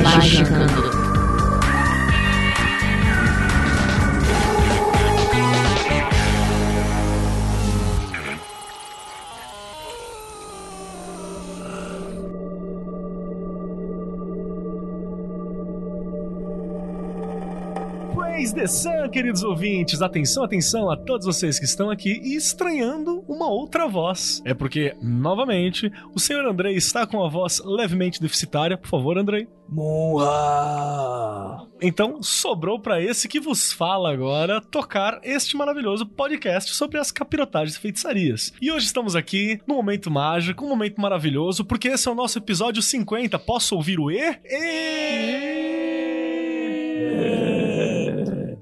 Magicando. Praise queridos ouvintes. Atenção, atenção a todos vocês que estão aqui e uma outra voz. É porque, novamente, o senhor Andrei está com a voz levemente deficitária. Por favor, Andrei. Monra! Então, sobrou para esse que vos fala agora tocar este maravilhoso podcast sobre as capirotagens e feitiçarias. E hoje estamos aqui num momento mágico, um momento maravilhoso, porque esse é o nosso episódio 50. Posso ouvir o E? E...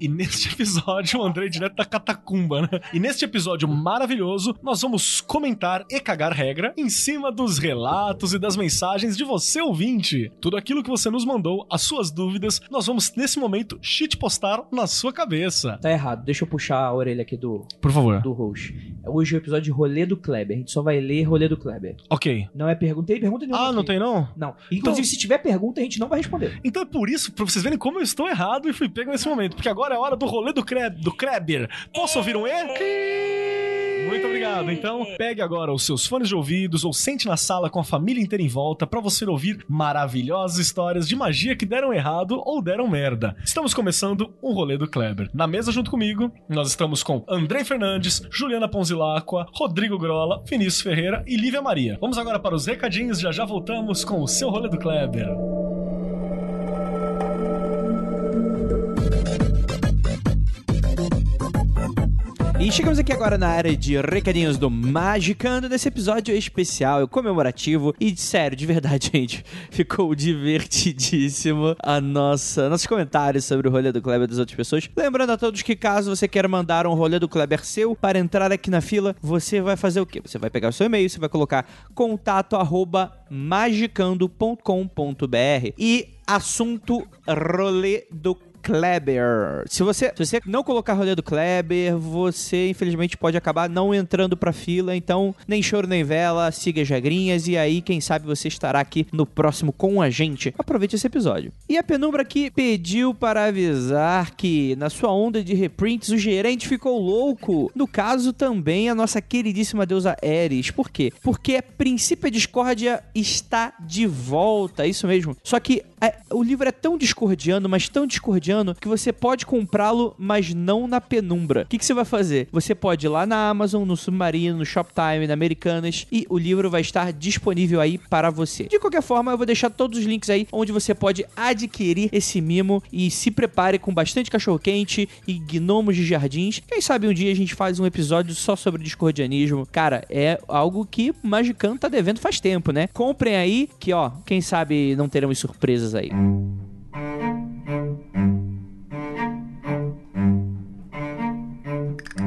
E neste episódio, o André direto da catacumba, né? E neste episódio maravilhoso, nós vamos comentar e cagar regra em cima dos relatos e das mensagens de você ouvinte. Tudo aquilo que você nos mandou, as suas dúvidas, nós vamos nesse momento shitpostar na sua cabeça. Tá errado, deixa eu puxar a orelha aqui do, Por favor. do host. Hoje é o episódio de rolê do Kleber. A gente só vai ler rolê do Kleber. Ok. Não é pergunta. Tem pergunta nenhuma. Ah, não aqui. tem não? Não. Inclusive, se tiver pergunta, a gente não vai responder. Então é por isso, pra vocês verem como eu estou errado e fui pego nesse momento. Porque agora é a hora do rolê do, Kreb, do Kreber. Posso ouvir um E? Muito obrigado. Então, pegue agora os seus fones de ouvidos ou sente na sala com a família inteira em volta pra você ouvir maravilhosas histórias de magia que deram errado ou deram merda. Estamos começando o rolê do Kleber. Na mesa junto comigo, nós estamos com André Fernandes, Juliana Ponzilacqua, Rodrigo Grola, Vinícius Ferreira e Lívia Maria. Vamos agora para os recadinhos, já já voltamos com o seu rolê do Kleber. E chegamos aqui agora na área de recadinhos do Magicando, nesse episódio especial, comemorativo e, sério, de verdade, gente, ficou divertidíssimo a nossa, nossos comentários sobre o rolê do Kleber das outras pessoas. Lembrando a todos que caso você queira mandar um rolê do Kleber seu para entrar aqui na fila, você vai fazer o quê? Você vai pegar o seu e-mail, você vai colocar contato arroba magicando.com.br e assunto rolê do Kleber. Se você, se você não colocar rolê do Kleber, você infelizmente pode acabar não entrando pra fila. Então, nem choro nem vela, siga as regrinhas e aí, quem sabe você estará aqui no próximo com a gente. Aproveite esse episódio. E a Penumbra aqui pediu para avisar que na sua onda de reprints o gerente ficou louco. No caso, também a nossa queridíssima deusa Ares. Por quê? Porque a Princípio Discórdia está de volta. Isso mesmo. Só que é, o livro é tão discordiano, mas tão discordiano, que você pode comprá-lo, mas não na penumbra. O que, que você vai fazer? Você pode ir lá na Amazon, no Submarino, no Shoptime, na Americanas, e o livro vai estar disponível aí para você. De qualquer forma, eu vou deixar todos os links aí onde você pode adquirir esse mimo e se prepare com bastante cachorro-quente e gnomos de jardins. Quem sabe um dia a gente faz um episódio só sobre discordianismo. Cara, é algo que Magicano tá devendo faz tempo, né? Comprem aí, que ó, quem sabe não teremos surpresas aí.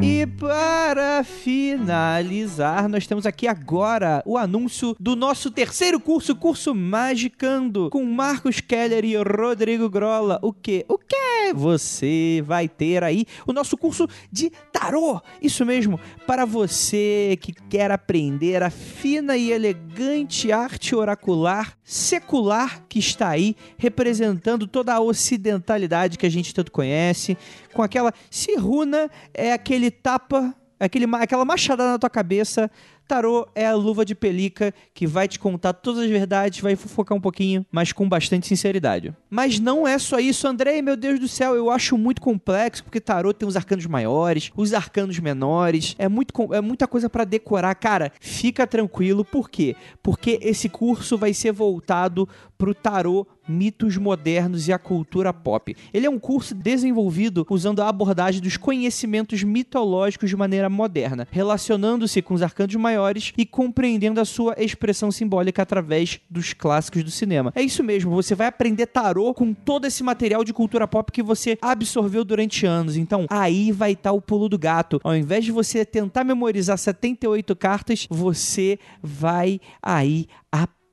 E para finalizar, nós temos aqui agora o anúncio do nosso terceiro curso, curso Magicando, com Marcos Keller e Rodrigo Grola. O que? O que? Você vai ter aí o nosso curso de tarô. Isso mesmo, para você que quer aprender a fina e elegante arte oracular secular que está aí representando toda a ocidentalidade que a gente tanto conhece, com aquela se runa é aquele tapa, aquele, aquela machadada na tua cabeça. Tarô é a luva de pelica que vai te contar todas as verdades, vai fofocar um pouquinho, mas com bastante sinceridade. Mas não é só isso, Andrei, meu Deus do céu, eu acho muito complexo, porque tarô tem os arcanos maiores, os arcanos menores, é, muito, é muita coisa pra decorar. Cara, fica tranquilo, por quê? Porque esse curso vai ser voltado pro tarô mitos modernos e a cultura pop. Ele é um curso desenvolvido usando a abordagem dos conhecimentos mitológicos de maneira moderna, relacionando-se com os arcanos maiores e compreendendo a sua expressão simbólica através dos clássicos do cinema. É isso mesmo, você vai aprender tarô com todo esse material de cultura pop que você absorveu durante anos. Então, aí vai estar o pulo do gato. Ao invés de você tentar memorizar 78 cartas, você vai aí aprender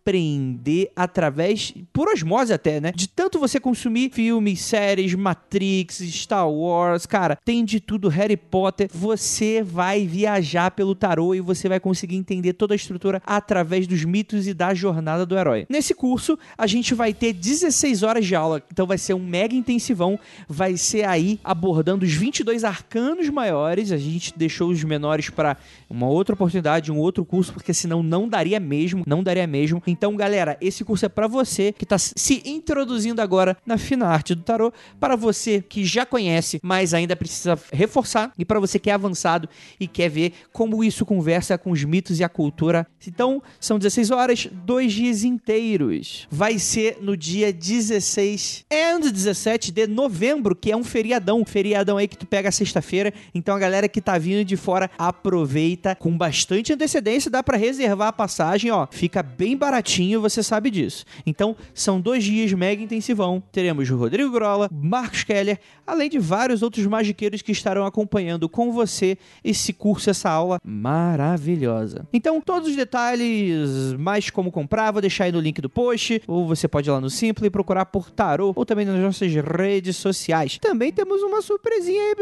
através, por osmose até, né? De tanto você consumir filmes, séries, Matrix, Star Wars, cara, tem de tudo, Harry Potter. Você vai viajar pelo tarô e você vai conseguir entender toda a estrutura através dos mitos e da jornada do herói. Nesse curso, a gente vai ter 16 horas de aula, então vai ser um mega intensivão. Vai ser aí abordando os 22 arcanos maiores. A gente deixou os menores para uma outra oportunidade, um outro curso, porque senão não daria mesmo, não daria mesmo. Então, galera, esse curso é para você que tá se introduzindo agora na fina arte do tarô, para você que já conhece, mas ainda precisa reforçar, e para você que é avançado e quer ver como isso conversa com os mitos e a cultura. Então, são 16 horas, dois dias inteiros. Vai ser no dia 16 e 17 de novembro, que é um feriadão. Feriadão aí que tu pega sexta-feira. Então, a galera que tá vindo de fora, aproveita com bastante antecedência, dá para reservar a passagem, ó. Fica bem baratinho, você sabe disso. Então, são dois dias mega intensivão. Teremos o Rodrigo Grola, Marcos Keller, além de vários outros magiqueiros que estarão acompanhando com você esse curso, essa aula maravilhosa. Então, todos os detalhes, mais como comprar, vou deixar aí no link do post, ou você pode ir lá no Simple e procurar por Tarô, ou também nas nossas redes sociais. Também temos uma surpresinha aí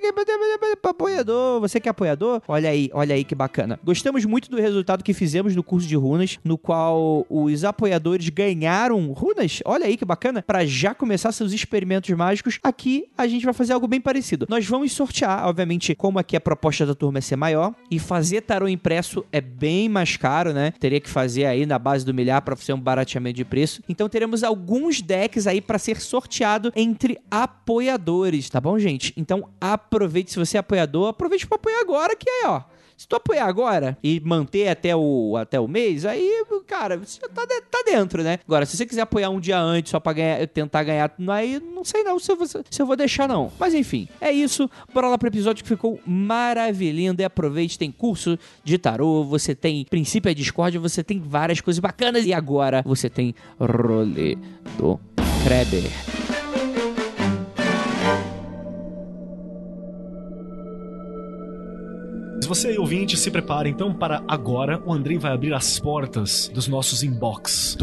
que é apoiador. Você que é apoiador, olha aí, olha aí que bacana. Gostamos muito do resultado que fizemos no curso de runas, no qual os apoiadores ganharam runas. Olha aí que bacana, para já começar seus experimentos mágicos. Aqui a gente vai fazer algo bem parecido. Nós vamos sortear, obviamente, como aqui a proposta da turma é ser maior e fazer tarô impresso é bem mais caro, né? Teria que fazer aí na base do milhar para fazer um barateamento de preço. Então teremos alguns decks aí para ser sorteado entre apoiadores, tá bom, gente? Então aproveite se você é apoiador, aproveite para apoiar agora que aí, ó. Se tu apoiar agora e manter até o, até o mês, aí, cara, você já tá, de- tá dentro, né? Agora, se você quiser apoiar um dia antes só pra ganhar- tentar ganhar, aí não sei não se eu, vou, se eu vou deixar não. Mas enfim, é isso. Bora lá pro episódio que ficou maravilhoso. E aproveite, tem curso de tarô, você tem princípio é Discord, você tem várias coisas bacanas. E agora você tem rolê do Kreber. Se você aí ouvinte, se prepara então para agora. O Andrei vai abrir as portas dos nossos inbox.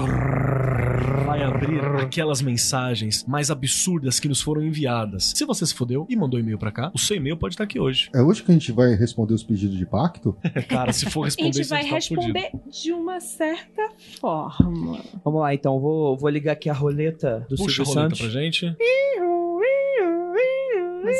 Vai abrir aquelas mensagens mais absurdas que nos foram enviadas. Se você se fodeu e mandou e-mail pra cá, o seu e-mail pode estar aqui hoje. É hoje que a gente vai responder os pedidos de pacto? Cara, se for A responder, gente você vai tá fudido. responder de uma certa forma. Vamos lá, então. Vou, vou ligar aqui a roleta do Puxa a Silvio roleta Santos. pra gente. Mas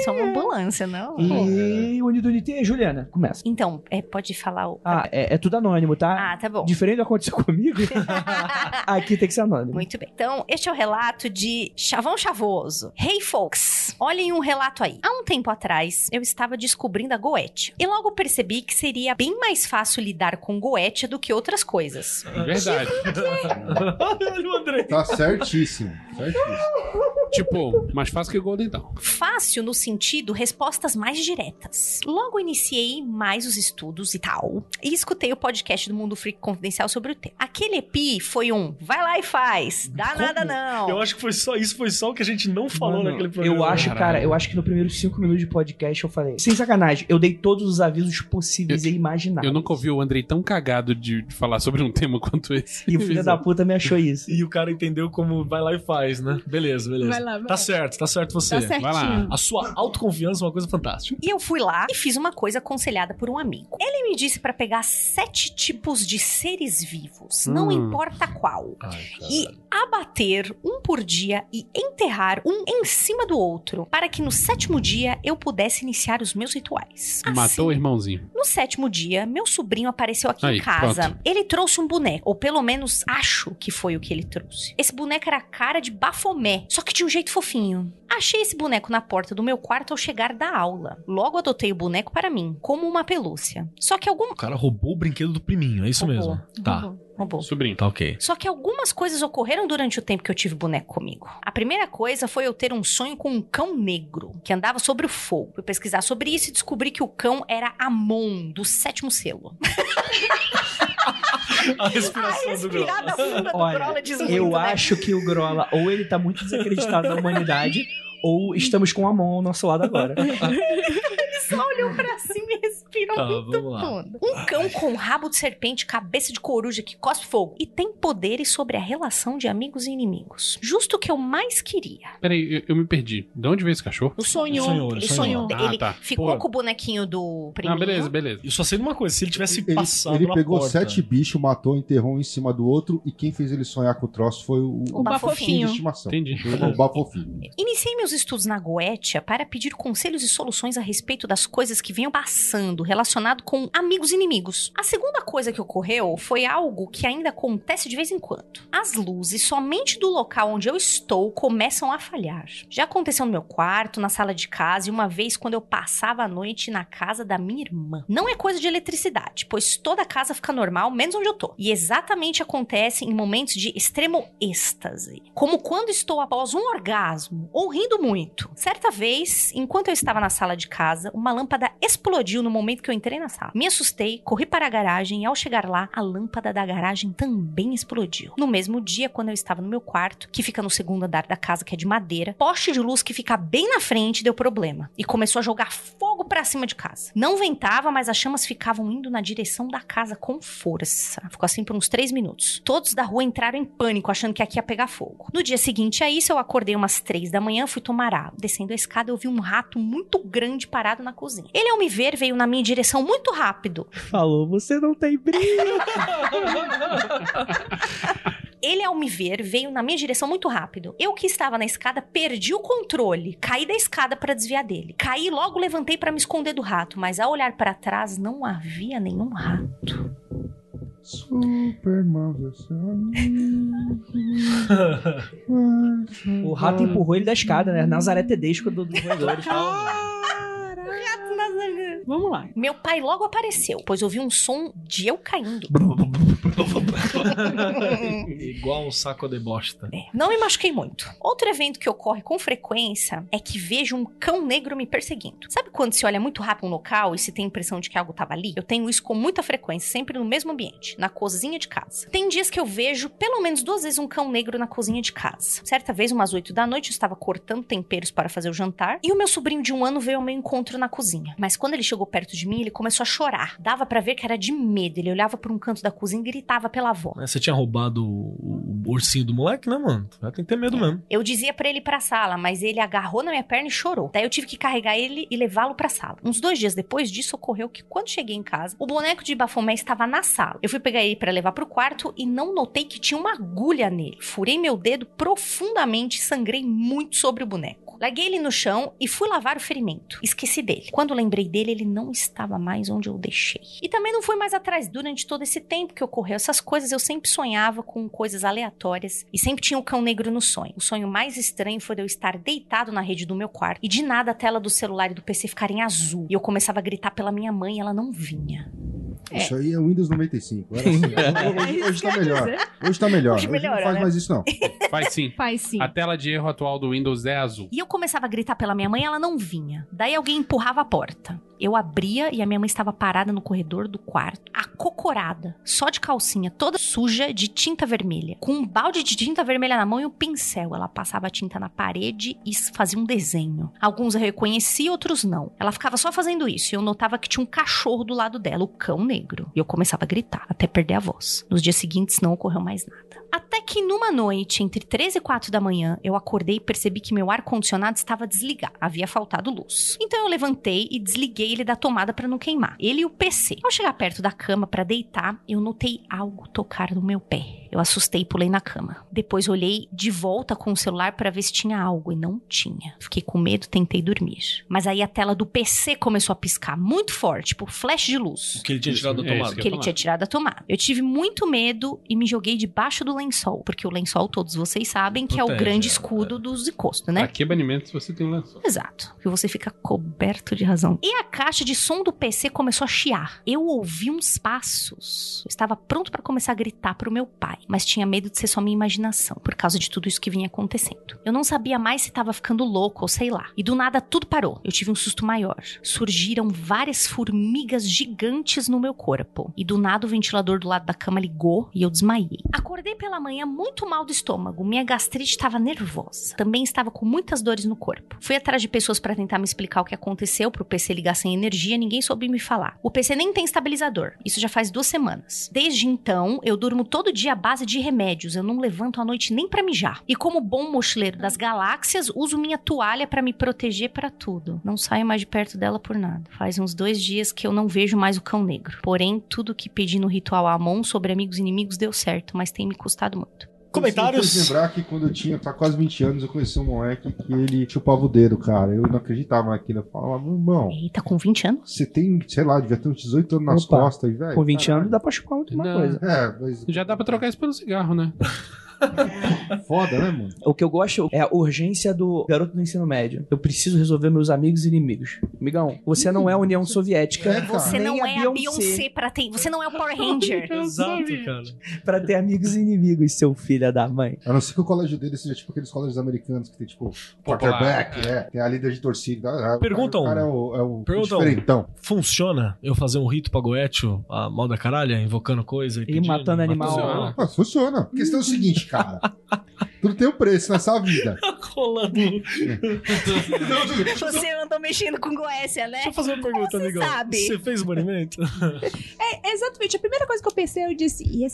só uma ambulância, não? E Unido Unité, Juliana, começa. Então, é, pode falar o. Ah, é, é tudo anônimo, tá? Ah, tá bom. Diferente do que aconteceu comigo, aqui tem que ser anônimo. Muito bem. Então, este é o relato de Chavão Chavoso. Hey, folks! Olhem um relato aí. Há um tempo atrás, eu estava descobrindo a Goetia. E logo percebi que seria bem mais fácil lidar com Goetia do que outras coisas. Verdade. Olha o Andrei. Tá certíssimo. Certíssimo. tipo, mais fácil que o Golden Dawn. Fácil no sentido respostas mais diretas. Logo iniciei mais os estudos e tal, e escutei o podcast do Mundo Freak Confidencial sobre o tema. Aquele EPI foi um vai lá e faz, dá Como? nada não. Eu acho que foi só isso, foi só o que a gente não falou Mano, naquele programa. Eu acho, Caralho. cara, eu acho que no primeiros cinco minutos de podcast eu falei. Sem sacanagem, eu dei todos os avisos possíveis e imagináveis. Eu nunca ouvi o Andrei tão cagado de, de falar sobre um tema quanto esse. E o filho da puta me achou isso. E o cara entendeu como vai lá e faz, né? Beleza, beleza. Vai lá, vai tá certo, tá certo você. Tá certinho. Vai lá. A sua autoconfiança é uma coisa fantástica. E eu fui lá e fiz uma coisa aconselhada por um amigo. Ele me disse pra pegar sete tipos de seres vivos, não Hum. importa qual. Ai, E abater um por dia e enterrar um em cima do outro, para que no sétimo dia eu pudesse iniciar os meus rituais. Matou o Assim, irmãozinho. No sétimo dia, meu sobrinho apareceu aqui Aí, em casa. pronto. Ele trouxe um boneco, ou pelo menos acho que foi o que ele trouxe. Esse boneco era a cara de Bafomé, só que de um jeito fofinho. Achei esse boneco na porta do meu quarto ao chegar da aula. Logo adotei o boneco para mim, como uma pelúcia. Só que algum O cara roubou o brinquedo do priminho, é isso Roubou. mesmo? Tá, roubou. Sobrinho. tá ok. Só que algumas coisas ocorreram durante o tempo que eu tive o boneco comigo. A primeira coisa foi eu ter um sonho com um cão negro que andava sobre o fogo. Fui pesquisar sobre isso e descobri que o cão era Amon, do sétimo selo. A respiração do Grola. Funda do Olha, Grola diz muito, Eu né? acho que o Grola, ou ele tá muito desacreditado da humanidade, ou estamos com a mão ao nosso lado agora. Só olhou pra cima e respirou Tá, muito fundo. Um cão com rabo de serpente, cabeça de coruja que cospe fogo e tem poderes sobre a relação de amigos e inimigos. Justo o que eu mais queria. Peraí, eu, eu me perdi. De onde veio esse cachorro? Sonhou. Sonhou, ele Ele sonhou. Ah, ele tá. ficou Pô. com o bonequinho do priminho. Ah, beleza, beleza. Eu só sei de uma coisa, se ele tivesse Ele, passado ele pegou porta... sete bichos, matou, enterrou um em cima do outro, e quem fez ele sonhar com o troço foi o, O bafo bafofinho. de estimação. Entendi. O bafofinho. Iniciei meus estudos na Goetia para pedir conselhos e soluções a respeito das coisas que vinham passando relacionado com amigos e inimigos. A segunda coisa que ocorreu foi algo que ainda acontece de vez em quando. As luzes somente do local onde eu estou começam a falhar. Já aconteceu no meu quarto, na sala de casa e uma vez quando eu passava a noite na casa da minha irmã. Não é coisa de eletricidade, pois toda a casa fica normal, menos onde eu tô. E exatamente acontece em momentos de extremo êxtase, como quando estou após um orgasmo ou rindo muito. Certa vez, enquanto eu estava na sala de casa, uma lâmpada explodiu no momento que eu entrei na sala. Me assustei, corri para a garagem e ao chegar lá, a lâmpada da garagem também explodiu. No mesmo dia, quando eu estava no meu quarto, que fica no segundo andar da casa, que é de madeira, poste de luz que fica bem na frente deu problema e começou a jogar fogo para cima de casa. Não ventava, mas as chamas ficavam indo na direção da casa com força. Ficou assim por uns três minutos. Todos da rua entraram em pânico, achando que aqui ia pegar fogo. No dia seguinte a isso, eu acordei umas três da manhã, fui tomar água. Descendo a escada, eu vi um rato muito grande parado na cozinha. Ele, ao me ver, veio na minha direção muito rápido. Falou, você não tem brilho. Ele, ao me ver, veio na minha direção muito rápido. Eu que estava na escada, perdi o controle. Caí da escada para desviar dele. Caí logo levantei para me esconder do rato, mas ao olhar para trás não havia nenhum rato. Superman, você O rato empurrou ele da escada, né? Nazaré Tedesco do, dos roedores. Vamos lá. Meu pai logo apareceu, pois ouvi um som de eu caindo. Igual um saco de bosta. É, não me machuquei muito. Outro evento que ocorre com frequência é que vejo um cão negro me perseguindo. Sabe quando se olha muito rápido um local e se tem a impressão de que algo tava ali? Eu tenho isso com muita frequência, sempre no mesmo ambiente, na cozinha de casa. Tem dias que eu vejo pelo menos duas vezes um cão negro na cozinha de casa. Certa vez, umas 8 da noite, eu estava cortando temperos para fazer o jantar e o meu sobrinho de um ano veio ao meu encontro na cozinha. Mas quando ele chegou perto de mim, ele começou a chorar. Dava pra ver que era de medo. Ele olhava por um canto da cozinha e gritava pela avó. Você tinha roubado o, ursinho do moleque, né, mano? Já tem que ter medo mesmo. Eu dizia pra ele ir pra sala, mas ele agarrou na minha perna e chorou. Daí eu tive que carregar ele e levá-lo pra sala. Uns dois dias depois disso, ocorreu que quando cheguei em casa, o boneco de Bafomé estava na sala. Eu fui pegar ele pra levar pro quarto e não notei que tinha uma agulha nele. Furei meu dedo profundamente e sangrei muito sobre o boneco. Larguei ele no chão e fui lavar o ferimento. Esqueci dele. Quando lembrei dele, ele não estava mais onde eu deixei. E também não fui mais atrás. Durante todo esse tempo que ocorreu essas coisas, eu sempre sonhava com coisas aleatórias e sempre tinha um cão negro no sonho. O sonho mais estranho foi de eu estar deitado na rede do meu quarto e de nada a tela do celular e do PC ficarem azul. E eu começava a gritar pela minha mãe e ela não vinha. Isso aí é Windows 95. Era assim. hoje, hoje tá melhor. Hoje tá melhor. Hoje Hoje, melhora, não faz né? mais isso, não. Faz sim. Faz sim. A tela de erro atual do Windows é azul. E eu começava a gritar pela minha mãe ela não vinha. Daí alguém empurrava a porta. Eu abria e a minha mãe estava parada no corredor do quarto, acocorada, só de calcinha, toda suja de tinta vermelha, com um balde de tinta vermelha na mão e um pincel. Ela passava a tinta na parede e fazia um desenho. Alguns eu reconheci, outros não. Ela ficava só fazendo isso e eu notava que tinha um cachorro do lado dela, o cão negro. E eu começava a gritar, até perder a voz. Nos dias seguintes não ocorreu mais nada. Até que numa noite, entre 3 e 4 da manhã, eu acordei e percebi que meu ar-condicionado estava desligado. Havia faltado luz. Então eu levantei e desliguei ele da tomada pra não queimar. Ele e o PC. Ao chegar perto da cama pra deitar, eu notei algo tocar no meu pé. Eu assustei e pulei na cama. Depois olhei de volta com o celular pra ver se tinha algo e não tinha. Fiquei com medo, tentei dormir. Mas aí a tela do PC começou a piscar muito forte, tipo flash de luz. O que ele tinha tirado da É, tomada. isso Que ele tinha tirado da tomada. Eu tive muito medo e me joguei debaixo do lençol. Porque o lençol, todos vocês sabem, que é o Protege, grande é, escudo dos encostos, né? Pra que banimento se você tem um lençol? Exato. Que você fica coberto de razão. E a caixa de som do PC começou a chiar. Eu ouvi uns passos. Eu estava pronto para começar a gritar pro meu pai, mas tinha medo de ser só minha imaginação, por causa de tudo isso que vinha acontecendo. Eu não sabia mais se estava ficando louco ou sei lá. E do nada tudo parou. Eu tive um susto maior. Surgiram várias formigas gigantes no meu corpo. E do nada o ventilador do lado da cama ligou e eu desmaiei. Acordei pela manhã muito mal do estômago. Minha gastrite estava nervosa. Também estava com muitas dores no corpo. Fui atrás de pessoas para tentar me explicar o que aconteceu pro PC ligar sem energia, ninguém soube me falar. O PC nem tem estabilizador. Isso já faz duas semanas. Desde então, eu durmo todo dia à base de remédios. Eu não levanto à noite nem pra mijar. E como bom mochileiro das galáxias, uso minha toalha para me proteger para tudo. Não saio mais de perto dela por nada. Faz uns dois dias que eu não vejo mais o cão negro. Porém, tudo que pedi no ritual Amon sobre amigos e inimigos deu certo, mas tem me custado muito. Comentários? Eu lembrar que quando eu tinha tá quase 20 anos, eu conheci um moleque que ele chupava o dedo, cara. Eu não acreditava naquilo. Eu falava, meu irmão, Eita, com 20 anos? você tem, sei lá, devia ter uns 18 anos nas Opa. costas, velho. Com 20 Caralho. anos dá pra chupar muito uma Não. coisa. É, mas Já dá pra trocar isso pelo cigarro, né? foda, né, mano? O que eu gosto é a urgência do garoto do ensino médio. Eu preciso resolver meus amigos e inimigos. Amigão, você não é a União Soviética. É. Você nem não é a Beyoncé pra ter. Você não é o Power Ranger. Exato, cara. Pra ter amigos e inimigos, seu filho da mãe. A não ser que o colégio dele seja tipo aqueles colégios americanos que tem, tipo, Popular, quarterback, é. tem a líder de torcida. Ah, Perguntam- O cara é o, é o perguntam- diferentão. Funciona eu fazer um rito pra Goetio, a mal da caralha, invocando coisa e, E pedindo, matando animal. Funciona. Ah, funciona. A questão é o seguinte, cara. Tudo tem um preço nessa vida. Rolando. Você andou mexendo com Goécia, né? Deixa eu fazer uma pergunta, Você amigão. sabe. Você fez o banimento? É, exatamente. A primeira coisa que eu pensei, eu disse, e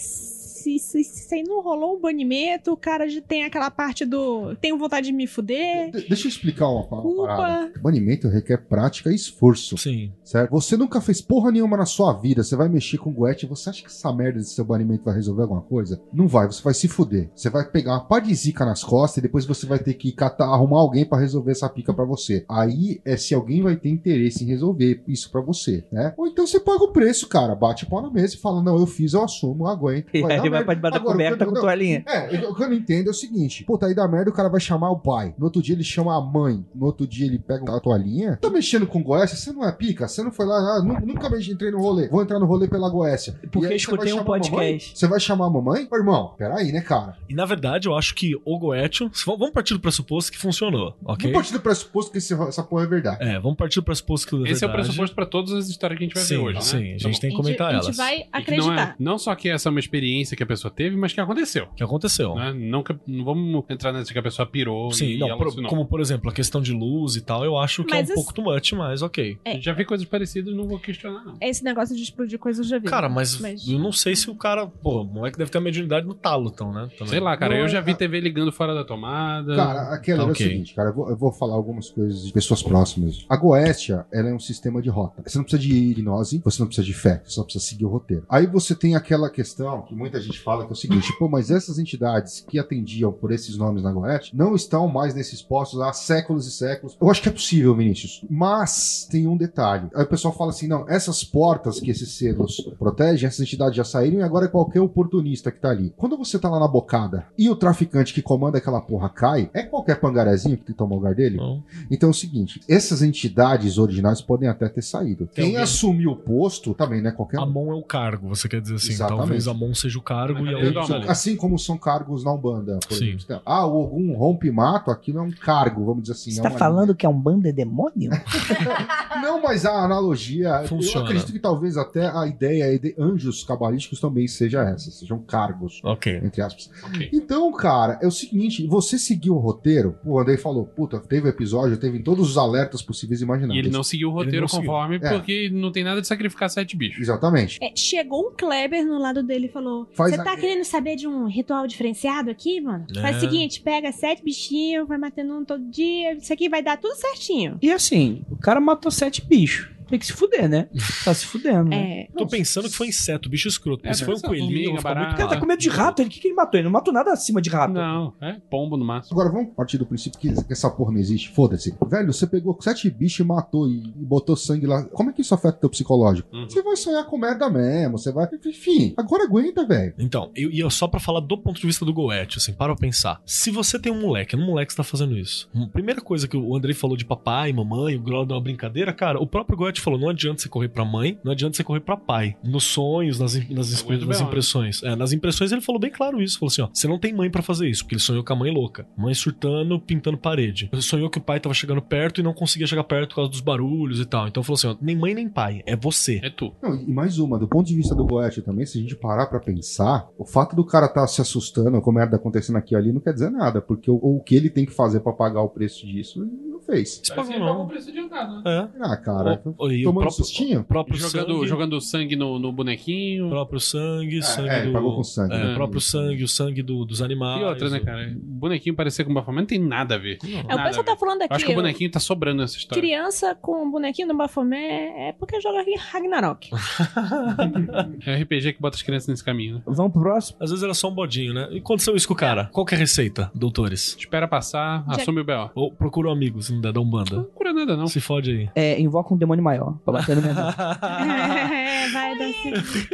se, se, se aí não rolou um banimento, o cara já tem aquela parte do tenho vontade de me fuder. De- deixa eu explicar uma, uma Culpa. parada. Banimento requer prática e esforço. Sim. Certo? Você nunca fez porra nenhuma na sua vida. Você vai mexer com o Goethe você acha que essa merda desse seu banimento vai resolver alguma coisa? Não vai, você vai se fuder. Você vai pegar uma pá de zica nas costas e depois você vai ter que catar, arrumar alguém pra resolver essa pica pra você. Aí é se alguém vai ter interesse em resolver isso pra você, né? Ou então você paga o preço, cara. Bate o pau na mesa e fala: Não, eu fiz, eu assumo, eu aguento. E dar aí vai pra debaixo da Agora, coberta com não, toalhinha. é, o que eu não entendo é o seguinte: puta, aí dá merda, o cara vai chamar o pai. No outro dia ele chama a mãe. No outro dia ele pega a toalhinha. Tá mexendo com Goécia? Você não é pica? Você não foi lá? Ah, nu- nunca mais entrei no rolê. Vou entrar no rolê pela Goécia. Porque eu escutei um podcast. Você vai chamar a mamãe? Ô, irmão, peraí, né, cara? E na verdade, eu acho que o Goetio. Vamos partir do pressuposto que funcionou, ok? Vamos partir do pressuposto que esse- essa porra é verdade. É, vamos partir do pressuposto que é Esse é o verdade. pressuposto pra todas as histórias que a gente vai Sim, ver hoje, sim, né? a Tá gente tem que comentar a gente, a elas. gente vai que não, acreditar. é, não só que essa é uma experiência que a pessoa teve, mas que aconteceu. O que aconteceu? Né? Não, que- não vamos entrar nessa que a pessoa pirou Sim, e não, ela por- como por exemplo, a questão de luz e tal, eu acho que Mas é um esse- pouco too much, mas ok. Gente Já vi coisas parecidas, não vou questionar, não. Esse negócio de explodir coisas eu já vi. Cara, mas, eu não sei se o cara. Pô, o moleque deve ter a mediunidade no talo, então, né? Também. Sei lá, cara, Não, eu já é- vi TV ligando fora da tomada. Cara, aquela Tá é o seguinte, cara, eu vou, eu vou falar algumas coisas de pessoas próximas. A Goécia, ela é um sistema de rota. Você não precisa de hipnose, você não precisa de fé, você só precisa seguir o roteiro. Aí você tem aquela questão que muita gente fala que é o seguinte, pô, mas essas entidades que atendiam por esses nomes na Goécia não estão mais nesses postos há séculos e séculos. Eu acho que é possível, Vinícius. Mas tem um detalhe. Aí o pessoal fala assim, não, essas portas que esses selos protegem, essas entidades já saíram e agora é qualquer oportunista que tá ali. Quando você tá lá na bocada e o traficante que comanda aquela porra cai, é qualquer pangarezinho que toma o lugar dele? Não. Então é o seguinte, essas entidades originais podem até ter saído. Tem Quem alguém- assumiu o posto também não é qualquer. Amon é o cargo, você quer dizer assim. Exatamente. Talvez Amon seja o cargo e dou uma olhada. Assim como são cargos na Umbanda, por Sim. exemplo. Ah, o Ogum rompe mato, aquilo é um cargo, vamos dizer assim. Você é tá falando que a Umbanda é demônio? Não, mas a analogia, Funciona. eu acredito que talvez até a ideia de anjos cabalísticos também seja essa, sejam cargos, Ok. entre aspas. Ok. Então, cara, é o seguinte, você seguiu o roteiro, o Andrei falou, puta, teve episódio, teve todos os alertas possíveis e E imagináveis. ele não seguiu o roteiro conforme, É. porque não tem nada de sacrificar sete bichos. Exatamente. É, chegou um Kleber no lado dele e falou: Faz Você tá querendo saber de um ritual diferenciado aqui, mano? É. Faz o seguinte: pega sete bichinhos, vai matando um todo dia. Isso aqui vai dar tudo certinho. E assim, o cara matou sete bichos. Tem que se fuder, né? Tá se fudendo. né? É. Tô pensando que foi inseto, bicho escroto. É, se foi um coelhinho, eu muito barata. O cara tá com medo de rato, ele o que, que ele matou? Ele não matou nada acima de rato. Não, é pombo no máximo. Agora vamos partir do princípio que, essa porra não existe. Foda-se. Velho, você pegou sete bichos e matou e, botou sangue lá. Como é que isso afeta teu psicológico? Uhum. Você vai sonhar com merda mesmo. Você vai. Enfim, agora aguenta, velho. Então, eu, e eu só pra falar do ponto de vista do Goethe, assim, para pra pensar. Se você tem um moleque, é um moleque que tá fazendo isso. Hum, Primeira coisa que o Andrei falou de papai, mamãe, o Grau deu uma brincadeira, cara, o próprio Goethe falou: não adianta você correr pra mãe, não adianta você correr pra pai. Nos sonhos, nas, nas, nas impressões. É, nas impressões ele falou bem claro isso. Falou assim: ó, você não tem mãe pra fazer isso, porque ele sonhou com a mãe louca. Mãe surtando, pintando parede. Ele sonhou que o pai tava chegando perto e não conseguia chegar perto por causa dos barulhos e tal. Então falou assim: ó, nem mãe nem pai, é você. É tu. Não, e mais uma, do ponto de vista do Goethe também, se a gente parar pra pensar, o fato do cara tá se assustando com merda acontecendo aqui e ali não quer dizer nada, porque o, o que ele tem que fazer pra pagar o preço disso, fez. Você pagou não. preço adiantado, né? É. Ah, cara, O- o- o tomando próprio- sustinho? próprio Jogando, sangue, jogando sangue no, no bonequinho. próprio sangue, sangue é, do pagou com sangue, é, né? próprio sangue, o sangue do- dos animais. E outra, né, cara? Bonequinho parecer com bafomé não tem nada a ver. É, o pessoal tá falando Eu aqui. acho que o eu- bonequinho tá sobrando nessa história. Criança com bonequinho no Bafomé é porque joga Ragnarok. É RPG que bota as crianças nesse caminho, né? Vamos pro próximo? Às vezes era só um bodinho, né? E aconteceu isso com o cara? Qual que é a receita, doutores? Espera passar, Já- assume o B.O. Ou procura um amigo, se não der, dá um Não cura nada, não. Se fode aí. É, invoca um demônio maior pra bater no menor. é, vai dar.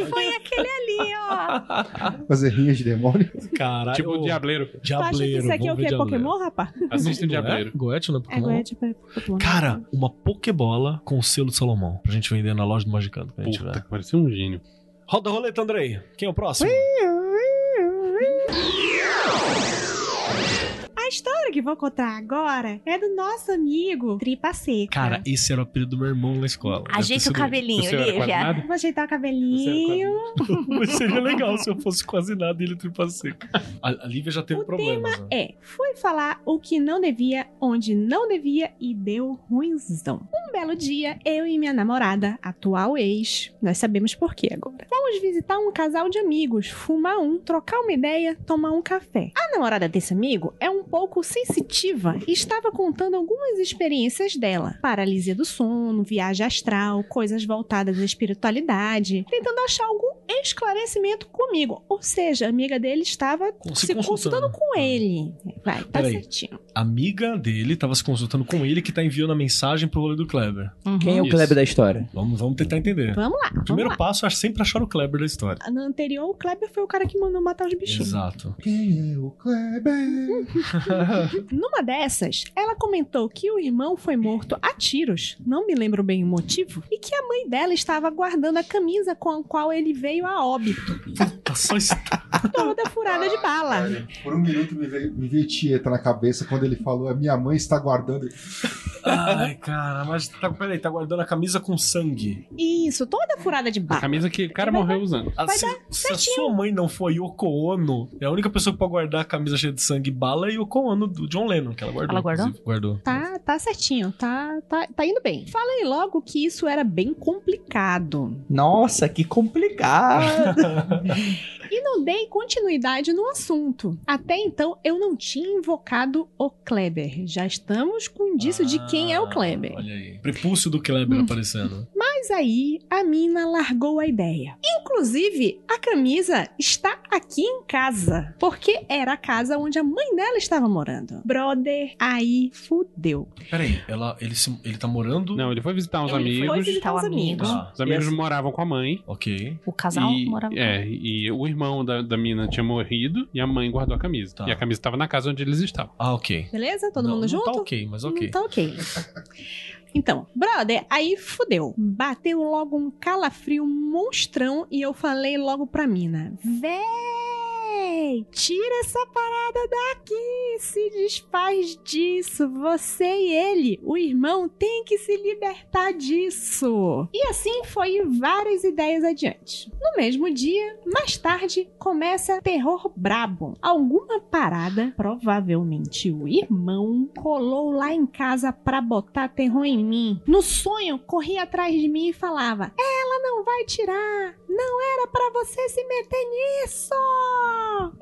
Foi aquele ali, ó. Fazer rinhas de demônio. Caralho. Tipo o ô, Diableiro. Tu acha que Diableiro. isso aqui é o vamos ver quê? Diableiro. Pokémon, rapaz? Assiste o é? Diableiro. Goethe não é É, Pokémon? é tipo é Pokémon. Cara, uma Pokébola com o selo de Salomão. Pra gente vender na loja do Magicando. Puta, parecia um gênio. Roda a roleta, Andrei. Quem é o próximo? A história que vou contar agora é do nosso amigo Tripa Seca. Cara, esse era o apelido do meu irmão na escola. Ajeita o cabelinho, O Lívia. Vou ajeitar o cabelinho. Mas seria legal se eu fosse quase nada e ele tripa seca. A, a Lívia já teve O problemas. né? É, fui falar o que não devia, onde não devia e deu ruimzão. Um belo dia, eu e minha namorada, atual ex, nós sabemos por quê agora. Fomos visitar um casal de amigos, fumar um, trocar uma ideia, tomar um café. A namorada desse amigo é um pouco sensitiva e estava contando algumas experiências dela. Paralisia do sono, viagem astral, coisas voltadas à espiritualidade, tentando achar algum esclarecimento comigo. Ou seja, a amiga dele estava se, se consultando consultando. com ele. Vai, tá Peraí. certinho. A amiga dele tava se consultando com ele que tá enviando a mensagem pro rolê do Kleber. Quem é o Isso. Kleber da história? Vamos, vamos tentar entender. Vamos lá. O Vamos primeiro lá. passo é sempre achar o Kleber da história. No anterior, o Kleber foi o cara que mandou matar os bichinhos. Exato. Quem é o Kleber? Numa dessas, ela comentou que o irmão foi morto a tiros, não me lembro bem o motivo, e que a mãe dela estava guardando a camisa com a qual ele veio a óbito, Tá só toda furada de bala. Por um minuto me veio, me veio Tieta na cabeça quando ele falou: a minha mãe está guardando. Ai, cara, mas tá, peraí, tá guardando a camisa com sangue. Isso, toda furada de A bala. camisa que o cara morreu usando. Ah, Vai se, dar se a sua mãe não foi Yoko Ono, é a única pessoa que pode guardar a camisa cheia de sangue e bala é Yoko Ono, do John Lennon, que ela guardou. Ela guardou? Guardou. Tá, tá certinho, tá, tá, tá indo bem. Falei logo que isso era bem complicado. Nossa, que complicado. Não dei continuidade no assunto. Até então, eu não tinha invocado o Kleber. Já estamos com indício de quem é o Kleber. Ah, Olha aí. Prepúcio do Kleber Hum. aparecendo. Mas aí, a mina largou a ideia. Inclusive, a camisa está aqui em casa. Porque era a casa onde a mãe dela estava morando. Brother, aí fudeu. Peraí, ela, ele, se- ele tá morando. Não, ele foi visitar uns Ele amigos. foi visitar os amigos. Tá, Os amigos Yes. moravam com a mãe. ok. O casal e, morava. É, e o irmão da, da mina tinha morrido e a mãe guardou a camisa. Tá. E a camisa estava na casa onde eles estavam. Ah, ok. Beleza? Todo não, mundo não junto? Tá ok, mas ok. Não tá ok. Então, brother, aí fudeu. Bateu logo um calafrio monstrão e eu falei logo pra mina: Véi, tira essa parada daqui, se desfaz disso. Você e ele, o irmão, tem que se libertar disso. E assim foi várias ideias adiante. No mesmo dia, mais tarde, começa terror brabo. Alguma parada, provavelmente o irmão, colou lá em casa pra botar terror em mim. No sonho, corria atrás de mim e falava: Ela não vai tirar! Não era pra você se meter nisso!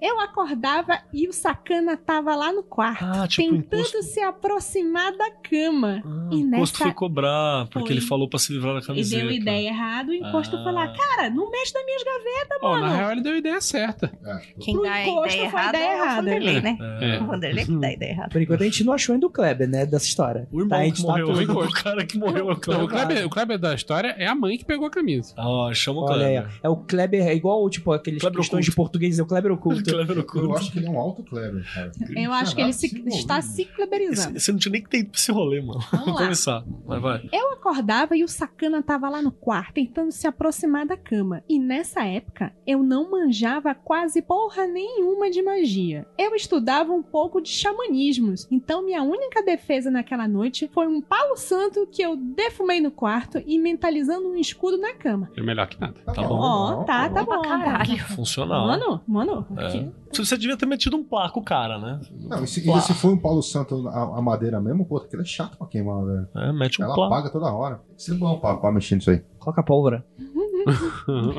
Eu acordava e o sacana tava lá no quarto, Ah, tipo, o tentando encosto. se aproximar da cama. Ah, E o encosto nessa- foi cobrar, porque Foi. ele falou pra se livrar da E camiseta. deu ideia errada, o encosto Ah. foi lá, cara, não mexe nas minhas gavetas, Ó, mano. na real, ele deu ideia certa. É. Quem Pro dá a ideia foi errada ideia é o. Vanderlei, né? É. O Vanderlei que dá a ideia errada. Por enquanto a gente não achou ainda o Kleber, né, dessa história. O irmão Tá, a que gente tá morreu, tudo- o, encosto. cara que morreu é o Não, o Kleber. Kleber, o Kleber da história é a mãe que pegou a camisa. Ah, chama o Olha aí, Kleber. ó. é o Kleber, é igual, tipo, aqueles Kleber questões oculto. de português, é o Kleber oculto. Kleber Eu oculto. acho que ele é um alto Kleber, cara. Eu acho que ele se- está se kleberizando. Esse- Você não tinha nem que ter ido pra esse rolê, mano. Vamos Vamos lá. começar. Vai, vai. Eu acordava e o sacana tava lá no quarto, tentando se aproximar da cama. E nessa época, eu não manjava quase porra nenhuma de magia. Eu estudava um pouco de xamanismos. Então, minha única defesa naquela noite foi um palo santo que eu defumei no quarto e mentalizando um escudo na cama. É melhor que nada. Tá bom. Ó, tá, tá bom. Pra caralho. Funcional. Mano, mano, É. que- Você devia ter metido um placo, cara, né? Não, e se, e se for um Paulo Santo a, a madeira mesmo, pô, aquilo é chato pra queimar, velho. É, mete um Ela placo. apaga toda hora. Isso é bom pra, pra mexer nisso aí. Coloca a pólvora.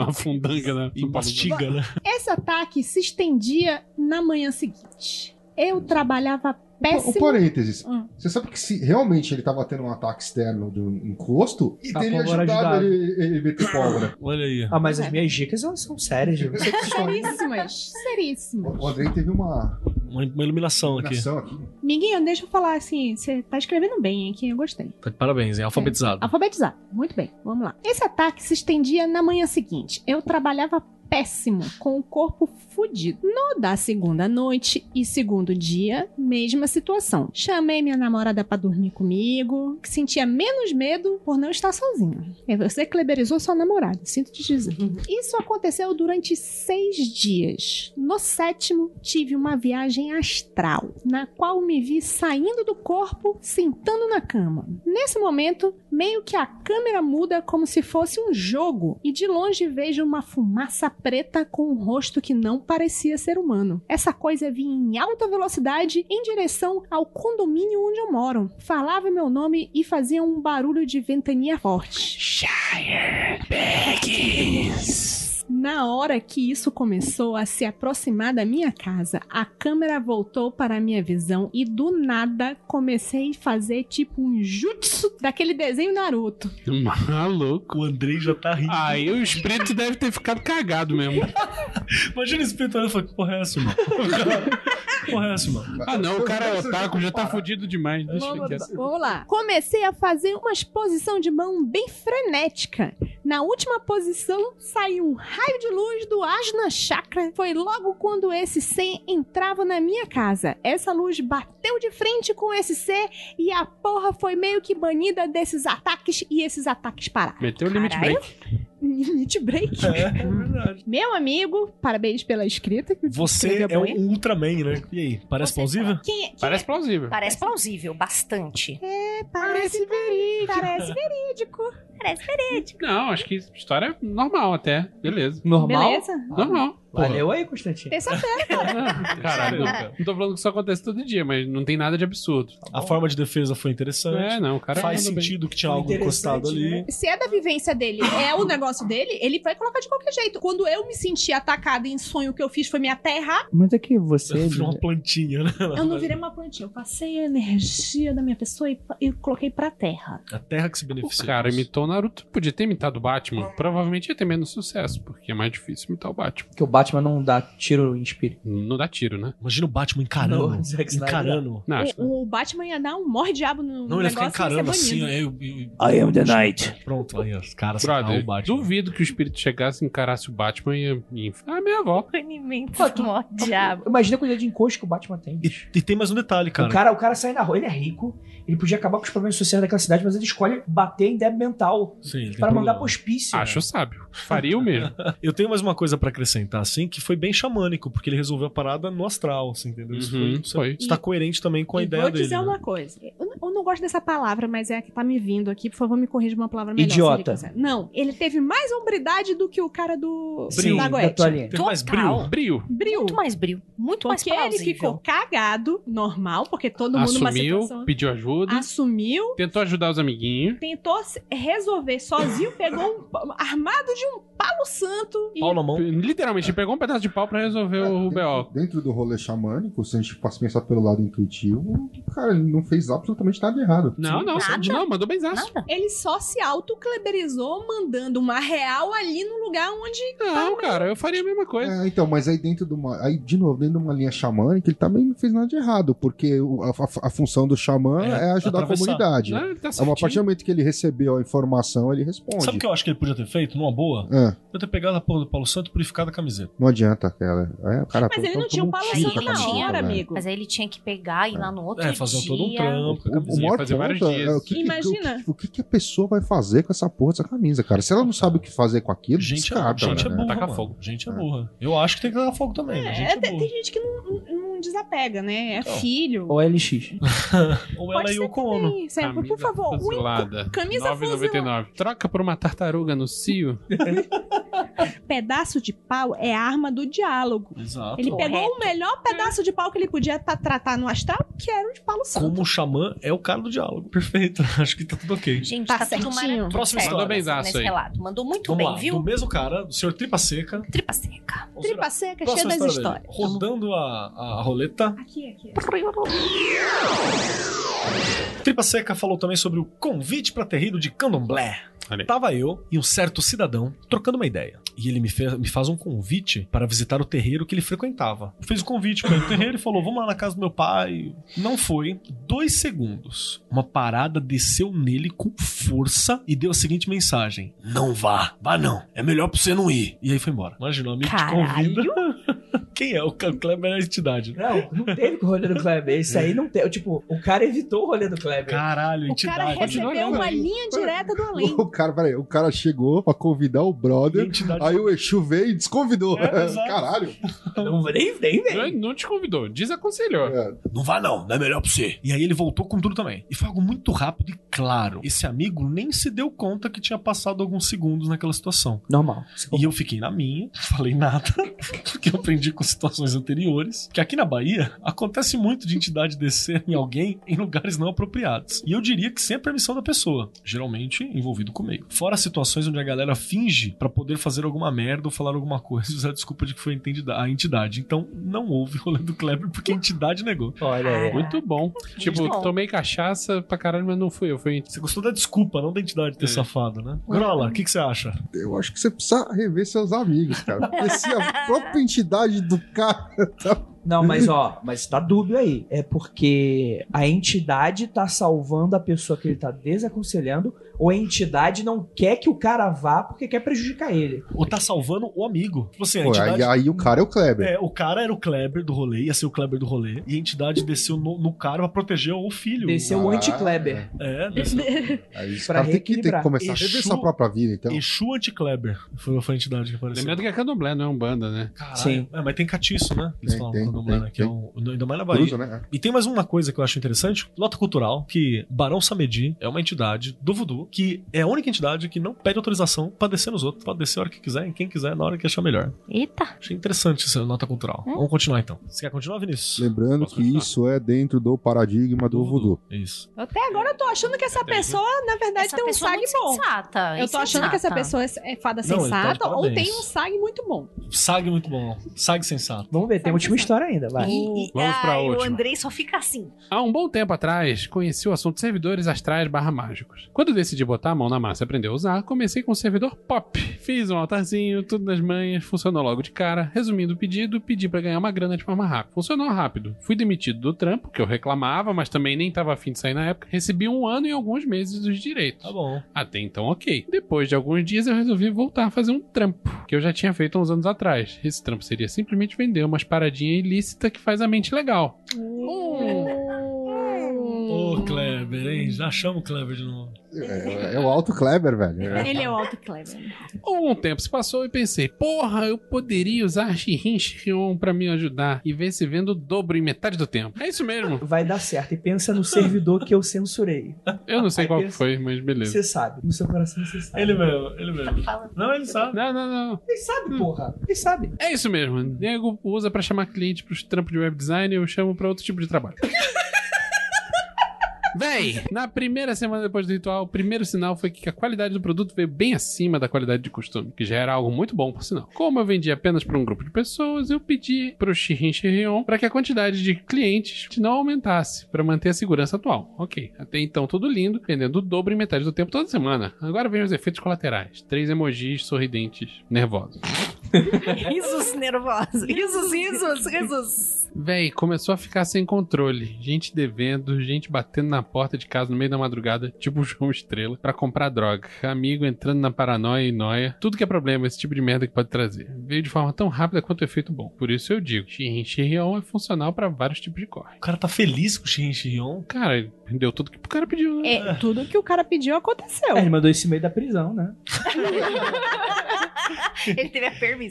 a fundanga, né? E mastiga, né? Esse ataque se estendia na manhã seguinte. Eu trabalhava Um péssimo. parênteses. Hum. Você sabe que se realmente ele tava tendo um ataque externo do encosto, e A teria ajudado ajudava. ele, ele meter pólvora. Olha aí. Ah, mas É. as minhas dicas elas são sérias. Estão- Seríssimas, seríssimas. O Andrei teve uma Uma, uma iluminação aqui. iluminação aqui. Miguinho, deixa eu falar assim, você tá escrevendo bem, hein, que eu gostei. Tá de Parabéns, hein? Alfabetizado. Alfabetizado. Muito bem, vamos lá. Esse ataque se estendia na manhã seguinte. Eu trabalhava péssimo, com o corpo fudido. No da segunda noite e segundo dia, mesma situação. Chamei minha namorada pra dormir comigo, que sentia menos medo por não estar sozinha. E você kleberizou sua namorada, sinto te dizer. Isso aconteceu durante seis dias. No sétimo, tive uma viagem astral, na qual me vi saindo do corpo, sentando na cama. Nesse momento, meio que a câmera muda como se fosse um jogo, e de longe vejo uma fumaça preta com um rosto que não parecia ser humano. Essa coisa vinha em alta velocidade em direção ao condomínio onde eu moro. Falava meu nome e fazia um barulho de ventania forte. Na hora que isso começou a se aproximar da minha casa, a câmera voltou para a minha visão e do nada comecei a fazer tipo um jutsu daquele desenho Naruto. Maluco. O Andrei já tá rindo. Aí o espírito deve ter ficado cagado mesmo. Imagina o espírito olhando e falando, que porra é essa, mano? Porra é essa, mano? Ah, não, o cara é otaku, já tá fudido demais. Deixa quieto. Vamos lá. Comecei a fazer uma exposição de mão bem frenética. Na última posição, saiu um raio de luz do Ajna Chakra. Foi logo quando esse ser entrava na minha casa. Essa luz bateu de frente com esse ser e a porra foi meio que banida desses ataques e esses ataques pararam. Meteu o limit break. Limite break. É, é verdade. Meu amigo, parabéns pela escrita. que Você é um Ultraman, né? E aí, parece Você- plausível? Quem, quem Parece plausível. Parece plausível, bastante. é? Parece verídico. Parece verídico. Parece verídico. Não, acho que história é normal até. Beleza. Normal? Beleza? Normal. Valeu aí, Constantino. Terça-feira. Caralho, não, não tô falando que isso acontece todo dia, mas não tem nada de absurdo. A forma de defesa foi interessante. É, não, o cara Faz bem. sentido que tinha Foi algo encostado interessante, ali. né? Se é da vivência dele, é o negócio dele, ele vai colocar de qualquer jeito. Quando eu me senti atacada em sonho, o que eu fiz foi me aterrar. Mas é que você. Eu fiz uma plantinha, né? Eu não virei uma plantinha. Eu passei a energia da minha pessoa e, e coloquei pra terra. A terra que se O beneficia. cara disso. imitou o Naruto. Podia ter imitado o Batman. Provavelmente ia ter menos sucesso, porque é mais difícil imitar o Batman. Que o Batman não dá tiro em espírito. Não dá tiro, né? Imagina o Batman encarando. Não, Zack Snyder. encarando. Não, acho que... O, o Batman ia dar um morre diabo no Não, ele e ser encarando assim, aí eu, eu- I am the night. Pronto, aí os caras Brother, o Batman. duvido que o espírito chegasse e encarasse o Batman e ia... Ah, minha avó. Banimento Pô, tu- mó diabo. Imagina a quantidade de encosto que o Batman tem. E, e tem mais um detalhe, cara. O cara, o cara sai na rua, ele é rico, ele podia acabar com os problemas sociais daquela cidade, mas ele escolhe bater em débil mental Sim, ele para mandar pro hospício. Acho sábio. Faria o mesmo. Eu tenho mais uma coisa pra acrescentar, assim, que foi bem xamânico, porque ele resolveu a parada no astral, assim, entendeu? Isso, Uhum, foi, isso foi. está coerente também com a ideia vou dele. dizer né? uma coisa. Eu, não- gosto dessa palavra, mas é a que tá me vindo aqui. Por favor, me corrija uma palavra melhor. se Idiota. ele quiser. Não, ele teve mais hombridade do que o cara do Sim, da Goethe. Teve mais. Brio. Brilho. Muito mais brilho. Muito mais Porque ele plausível. ficou cagado, normal, porque todo mundo numa Assumiu, situação... pediu ajuda, Assumiu, tentou ajudar os amiguinhos. tentou resolver sozinho, pegou um armado de um palo santo e Pau na mão. Literalmente, ele pegou um pedaço de pau pra resolver o BO. Dentro, do rolê xamânico, se a gente fosse pensar pelo lado intuitivo, cara, ele não fez absolutamente nada de errado. Não, não, Nada. não, mandou benzaço. Nada. ele só se autocleberizou mandando uma real ali no lugar onde Não, cara, eu faria a mesma coisa. É, então, mas aí dentro de uma. Aí, de novo, dentro de uma linha xamânica, ele também não fez nada de errado, porque a, a- a função do xamã É, é, ajudar a comunidade. Não, tá É uma certinho. partir do momento que ele recebeu a informação, ele responde. Sabe o que eu acho que ele podia ter feito, numa boa? É, Eu ter pegado a porra do Paulo Santo e purificado a camiseta. não adianta, cara. É, o cara Mas ele não tinha um palo tiro santo a na hora, velho. amigo. Mas aí ele tinha que pegar e ir lá no outro É, fazer dia. todo um trampo a O, o maior fazer vários ponto dias. é o que, que- Imagina. o, que, o que que a pessoa vai fazer com essa porra dessa camisa, cara. Se ela não sabe o que fazer com aquilo, Gente, é, descarta, gente é né? burra, Taca mano. fogo. Gente é É. burra. Eu acho que tem que tacar fogo também. É, gente é tem, burra. tem gente que não desapega, né? É Então. filho. Ou LX. Ou ela Pode e ser o Ono. também, sério, por favor, o fuzilada. camisa 9,99. Troca por uma tartaruga no cio. pedaço de pau é a arma do diálogo. Exato. Ele Correto. pegou o melhor pedaço de pau que ele podia tá- tratar no astral, que era o de palo santo. Como o xamã é o cara do diálogo. Perfeito. Acho que tá tudo ok. Gente, Tá tá, certinho. Próxima Certo, história. Mandou benzaço aí. relato. Mandou muito Vamos bem, lá. viu? Do mesmo cara, do senhor Tripa Seca. Tripa seca. Tripa seca, cheia das dele. histórias. Rodando a, a roleta. Aqui, aqui. Tripa Seca falou também sobre o convite para terreiro de Candomblé. Aí. Tava eu e um certo cidadão trocando uma ideia. E ele me, fez, me faz um convite para visitar o terreiro que ele frequentava. Fez o convite para ir no terreiro e falou: Vamos lá na casa do meu pai. Não foi. Dois segundos. Uma parada desceu nele com força e deu a seguinte mensagem: Não vá, vá não. É melhor pra você não ir. E aí foi embora. Imagina, o amigo te Caralho. convida. Quem é? O Kleber é a entidade. Não, não teve com o rolê do Kleber. Isso aí não teve. Tipo, o cara evitou o rolê do Kleber. Caralho, O cara entidade. recebeu uma linha direta do além. O cara, peraí, o cara chegou pra convidar o brother, Entidade. aí o Exu veio e desconvidou. É. Caralho. Não, nem, nem Não, vem. não te convidou, desaconselhou. É. Não vá não, não é melhor pra você. E aí ele voltou com tudo também. E foi algo muito rápido e claro. Esse amigo nem se deu conta que tinha passado alguns segundos naquela situação. Normal. E eu fiquei na minha, não falei nada, porque eu aprendi com situações anteriores, que aqui na Bahia acontece muito de entidade descer em alguém em lugares não apropriados. E eu diria que sem a permissão da pessoa, geralmente envolvido comigo. Fora situações onde a galera finge pra poder fazer alguma merda ou falar alguma coisa e usar a desculpa de que foi a entidade- a entidade. Então não houve rolê do Kleber porque a entidade negou. Olha aí. Muito bom. Tipo, bom. tomei cachaça pra caralho, mas não fui eu. Fui Você gostou da desculpa, não da entidade ter É. safado, né? Grola, o que, que você acha? Eu acho que você precisa rever seus amigos, cara. Porque se a própria entidade do cara tá Não, mas ó, mas tá dúbio aí. É porque a entidade tá salvando a pessoa que ele tá desaconselhando, ou a entidade não quer que o cara vá porque quer prejudicar ele. Ou tá salvando o amigo. Tipo assim, entidade... aí, aí o cara é o Kleber. É, o cara era o Kleber do rolê, ia ser o Kleber do rolê, e a entidade desceu no, no cara pra proteger o filho. Desceu o Ah. anti-Kleber. É, desceu. Aí os Pra caras têm que, tem que começar a rever Exu- sua própria vida, então. Exu anti-Kleber foi, foi a entidade que apareceu. Lembrando que é candomblé, não é um banda, né? Caralho. Sim. É, mas tem catiço, né? Eles Tem, falam tem, candomblé, tem, né? Que é tem. um, ainda mais na Bahia. Cruza, né? E tem mais uma coisa que eu acho interessante: Lota Cultural, que Barão Samedi é uma entidade do voodoo, que é a única entidade que não pede autorização pra descer nos outros. Pode descer a hora que quiser, em quem quiser, na hora que achar melhor. Eita. Achei interessante essa nota cultural. Vamos continuar então. Você quer continuar, Vinícius? Lembrando Posso que continuar? isso é dentro do paradigma do voodoo. Isso. Até agora eu tô achando que essa Entendi. pessoa, na verdade, Essa tem um é muito bom. sensata. Eu tô achando que essa pessoa é fada Não, tá sensata ou parabéns. tem um sague muito bom. Sag muito bom. Sag sensato. Vamos ver, tem uma última história ainda, vai. E, e- Vamos pra ai, última. O Andrei só fica assim. Há um bom tempo atrás, conheci o assunto servidores astrais barra mágicos. Quando decidi botar a mão na massa e aprender a usar, comecei com o servidor pop. Fiz um altarzinho, tudo nas manhas, funcionou logo de cara. Resumindo o pedido, pedi pra ganhar uma grana de forma rápida. Funcionou rápido. Fui demitido do trampo, que eu reclamava, mas também nem tava afim de sair na época. Recebi um ano e alguns meses dos direitos. Tá bom. Até então, ok. Depois de alguns dias, eu resolvi voltar a fazer um trampo, que eu já tinha feito uns anos atrás. Esse trampo seria simplesmente vender umas paradinhas ilícitas que faz a mente legal. Ô, Kleber. Kleber, hein? Já chama o Kleber de novo. É, é o Alto Kleber, velho. Ele é o Alto Clever. Um tempo se passou e pensei, porra, eu poderia usar Shirin Shion pra me ajudar e ver se vendo o dobro em metade do tempo. É isso mesmo. Vai dar certo. E pensa no servidor que eu censurei. Eu não sei Aí qual pensa- foi, mas beleza. Você sabe. No seu coração você sabe. Ele mesmo, ele mesmo. Não, ele sabe. Não, não, não. Ele sabe, porra. Ele sabe. É isso mesmo. Nego usa pra chamar cliente pros trampos de web design, eu chamo pra outro tipo de trabalho. Véi, na primeira semana depois do ritual, o primeiro sinal foi que a qualidade do produto veio bem acima da qualidade de costume, que já era algo muito bom, por sinal. Como eu vendi apenas para um grupo de pessoas, eu pedi pro Shirin Shirion para que a quantidade de clientes não aumentasse, para manter a segurança atual. Ok, até então tudo lindo, vendendo o dobro em metade do tempo toda semana. Agora vem os efeitos colaterais. Três emojis sorridentes, nervosos. Risos nervosos. Risos, risos, risos. Véi, começou a ficar sem controle. Gente devendo, gente batendo na porta de casa no meio da madrugada, tipo o João Estrela, pra comprar droga. Amigo entrando na paranoia e noia. Tudo que é problema, esse tipo de merda que pode trazer. Veio de forma tão rápida quanto o efeito bom. Por isso eu digo, Shirin Shirion é funcional pra vários tipos de corre. O cara tá feliz com o Shin Shion. Cara, deu tudo que o cara pediu, né? É, tudo que o cara pediu aconteceu. É, ele mandou esse meio da prisão, né? Ele teve a permissão.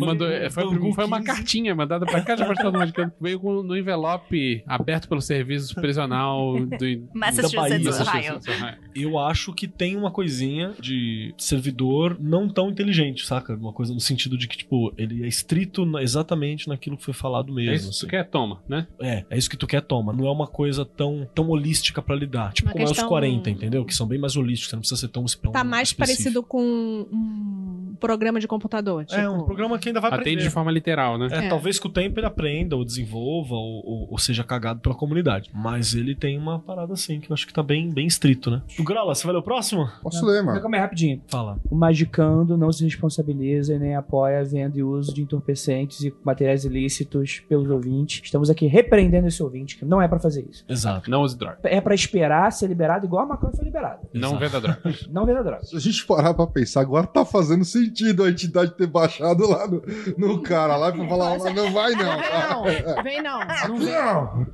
Mandou, é, foi, foi uma 15. cartinha mandada pra casa de todo mundo. Veio com, no envelope aberto pelo serviço prisional do, Massachusetts, Bahia, Ohio. Ohio. Eu acho que tem uma coisinha de servidor não tão inteligente, saca? Uma coisa no sentido de que, tipo, ele é estrito exatamente naquilo que foi falado mesmo. É isso que assim. tu quer? Toma, né? É, é isso que tu quer, toma. Não é uma coisa tão, tão holística pra lidar. Tipo, Uma como é os questão- 40, entendeu? Que são bem mais holísticos, você não precisa ser tão tão Tá mais específico. parecido com um programa de computador. Tipo, É, um programa que ainda vai Atende aprender. de forma literal, né? É, É. talvez com o tempo ele aprenda, ou desenvolva, ou, ou- ou seja cagado pela comunidade. Mas ele tem uma parada assim, que eu acho que tá bem, bem estrito, né? O Grala, você vai ler o próximo? Posso ler, mano? Calma aí, rapidinho. Fala. O Magicando não se responsabiliza e nem apoia a venda e uso de entorpecentes e materiais ilícitos pelos ouvintes. Estamos aqui repreendendo esse ouvinte, que não é pra fazer isso. Exato. Não use droga. É pra esperar ser liberado igual a maconha foi liberada. Não Exato. venda droga. Não venda droga. Se a gente parar pra pensar, agora tá fazendo sentido a entidade ter baixado lá no, no cara lá pra falar, não vai não. Não, vem não. Não vem, Não.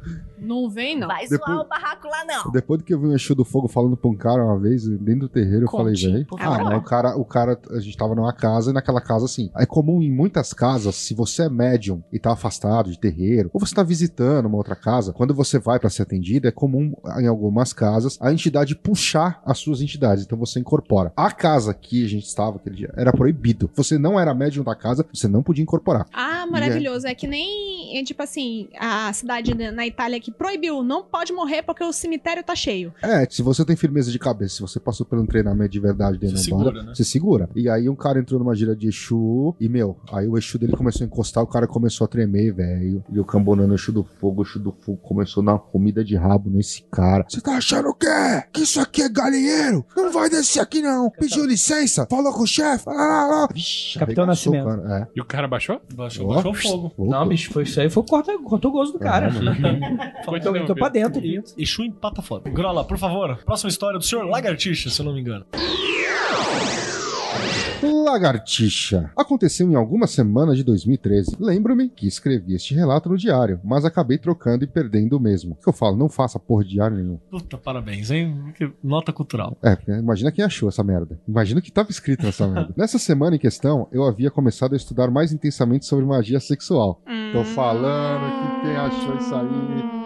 Não vem não. Vai Depois- zoar o barraco lá, não. Depois que eu vi um Exu do Fogo falando pra um cara uma vez, dentro do terreiro, eu Conte, falei, velho. Ah, não, o cara, o cara, a gente tava numa casa e naquela casa, assim. É comum em muitas casas, se você é médium e tá afastado de terreiro, ou você tá visitando uma outra casa, quando você vai pra ser atendido, é comum em algumas casas a entidade puxar as suas entidades. Então você incorpora. A casa que a gente estava aquele dia era proibido. Você não era médium da casa, você não podia incorporar. Ah, maravilhoso. É que nem, é tipo assim, a cidade na na Itália que proibiu, não pode morrer porque o cemitério tá cheio. É, se você tem firmeza de cabeça, se você passou por um treinamento de verdade dentro Você da segura, né? você segura. E aí um cara entrou numa gira de Exu e, meu, aí o Exu dele começou a encostar, o cara começou a tremer, velho. E o cambonando o Exu do Fogo, o Exu do Fogo começou a dar uma comida de rabo nesse cara. Você tá achando o quê? Que isso aqui é galinheiro? Não vai descer aqui não. Pediu licença, falou com o chefe. lá, lá, lá. Vixe, Capitão Nascimento. cara, É. E o cara baixou? Baixou, baixou o fogo. Opa. Não, bicho, foi isso aí. Foi cortou, cortou o gozo do cara. Foi Então, entrou pra dentro, Pinto. Exu empata foda. Grola, por favor, próxima história do senhor Lagartixa, se eu não me engano. Lagartixa. Aconteceu em algumas semanas de 2013. Lembro-me que escrevi este relato no diário, mas acabei trocando e perdendo o mesmo. Que eu falo, não faça porra de diário nenhum. Puta, parabéns, hein? Que Nota cultural. É, imagina quem achou essa merda. Imagina o que estava escrito nessa merda. Nessa semana em questão, eu havia começado a estudar mais intensamente sobre magia sexual. Tô falando que quem achou isso aí.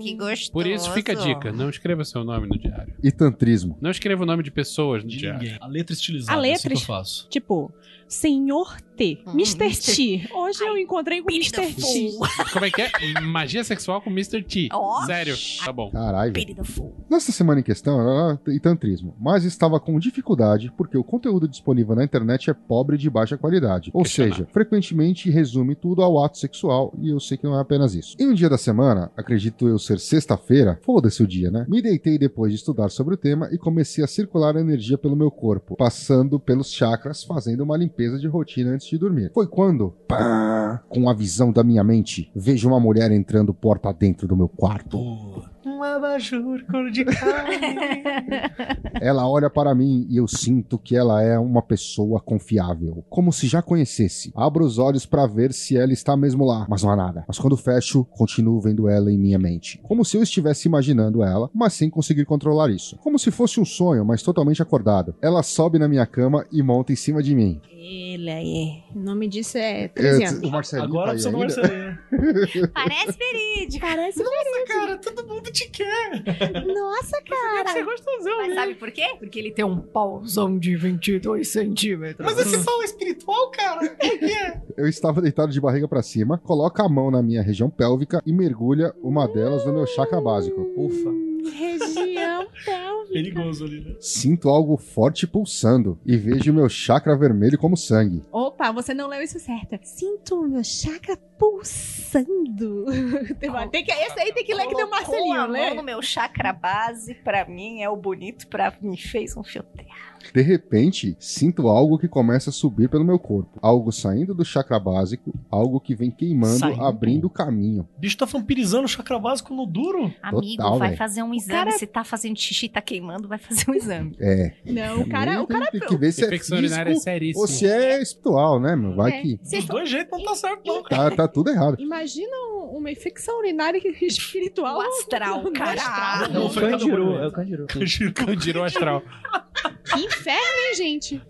Hum, que gostoso. Por isso fica a dica: não escreva seu nome no diário. E tantrismo. Não escreva o nome de pessoas no De diário. ninguém. A letra estilizada, A letra assim que eu faço. Tipo, Senhor T. Hum, Mr. Mr. T. Hoje eu encontrei com o Mr. T. Como é que é? Magia sexual com Mr. T. Ó. Sério. Tá bom. Caralho. Nessa semana em questão era e tantrismo, mas estava com dificuldade porque o conteúdo disponível na internet é pobre e de baixa qualidade. Ou seja, frequentemente resume tudo ao ato sexual e eu sei que não é apenas isso. Em um dia da semana, acredito eu ser sexta-feira, foda-se o dia, né? Me deitei depois de estudar sobre o tema e comecei a circular a energia pelo meu corpo, passando pelos chakras, fazendo uma limpeza de rotina antes de dormir. Foi quando, pá, com a visão da minha mente, vejo uma mulher entrando porta dentro do meu quarto. Um abajur cor de carne. Ela olha para mim e eu sinto que ela é uma pessoa confiável, como se já conhecesse. Abro os olhos para ver se ela está mesmo lá, mas não há nada. Mas quando fecho, continuo vendo ela em minha mente, como se eu estivesse imaginando ela, mas sem conseguir controlar isso. Como se fosse um sonho, mas totalmente acordado. Ela sobe na minha cama e monta em cima de mim. Ele aí. O nome disso é 13 É, o Marcelinho Agora tá aí precisa do ainda? Marcelinho. Parece verídico. Parece Nossa, cara, todo mundo te quer. Nossa, Você cara. é gostosão, Mas sabe por quê? Porque ele tem um pauzão de 22 centímetros. Mas esse sol é espiritual, cara? Por quê? Eu estava deitado de barriga para cima, coloca a mão na minha região pélvica e mergulha uma delas no meu chakra básico. Ufa. Pélvica. Perigoso ali, né? Sinto algo forte pulsando e vejo meu chakra vermelho como sangue. Opa, você não leu isso certo. Sinto o meu chakra pulsando. tem que, esse aí tem que ler que Colocou Marcelinho, né? meu chakra base, pra mim é o bonito, pra mim fez um fio terra. De repente, sinto algo que começa a subir pelo meu corpo. Algo saindo do chakra básico, algo que vem queimando, Saindo? abrindo o caminho. O bicho tá vampirizando o chakra básico no duro. Amigo, Total, vai velho. fazer um exame. cara- Se tá fazendo xixi, tá queimando, vai fazer um exame. É. Não, o cara, o tem, cara tem que ver se é Infecção urinária é físico seríssima. ou se é espiritual, né, meu? Vai É. que Dos dois jeitos não tá certo, não, cara. tá, tá tudo errado. Imagina uma infecção urinária espiritual. O astral, cara. astral. Não, o foi Candiru, é o Candiru. Candirou astral. Que inferno, hein, gente?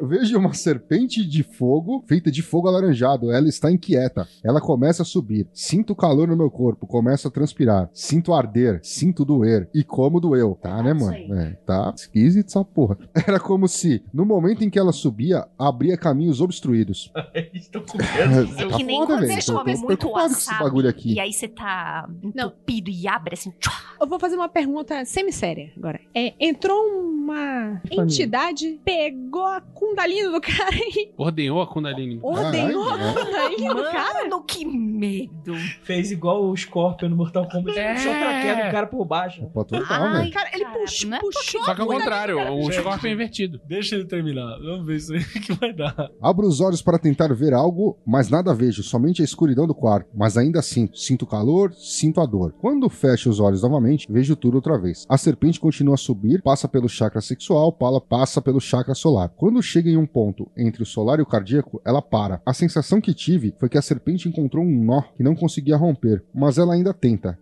Eu vejo uma serpente de fogo, feita de fogo alaranjado. Ela está inquieta. Ela começa a subir. Sinto calor no meu corpo, começa a transpirar. Sinto arder, sinto doer. E como doeu. Tá, né, mano? É, tá esquisito essa porra. Era como se, no momento em que ela subia, abria caminhos obstruídos. Estão com medo. É Tá que nem foda, quando velho. você come muito preocupado com esse wasabi bagulho aqui. e aí você tá Não. entupido e abre assim. tchua. Eu vou fazer uma pergunta semi-séria agora. É, entrou uma entidade, pegou a Kundalini do cara e Ordenhou a Kundalini. ordenou a Kundalini do cara. Mano, que medo. Fez igual o Scorpion no Mortal Kombat. É. Puxou pra queda o cara por baixo. Pô, total, Ai, velho. Cara, ele Cara, puxou, não é puxou Só que ao contrário, do cara. o Gente. Scorpion é invertido. Deixa ele terminar. Vamos ver isso aí que vai dar. Abro os olhos para tentar ver algo, mas nada vejo, somente a escuridão do quarto. Mas ainda sinto, sinto calor, sinto a dor. Quando fecho os olhos novamente, vejo tudo outra vez. A serpente continua a subir, passa pelo chakra sexual, pala, passa pelo chakra solar. Quando chega em um ponto entre o solar e o cardíaco, ela para. A sensação que tive foi que a serpente encontrou um nó que não conseguia romper, mas ela ainda tenta.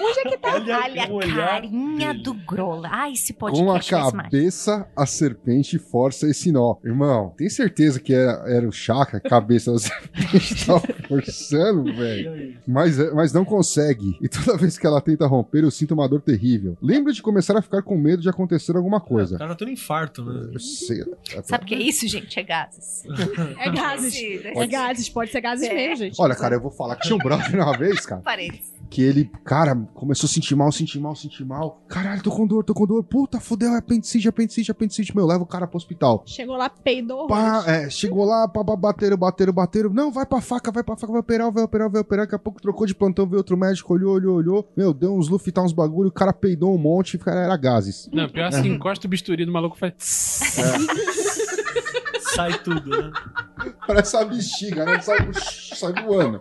Onde é que tá? Olha, Olha a olhar carinha dele. do Grola. Ai, esse Com a cabeça, a serpente força esse nó. Irmão, tem certeza que era, era o chakra, a cabeça da serpente tava forçando, velho? Mas, mas não consegue. E toda vez que ela tenta romper, eu sinto uma dor terrível. Lembro de começar a ficar com medo de acontecer alguma coisa. Cara tá tendo infarto, né? Eu sei. Sabe o que é isso, gente? É gases. É gases. É gases, pode ser gases É. mesmo, gente. Olha, cara, eu vou falar que tinha um brother uma vez, cara, Parede. que ele, cara, começou a sentir mal, sentir mal, sentir mal. Caralho, tô com dor, tô com dor. Puta, fudeu, é apendicite, apendicite, apendicite. Meu, leva o cara pro hospital. Chegou lá, peidou. Pá, é, chegou lá, pá, pá, bateram, bateram, bateram. Não, vai pra faca, vai pra faca, vai operar, vai operar, vai operar. Daqui a pouco trocou de plantão, veio outro médico, olhou, olhou, olhou. Meu, deu uns lufitar uns bagulho, o cara peidou um monte, o cara era gases. Não, pior assim, encosta o bisturi do maluco faz. Sai tudo, né? Parece uma bexiga, né? Sai, sai voando.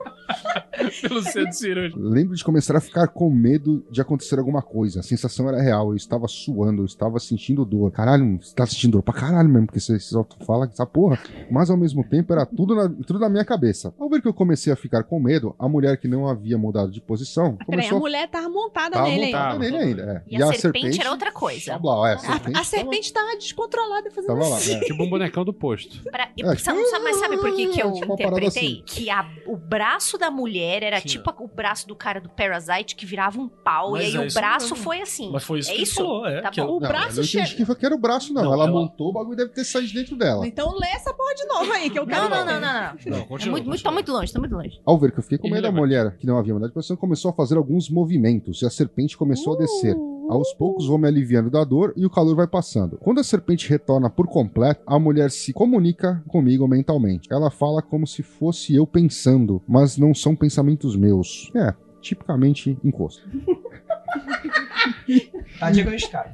pelo centro cirúrgico. Lembro de começar a ficar com medo de acontecer alguma coisa. A sensação era real. Eu estava suando, eu estava sentindo dor. Caralho, você tá sentindo dor pra caralho mesmo, porque você só fala essa porra. Mas ao mesmo tempo era tudo na, tudo na minha cabeça. Ao ver que eu comecei a ficar com medo, a mulher que não havia mudado de posição Peraí, a começou a mulher tava montada Tava nele montada ainda. nele ainda. é. E, a, serpente, era outra coisa. É, a A, serpente, a serpente tava descontrolada fazendo tava, tava lá. assim. é. Tipo um bonecão do posto. Pra- É, sabe- sabe- mas sabe por que, que eu tipo interpretei? assim. Que a- o braço da mulher era Tinha. tipo o braço do cara do Parasite que virava um pau. Mas e é aí o isso braço mesmo. foi assim. Mas foi isso é que isso? falou, é. Tá que bom. O Não, braço eu não entendi chega. que, era o braço, não. Não, ela, ela- montou, o bagulho deve ter saído de dentro dela. Então lê essa porra de novo aí, que eu quero Não, não, não, não, não. Não, É continua. muito, muito, tá muito longe, tá muito longe. Ao ver que eu fiquei com medo, a Irrelevante. mulher, que não havia mudado de posição, começou a fazer alguns movimentos e a serpente começou a descer. Aos poucos vou me aliviando da dor e o calor vai passando. Quando a serpente retorna por completo, a mulher se comunica comigo mentalmente. Ela fala como se fosse eu pensando, mas não são pensamentos meus. É, tipicamente encosto. Tá diagnosticado.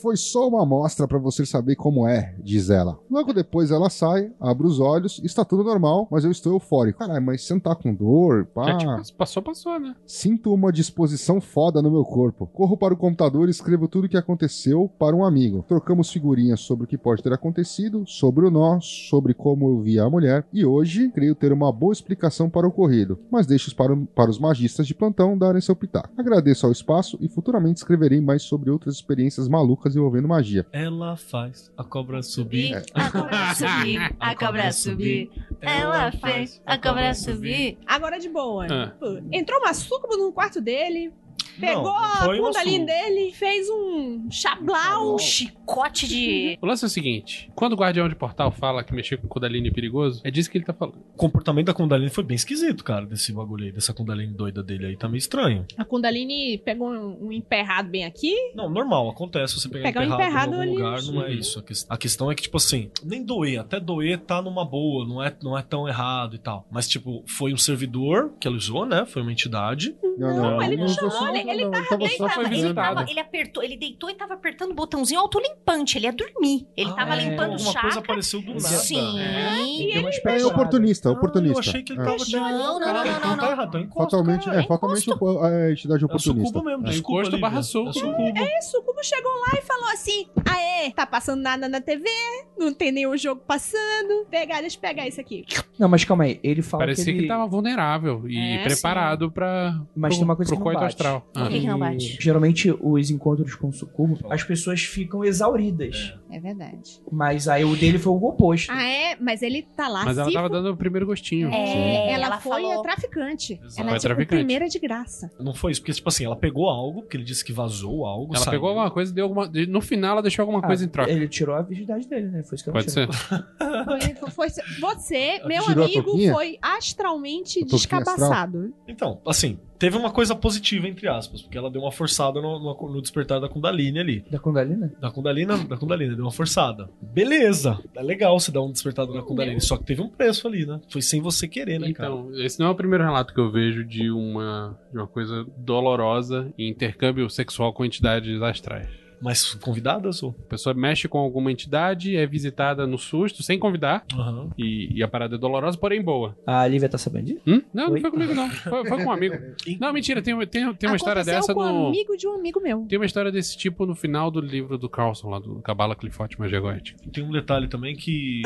Foi só uma amostra pra você saber como é, diz ela. Logo depois ela sai, abre os olhos, está tudo normal, mas eu estou eufórico. Caralho, mas você não tá com dor? Pá. Já, tipo, passou, passou, né? Sinto uma disposição foda no meu corpo. Corro para o computador e escrevo tudo o que aconteceu para um amigo. Trocamos figurinhas sobre o que pode ter acontecido, sobre o nó, sobre como eu vi a mulher. E hoje, creio ter uma boa explicação para o ocorrido, mas deixo para, para os magistas de plantão darem seu pitaco. Agradeço ao espaço e futuramente escreverei mais sobre outras experiências malucas envolvendo magia. Ela faz a cobra subir. A cobra subir, a cobra subir. Ela fez a cobra subir. Agora de boa. Ah. Pô, Entrou uma sucubo no quarto dele, pegou Não, a Kundalini suco. dele, fez um chablau. Um chicote de. O lance é o seguinte: quando o guardião de portal fala que mexer com Kundalini é perigoso, é disso que ele tá falando. O comportamento da Kundalini foi bem esquisito, cara, desse bagulho aí, dessa Kundalini doida dele aí, tá meio estranho. A Kundalini pegou um, um emperrado bem aqui. Não, normal, acontece você pegar, Pegar um emperrado, emperrado em algum ali. lugar, não é isso. A, ques- a questão é que, tipo assim, nem doer, até doer tá numa boa, não é, não é tão errado e tal. Mas, tipo, foi um servidor que ela usou, né? Foi uma entidade. Não, ele não chamou, ele- ele não, tava Ele, só tava, ele, tava- ele apertou, ele deitou e tava apertando o botãozinho autolimpante. Ele ia dormir. Ele Ah, tava é, limpando o Alguma coisa chakra. apareceu do nada. Sim. Deu uma É oportunista, Ah, oportunista. eu achei que ele É. tava. Não, não, não, não, então não, tá não. errado, tá encosto, Fatalmente, cara. é, fatalmente encosto. a entidade É oportunista. sucubo mesmo, É desculpa, encosto Lívia. barra. É sucubo. É, o sucubo chegou lá e falou assim: Aê, tá passando nada na TV, não tem nenhum jogo passando. Pegar, deixa eu pegar isso aqui. Não, mas calma aí. Ele fala Parecia que que, ele... ele tava vulnerável e É, preparado pra. Mas tem uma coisa que não bate. astral. Ah. Por que que não bate? Geralmente, os encontros com o sucubo, as pessoas ficam exauridas. É verdade. Mas aí o dele foi o oposto. Ah, é? Mas ele tá lá. Mas ela se tava dando o primeiro gostinho. É, ela, ela foi falou. a traficante. Exato. Ela Foi é tipo traficante. primeira de graça. Não foi isso, porque, tipo assim, ela pegou algo, que ele disse que vazou algo. Ela saiu. pegou alguma coisa e deu alguma. No final ela deixou alguma Ah, coisa em troca. Ele tirou a virgindade dele, né? Foi isso que ela Pode tirou. ser. Foi, foi- você, meu Tirou a amigo, touquinha? foi astralmente A touquinha descabaçado. Então, assim, teve uma coisa positiva, entre aspas, porque ela deu uma forçada no, no- no despertar da Kundalini ali. Da Kundalini? Da Kundalini, da Kundalini, deu uma forçada. Beleza, é legal você dar um despertado na Kundalini, só que teve um preço ali, né? Foi sem você querer, né, cara? Então, esse não é o primeiro relato que eu vejo de uma, de uma coisa dolorosa em intercâmbio sexual com entidades astrais. Mas convidadas ou? A pessoa mexe com alguma entidade, é visitada no susto, sem convidar, Aham. e, e a parada é dolorosa, porém boa. A Lívia tá sabendo disso? Hum? Não, não Oi? foi comigo, não. Foi, foi com um amigo. Não, mentira, tem, tem, tem uma história dessa com um no. amigo de um amigo meu. Tem uma história desse tipo no final do livro do Carlson, lá do Cabala Clifote Magia Goética. Tem um detalhe também que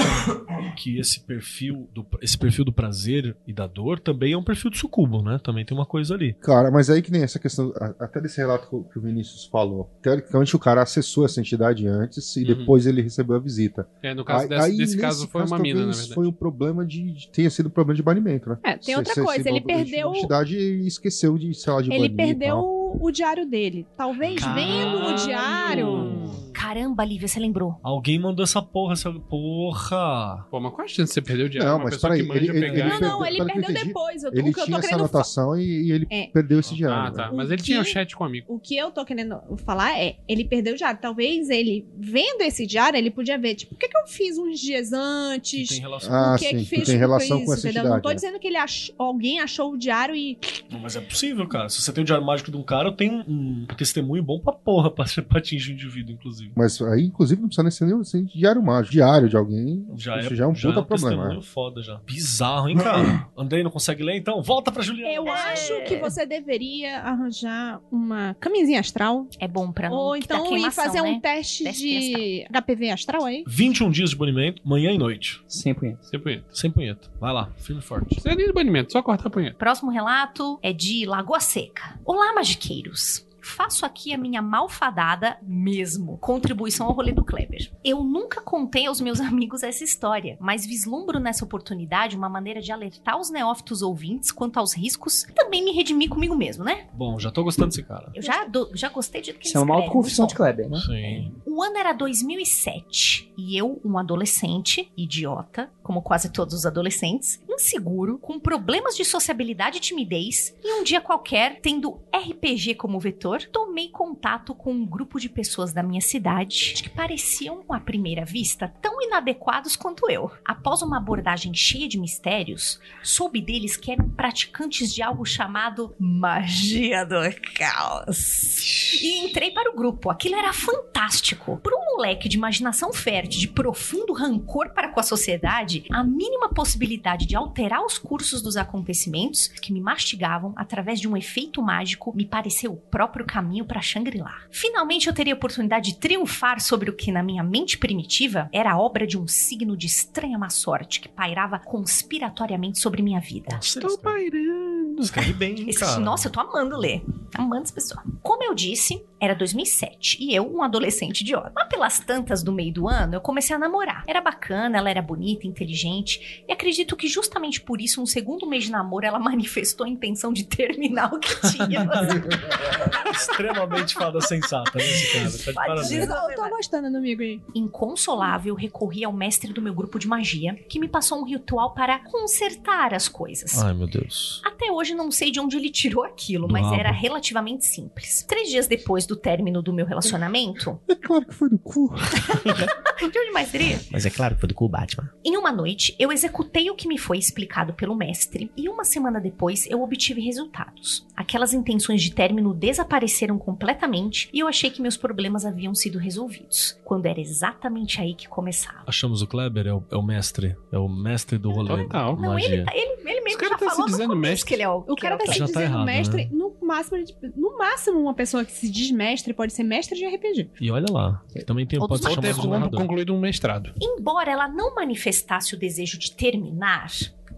que esse perfil do esse perfil do prazer e da dor também é um perfil de sucubo, né? Também tem uma coisa ali. Cara, mas aí que nem essa questão, até desse relato que o- que o Vinícius falou. Teoricamente o cara acessou essa entidade antes e Uhum. depois ele recebeu a visita. É, no caso Aí- desse, aí, desse nesse caso foi uma mina, na verdade. Foi um problema de, de- tenha sido um problema de banimento, né? É, tem outra cê- coisa, cê ele perdeu- A entidade e esqueceu de, sei lá, de Ele banir e perdeu tal. o, o diário dele. Talvez vendo o diário. Caramba, Lívia, você lembrou. Alguém mandou essa porra, essa porra. Pô, mas qual a chance de você perder o diário? Não, uma mas pessoa peraí, que ele- ele- pegar... Não, perdeu- não, ele que eu perdeu entendi, depois. Eu- Ele o que eu tinha tô essa querendo fa- anotação e, e ele É. perdeu esse diário. Ah, né? tá. Mas O ele tinha um que- chat com amigo. O que eu tô querendo falar é, ele perdeu o diário. Talvez ele, vendo esse diário, ele podia ver, tipo, o que, que eu fiz uns dias Que antes? tem relação. Ah, o que, sim, que que fez tem relação com isso, essa entendeu? Não tô é. dizendo que ele ach... alguém achou o diário e. Não, mas é possível, cara. Se você tem o diário mágico de um cara, eu tenho um testemunho bom pra porra pra atingir o indivíduo, inclusive. Mas aí, inclusive, não precisa nem ser nem ser diário mágico. Diário de alguém, Já isso é, já é um puta um problema. né? foda já. Bizarro, hein, cara? Andrei não consegue ler, então volta pra Juliana. Eu acho que você deveria arranjar uma camisinha astral. É bom pra não Ou dar então ir queimação, fazer um né? teste Teste de HPV astral aí. 21 dias de banimento, manhã e noite. Sem punheta. Sem punheta. Sem punheta. Vai lá, firme e forte. É de banimento, só cortar a punheta. Próximo relato é de Lagoa Seca. Olá, magiqueiros. Faço aqui a minha malfadada mesmo contribuição ao rolê do Kleber. Eu nunca contei aos meus amigos essa história, mas vislumbro nessa oportunidade uma maneira de alertar os neófitos ouvintes quanto aos riscos e também me redimir comigo mesmo, né? Bom, já tô gostando desse cara. Eu já, do- já gostei de que Isso é uma autoconfissão de Kleber, né? Sim. O ano era 2007 e eu, um adolescente, idiota, como quase todos os adolescentes, inseguro, com problemas de sociabilidade e timidez, e um dia qualquer, tendo RPG como vetor, tomei contato com um grupo de pessoas da minha cidade que pareciam, à primeira vista, tão inadequados quanto eu. Após uma abordagem cheia de mistérios, soube deles que eram praticantes de algo chamado magia do caos. E entrei para o grupo. Aquilo era fantástico. Por um moleque de imaginação fértil, de profundo rancor para com a sociedade, a mínima possibilidade de alterar os cursos dos acontecimentos que me mastigavam através de um efeito mágico me pareceu o próprio caminho para Shangri-La. Finalmente eu teria a oportunidade de triunfar sobre o que na minha mente primitiva era a obra de um signo de estranha má sorte que pairava conspiratoriamente sobre minha vida. Estou pairando. Escreve bem, Esse- cara. nossa, eu tô amando ler. Amando essa pessoa. Como eu disse, era 2007 e eu, um adolescente idiota. Mas pelas tantas do meio do ano, eu comecei a namorar. Era bacana, ela era bonita, inteligente. E acredito que justamente por isso, no segundo mês de namoro, ela manifestou a intenção de terminar o que tinha. Extremamente fada sensata, né, esse cara? Tá de. Eu tô gostando do amigo aí. Inconsolável, recorri ao mestre do meu grupo de magia, que me passou um ritual para consertar as coisas. Ai, meu Deus. Até hoje não sei de onde ele tirou aquilo, mas era relativamente simples. Três dias depois do término do meu relacionamento, É claro que foi do cu. de onde mais seria? Mas é claro que foi do cu Batman. Em uma noite, eu executei o que me foi explicado pelo mestre, e uma semana depois eu obtive resultados. Aquelas intenções de término desapareceram completamente e eu achei que meus problemas haviam sido resolvidos, quando era exatamente aí que começava. Achamos o Kleber, é o, é o mestre. É o mestre do rolê. Total. Não, Magia. ele, tá- ele, ele mesmo já tá se falou no dizendo começo mestre. que ele é o, O cara é tá se tá dizendo errado, mestre, né? no máximo, no máximo, uma pessoa que se diz mestre pode ser mestre de RPG. E olha lá, também tem, pode ser ter de narrador. concluído um mestrado. Embora ela não manifestasse o desejo de terminar,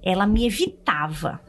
ela me evitava.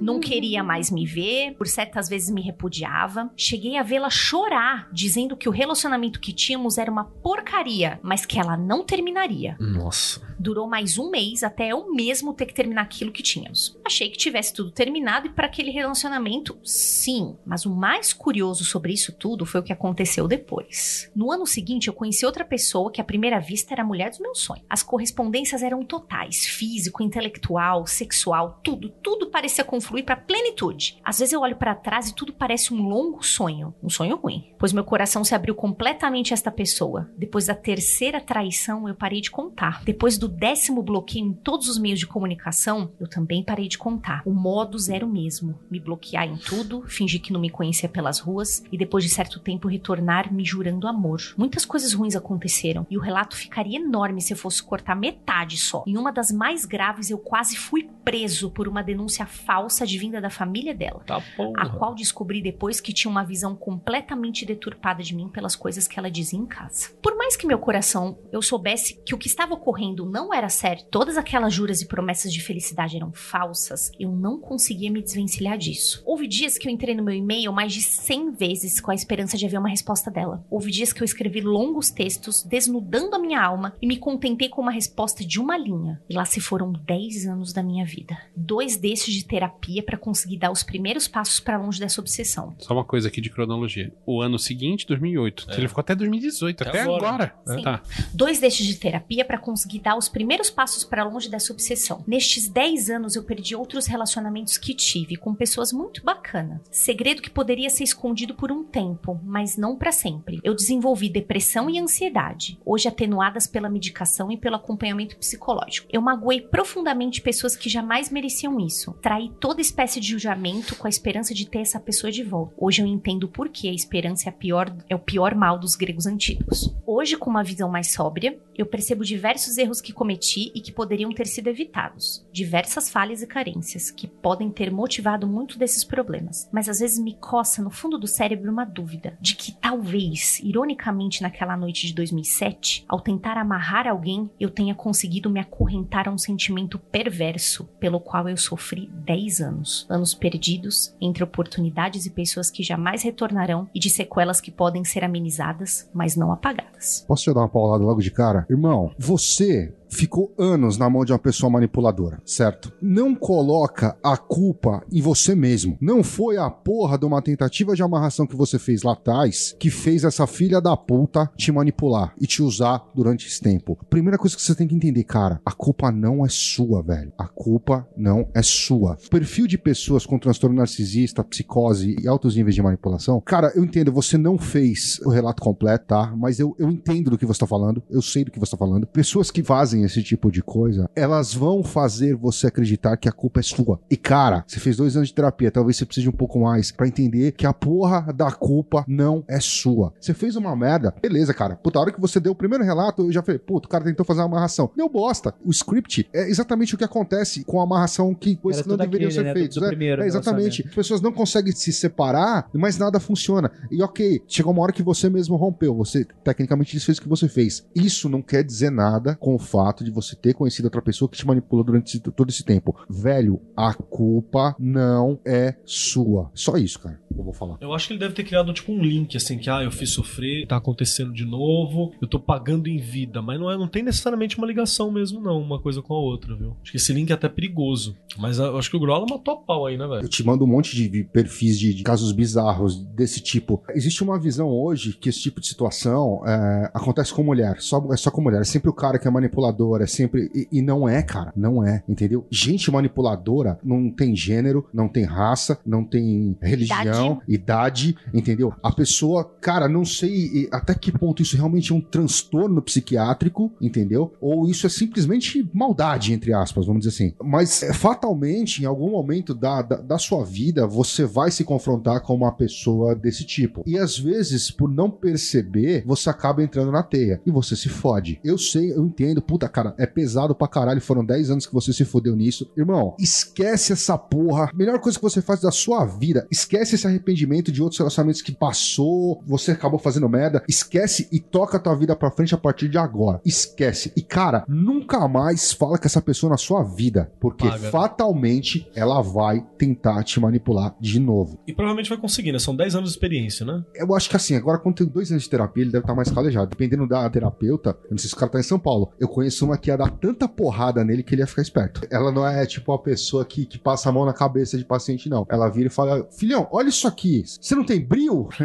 Não queria mais me ver, por certas vezes me repudiava. Cheguei a vê-la chorar, dizendo que o relacionamento que tínhamos era uma porcaria, mas que ela não terminaria. Nossa. Durou mais um mês até eu mesmo ter que terminar aquilo que tínhamos. Achei que tivesse tudo terminado e para aquele relacionamento, sim. Mas o mais curioso sobre isso tudo foi o que aconteceu depois. No ano seguinte, eu conheci outra pessoa que à primeira vista era a mulher dos meus sonhos. As correspondências eram totais: físico, intelectual, sexual, tudo, tudo parecia confluir para plenitude. Às vezes eu olho para trás e tudo parece um longo sonho, um sonho ruim, pois meu coração se abriu completamente a esta pessoa. Depois da terceira traição, eu parei de contar. Depois do décimo bloqueio em todos os meios de comunicação, eu também parei de contar. O modus era o mesmo: me bloquear em tudo, fingir que não me conhecia pelas ruas e depois de certo tempo retornar me jurando amor. Muitas coisas ruins aconteceram e o relato ficaria enorme se eu fosse cortar metade só. Em uma das mais graves, eu quase fui preso por uma denúncia falsa de vinda da família dela Tá a qual descobri depois que tinha uma visão completamente deturpada de mim pelas coisas que ela dizia em casa. Por mais que meu coração eu soubesse que o que estava ocorrendo não era sério, todas aquelas juras e promessas de felicidade eram falsas, eu não conseguia me desvencilhar disso. Houve dias que eu entrei no meu e-mail mais de 100 vezes com a esperança de haver uma resposta dela. Houve dias que eu escrevi longos textos desnudando a minha alma e me contentei com uma resposta de uma linha. E lá se foram 10 anos da minha vida. Dois desses de terapia para conseguir dar os primeiros passos para longe dessa obsessão. Só uma coisa aqui de cronologia. O ano seguinte, 2008. É. Ele ficou até 2018, até, Até agora. agora. Sim. Tá. Dois destes de terapia para conseguir dar os primeiros passos para longe dessa obsessão. Nestes 10 anos eu perdi outros relacionamentos que tive com pessoas muito bacanas. Segredo que poderia ser escondido por um tempo, mas não para sempre. Eu desenvolvi depressão e ansiedade, hoje atenuadas pela medicação e pelo acompanhamento psicológico. Eu magoei profundamente pessoas que jamais mereciam isso. Traí toda espécie de julgamento com a esperança de ter essa pessoa de volta. Hoje eu entendo por que a esperança é, a pior, é o pior mal dos gregos antigos. Hoje, com uma visão mais sóbria, eu percebo diversos erros que cometi e que poderiam ter sido evitados. Diversas falhas e carências que podem ter motivado muito desses problemas. Mas às vezes me coça no fundo do cérebro uma dúvida de que talvez, ironicamente naquela noite de 2007, ao tentar amarrar alguém, eu tenha conseguido me acorrentar a um sentimento perverso pelo qual eu sofri 10 anos. Anos perdidos entre oportunidades e pessoas que jamais retornarão e de sequelas que podem ser amenizadas, mas não apagadas. Posso te dar uma paulada logo de cara? Irmão, você ficou anos na mão de uma pessoa manipuladora, certo? Não coloca a culpa em você mesmo. Não foi a porra de uma tentativa de amarração que você fez lá atrás que fez essa filha da puta te manipular e te usar durante esse tempo. Primeira coisa que você tem que entender, cara, a culpa não é sua, velho. A culpa não é sua. O perfil de pessoas com transtorno narcisista, psicose e altos níveis de manipulação, cara, eu entendo, você não fez o relato completo, tá? Mas eu, eu entendo do que você tá falando, eu sei do que você tá falando. Pessoas que fazem fazem esse tipo de coisa, elas vão fazer você acreditar que a culpa é sua. E cara, você fez dois anos de terapia, talvez você precise de um pouco mais pra entender que a porra da culpa não é sua. Você fez uma merda, beleza, cara. Puta, a hora que você deu o primeiro relato, eu já falei, puta, o cara tentou fazer uma amarração. Deu bosta. O script é exatamente o que acontece com a amarração que coisas que não deveriam ser né, feitas. né? É, exatamente. As pessoas não conseguem se separar, mas nada funciona. E ok, chegou uma hora que você mesmo rompeu, você tecnicamente desfez o que você fez. Isso não quer dizer nada com o fato de você ter conhecido outra pessoa que te manipulou durante todo esse tempo. Velho, a culpa não é sua. Só isso, cara. Eu vou falar. Eu acho que ele deve ter criado tipo um link assim que ah, eu fiz sofrer, tá acontecendo de novo, eu tô pagando em vida, mas não é, não tem necessariamente uma ligação mesmo não, uma coisa com a outra, viu? Acho que esse link é até perigoso. Mas eu acho que o Grola matou a pau aí, né, velho? Eu te mando um monte de perfis de, de casos bizarros desse tipo. Existe uma visão hoje que esse tipo de situação é, acontece com mulher. Só, é só com mulher. É sempre o cara que é manipulador, é sempre. E, e não é, cara. Não é, entendeu? Gente manipuladora não tem gênero, não tem raça, não tem religião, idade, entendeu? A pessoa, cara, não sei até que ponto isso realmente é um transtorno psiquiátrico, entendeu? Ou isso é simplesmente maldade, entre aspas, vamos dizer assim. Mas eh, fatalmente, em algum momento da, da, da sua vida, você vai se confrontar com uma pessoa desse tipo. E às vezes, por não perceber, você acaba entrando na teia e você se fode. Eu sei, eu entendo, puta cara, é pesado pra caralho. Foram 10 anos que você se fodeu nisso. Irmão, esquece essa porra. Melhor coisa que você faz da sua vida. Esquece esse arrependimento de outros relacionamentos que passou, você acabou fazendo merda. Esquece e toca a tua vida pra frente a partir de agora. Esquece. E cara, nunca mais fala com essa pessoa na sua vida, porque Paga. fatalmente ela vai tentar te manipular de novo. E provavelmente vai conseguir, né? São 10 anos de experiência, né? Eu acho que assim, agora quando tem dois anos de terapia, ele deve estar mais calejado. Dependendo da terapeuta, eu não sei se o cara tá em São Paulo. Eu conheço uma que ia dar tanta porrada nele que ele ia ficar esperto. Ela não é tipo a pessoa que, que passa a mão na cabeça de paciente, não. Ela vira e fala: Filhão, olha isso aqui. Você não tem brilho?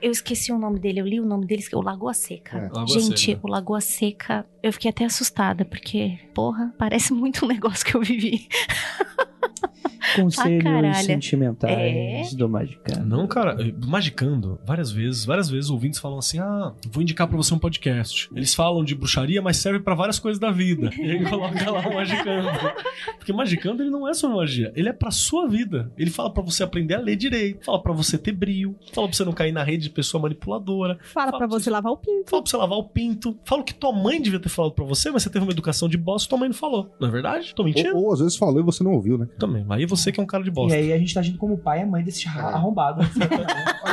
Eu esqueci o nome dele, eu li o nome dele, o Lagoa Seca. É. Lagoa Gente, Seca. o Lagoa Seca, eu fiquei até assustada, porque, porra, parece muito um negócio que eu vivi. Conselhos sentimentais É. do Magicano. Não, cara, eh, magicando, várias vezes, várias vezes ouvintes falam assim: ah, vou indicar pra você um podcast. Eles falam de bruxaria, mas serve pra várias coisas da vida. E aí coloca lá o magicando. Porque magicando ele não é só magia, ele é pra sua vida. Ele fala pra você aprender a ler direito, fala pra você ter brilho, fala pra você não cair na rede de pessoa manipuladora, Fala pra você lavar o pinto. fala pra você lavar o pinto, fala o que tua mãe devia ter falado pra você, mas você teve uma educação de bosta, tua mãe não falou. Não é verdade? Tô mentindo? ou, ou às vezes falou e você não ouviu, né? Também. Aí você que é um cara de E bosta. aí a gente tá agindo como pai e mãe desse arrombado.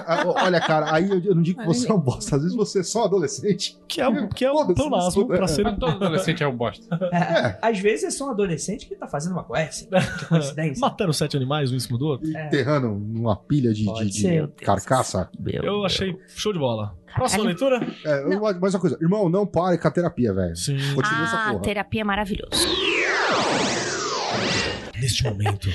Olha, olha, cara, aí eu, não digo que você é um bosta. Às vezes você é só um adolescente. Que é, que é o isso- pra é. ser Mas todo adolescente é um bosta. É, Às vezes é só um adolescente que tá fazendo uma coisa. Coincidência. matando sete animais um em cima do outro. Enterrando numa pilha de, de- de ser. Deus. carcaça. Eu achei show de bola. Próxima leitura? É, mais uma coisa. Irmão, não pare com a terapia, velho. Sim. Continua essa Ah, porra. terapia é maravilhoso. Neste momento,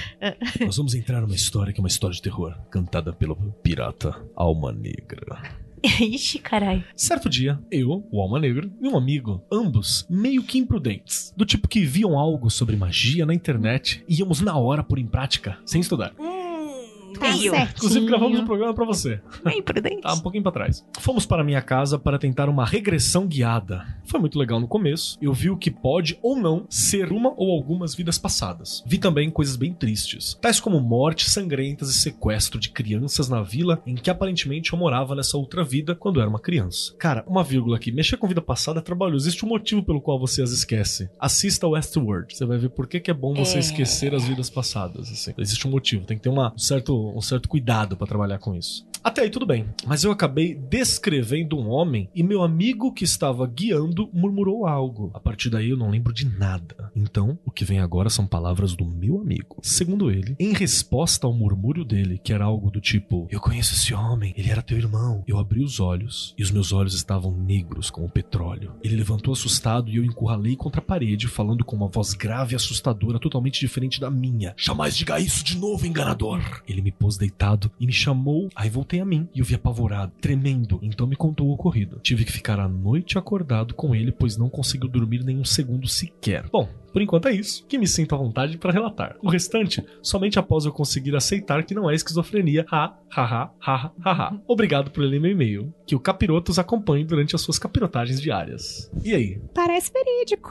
nós vamos entrar numa história que é uma história de terror, cantada pelo pirata Alma Negra. Ixi, caralho. Certo dia, eu, o Alma Negra, e um amigo, ambos meio que imprudentes, do tipo que viam algo sobre magia na internet e íamos na hora por em prática, sem estudar. Tá certinho. Inclusive, gravamos um programa pra você. Bem prudente. Tá um pouquinho pra trás. Fomos para minha casa para tentar uma regressão guiada. Foi muito legal no começo. Eu vi o que pode ou não ser uma ou algumas vidas passadas. Vi também coisas bem tristes, tais como mortes sangrentas e sequestro de crianças na vila em que aparentemente eu morava nessa outra vida quando era uma criança. Cara, uma vírgula aqui. Mexer com vida passada é trabalhoso. Existe um motivo pelo qual você as esquece. Assista Westworld. Você vai ver por que, que é bom você É. esquecer as vidas passadas. assim. Existe um motivo. Tem que ter uma- um, certo, um certo cuidado pra trabalhar com isso. Até aí tudo bem, mas eu acabei descrevendo um homem e meu amigo que estava guiando murmurou algo. A partir daí eu não lembro de nada. Então, o que vem agora são palavras do meu amigo. Segundo ele, em resposta ao murmúrio dele, que era algo do tipo: Eu conheço esse homem, ele era teu irmão. Eu abri os olhos e os meus olhos estavam negros como petróleo. Ele levantou assustado e eu encurralei contra a parede, falando com uma voz grave e assustadora, totalmente diferente da minha. Jamais diga isso de novo, enganador! Ele me pôs deitado e me chamou. Aí voltei a mim e eu vi apavorado, tremendo. Então me contou o ocorrido. Tive que ficar a noite acordado com ele, pois não conseguiu dormir nem um segundo sequer. Bom, Por enquanto é isso, que me sinto à vontade para relatar. O restante, somente após eu conseguir aceitar que não é esquizofrenia. Ha, ha, ha, ha, ha, ha. Obrigado por ler meu e-mail. Que o Capiroto os acompanhe durante as suas capirotagens diárias. E aí? Parece verídico.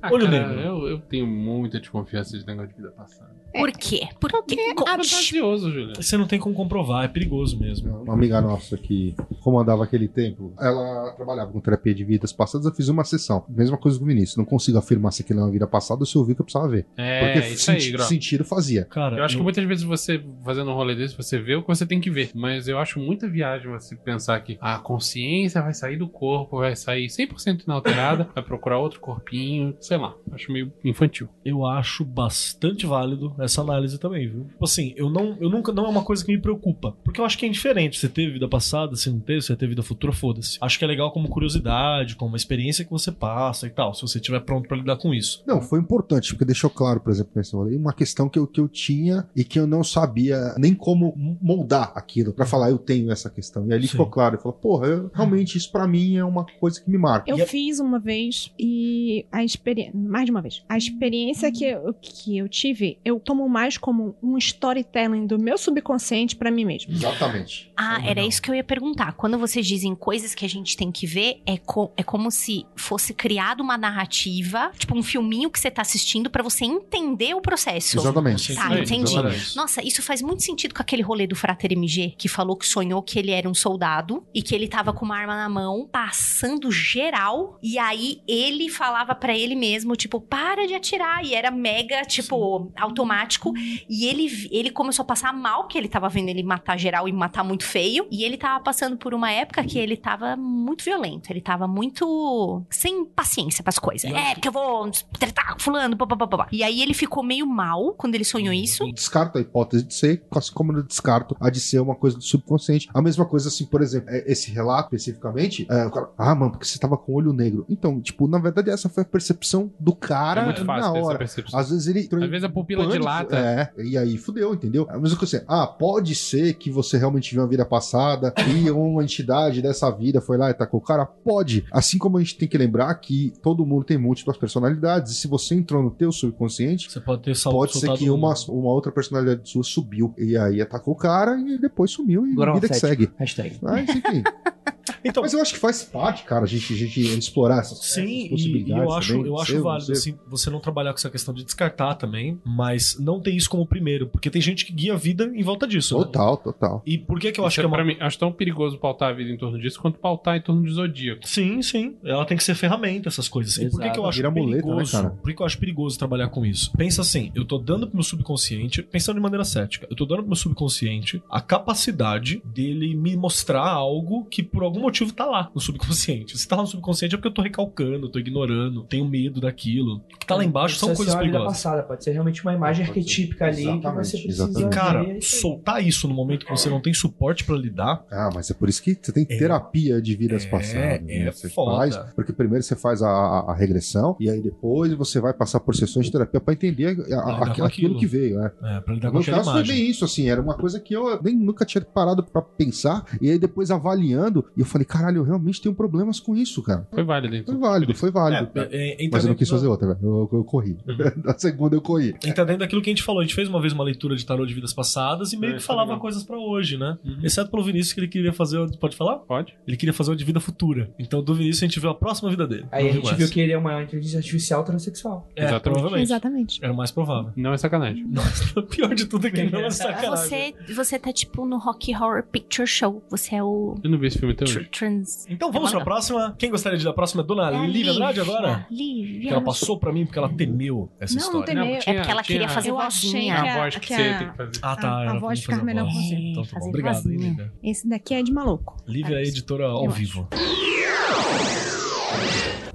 Ah, Olho cara, negro. eu, eu tenho muita desconfiança de negócio de vida passada. Por quê? Porque. É fantasioso, Julia. Você não tem como comprovar, é perigoso mesmo. Uma amiga nossa que comandava aquele templo, ela trabalhava com terapia de vidas passadas. Eu fiz uma sessão. Mesma coisa com o Vinícius. Não consigo afirmar se aquilo é uma vida passada ou se eu vi que eu precisava ver. É, Porque isso aí, senti- Gro. sentido fazia. Cara, Eu acho que muitas vezes você, fazendo um rolê desse, você vê o que você tem que ver. Mas eu acho muita viagem você pensar que a consciência vai sair do corpo, vai sair 100% inalterada, vai procurar outro corpinho, sei lá. Acho meio infantil. eu acho bastante válido essa análise também, viu? Tipo assim, eu não, eu nunca, não é uma coisa que me preocupa. Porque eu acho que é indiferente. Você teve vida passada, se não teve, se você teve vida futura, foda-se. Acho que é legal como curiosidade, como uma experiência que você passa e tal, se você estiver pronto pra lidar com isso. Não, foi importante, porque deixou claro, por exemplo, uma questão que eu, que eu tinha e que eu não sabia nem como moldar aquilo, pra falar, eu tenho essa questão. E ali Sim. ficou claro, eu falei, porra, eu- realmente isso pra mim é uma coisa que me marca. Eu E fiz uma vez e a experiência. Mais de uma vez. A experiência que eu, que eu tive, eu tomo mais como um storytelling do meu subconsciente pra mim mesmo. Exatamente. Ah, Legal. era isso que eu ia perguntar. Quando vocês dizem coisas que a gente tem que ver, é, co- é como se fosse criada uma narrativa, tipo um filminho que você tá assistindo pra você entender o processo. Exatamente. Tá, Sim, entendi. exatamente. Nossa, isso faz muito sentido com aquele rolê do Frater MG, que falou que sonhou que ele era um soldado e que ele tava com uma arma na mão, passando geral, e aí ele falava pra ele mesmo, tipo, para de atirar, e era mega, tipo, automático, e ele, ele começou a passar mal, que ele tava vendo ele matar geral e matar muito feio, e ele tava passando por uma época que ele tava muito violento, ele tava muito sem paciência pras coisas. É, porque eu vou tretar com fulano, pá, pá, pá, pá, pá. E aí ele ficou meio mal quando ele sonhou isso, Eu descarto a hipótese de ser, assim como eu descarto a de ser uma coisa do subconsciente. A mesma coisa, assim, por exemplo, é, esse relato especificamente, é, o cara, ah, mano, porque você tava com o olho negro. Então, tipo, na verdade, essa foi a percepção do cara é muito fácil na ter essa hora. percepção. Às vezes ele Às em vezes a pupila pânico, dilata. É, e aí fudeu, entendeu? A mesma coisa assim, ah, pode ser que você realmente viu uma vida passada e uma entidade dessa vida foi lá e tacou o cara? Pode. Assim como a gente tem que lembrar que todo mundo tem múltiplas personalidades e se você entrou no teu subconsciente, Você pode ter sal- pode ser que um- uma, uma outra personalidade sua subiu e aí atacou o cara e depois sumiu e Agora vida que segue. Hashtag. Mas enfim. Então, Mas eu acho que faz parte, cara, a gente, a gente explorar essas, Sim, essas possibilidades. eu acho, também, eu acho ser, válido assim, você não trabalhar com essa questão de descartar também, mas não ter isso como primeiro, porque tem gente que guia a vida em volta disso. né? Total, total. E por que que eu acho Isso que é é, uma... pra mim, acho tão perigoso pautar a vida em torno disso quanto pautar em torno de zodíaco. Sim, sim. Ela tem que ser ferramenta, essas coisas. E por que, que eu Exato. acho Vira muleta, né, perigoso? por que, que eu acho perigoso trabalhar com isso? Pensa assim, eu tô dando pro meu subconsciente, pensando de maneira cética, eu tô dando pro meu subconsciente a capacidade dele me mostrar algo que por algum motivo tá lá no subconsciente. Se tá lá no subconsciente é porque eu tô recalcando, tô ignorando, tenho medo daquilo. O que tá lá embaixo são Pode ser coisas uma vida perigosas. passada, pode ser realmente uma imagem arquetípica ali que Exatamente, você precisa exatamente. E, cara, ver, é soltar isso no momento que você não tem suporte pra lidar, Ah, mas é por isso que você tem É. terapia de vidas É, passadas. né? é Você foda. faz, porque primeiro você faz a, a- regressão e aí depois você vai passar por sessões de terapia pra entender a- a- aquilo, aquilo. que veio. É. é, pra lidar No com meu aquela caso foi bem isso, assim, era uma coisa que eu nem nunca tinha parado pra pensar, e aí depois avaliando, e eu falei, caralho, eu realmente tenho problemas com isso, cara. Foi válido, então. Foi válido, foi válido. É, é, Mas eu não quis da- fazer outra, velho. Eu, eu corri. Na segunda eu corri. Entra dentro daquilo que a gente falou. A gente fez uma vez uma leitura de tarô de vidas passadas e meio É, que é falava legal. coisas pra hoje, né? Uhum. Exceto pelo Vinícius, que ele queria fazer. Pode falar? Pode? Ele queria fazer uma de vida futura. Então, do Vinícius, a gente viu a próxima vida dele. Aí a gente viu que ele é uma inteligência artificial transexual. É, Exatamente. provavelmente. Exatamente. Era o mais provável. Não é sacanagem. Nossa, o pior de tudo é que não é sacanagem. Você, você tá tipo no Rock Horror Picture Show. Você é o Eu não vi esse filme até tr- trans. Então vamos pra próxima. Quem gostaria de ir da próxima? Dona É a Lívia Andrade agora? Lívia. Que ela passou pra mim porque ela temeu essa Não, não história. temeu. É porque ela queria fazer vozinha. a a- voz que, que você a- tem que fazer. Ah, tá. A- a voz ficar a melhor com você. Então tá bom. Obrigado, hein. Lívia. Esse daqui é de maluco. Lívia é editora ao vivo.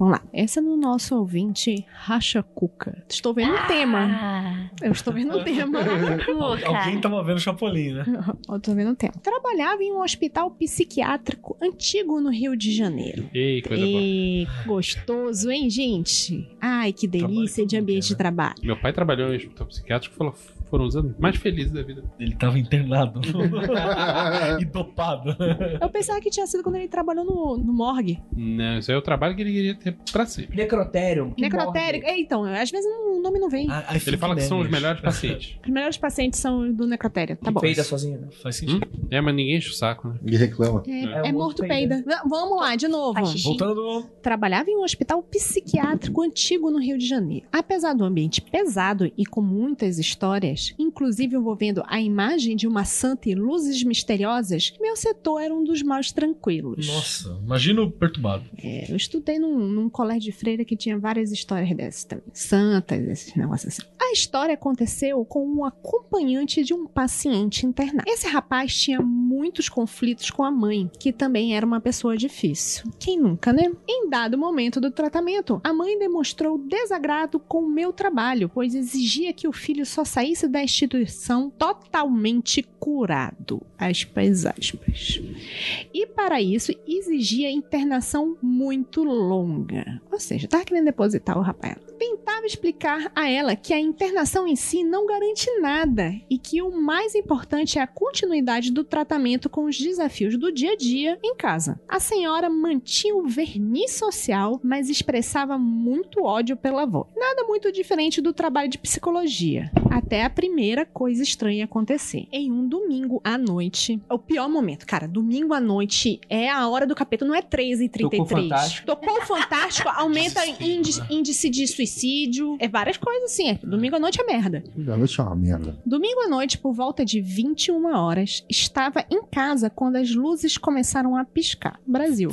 Vamos lá. Esse é do nosso ouvinte Racha Cuca. Estou vendo um tema. Ah, Eu estou vendo um tema. Alguém tava vendo o Chapolin, né? Eu tô vendo um tema. Trabalhava em um hospital psiquiátrico antigo no Rio de Janeiro. Ei, coisa boa. E gostoso, hein, gente? Ai, que delícia Trabalho de ambiente de trabalho. Meu pai trabalhou em hospital psiquiátrico, falou, foram os anos mais felizes da vida. Ele tava internado. e dopado. Eu pensava que tinha sido quando ele trabalhou no, no morgue. Não, isso aí é o trabalho que ele queria ter pra sempre. Necrotério. Necrotério. É, então, às vezes o nome não vem. Ah, Ele fala que são os melhores pacientes. Os melhores pacientes são do necrotério. Tá Que bom. peida sozinho, né? Faz sentido. É, mas ninguém enche o saco, né? E reclama. É, É, é o morto peida. V- Vamos lá, de novo. Xixi. Voltando. Trabalhava em um hospital psiquiátrico antigo no Rio de Janeiro. Apesar do ambiente pesado e com muitas histórias, inclusive envolvendo a imagem de uma santa e luzes misteriosas, meu setor era um dos mais tranquilos. Nossa, imagina o perturbado. É, eu estudei num, num colégio de freira que tinha várias histórias dessas também. Santas, esses negócios assim. A história aconteceu com um acompanhante de um paciente internado. Esse rapaz tinha muitos conflitos com a mãe, que também era uma pessoa difícil. Quem nunca, né? Em dado momento do tratamento, a mãe demonstrou desagrado com o meu trabalho, pois exigia que o filho só saísse da instituição totalmente curado. Aspas, aspas. E para isso exigia internação muito longa. Ou seja, tava querendo depositar o rapaz. Tentava explicar a ela que a internação em si não garante nada e que o mais importante é a continuidade do tratamento com os desafios do dia a dia em casa. A senhora mantinha o verniz social, mas expressava muito ódio pela avó. Nada muito diferente do trabalho de psicologia. Até a primeira coisa estranha acontecer. Em um domingo à noite, o pior momento, cara, domingo à noite é a hora do capítulo, não é 13 e 33. Tocou Fantástico. Tocou o Fantástico, aumenta índice, né? índice de suicídio, é várias coisas assim. É, domingo à noite é merda. A noite é uma merda. Domingo à noite, por volta de 21 horas, estava em casa quando as luzes começaram a piscar. Brasil.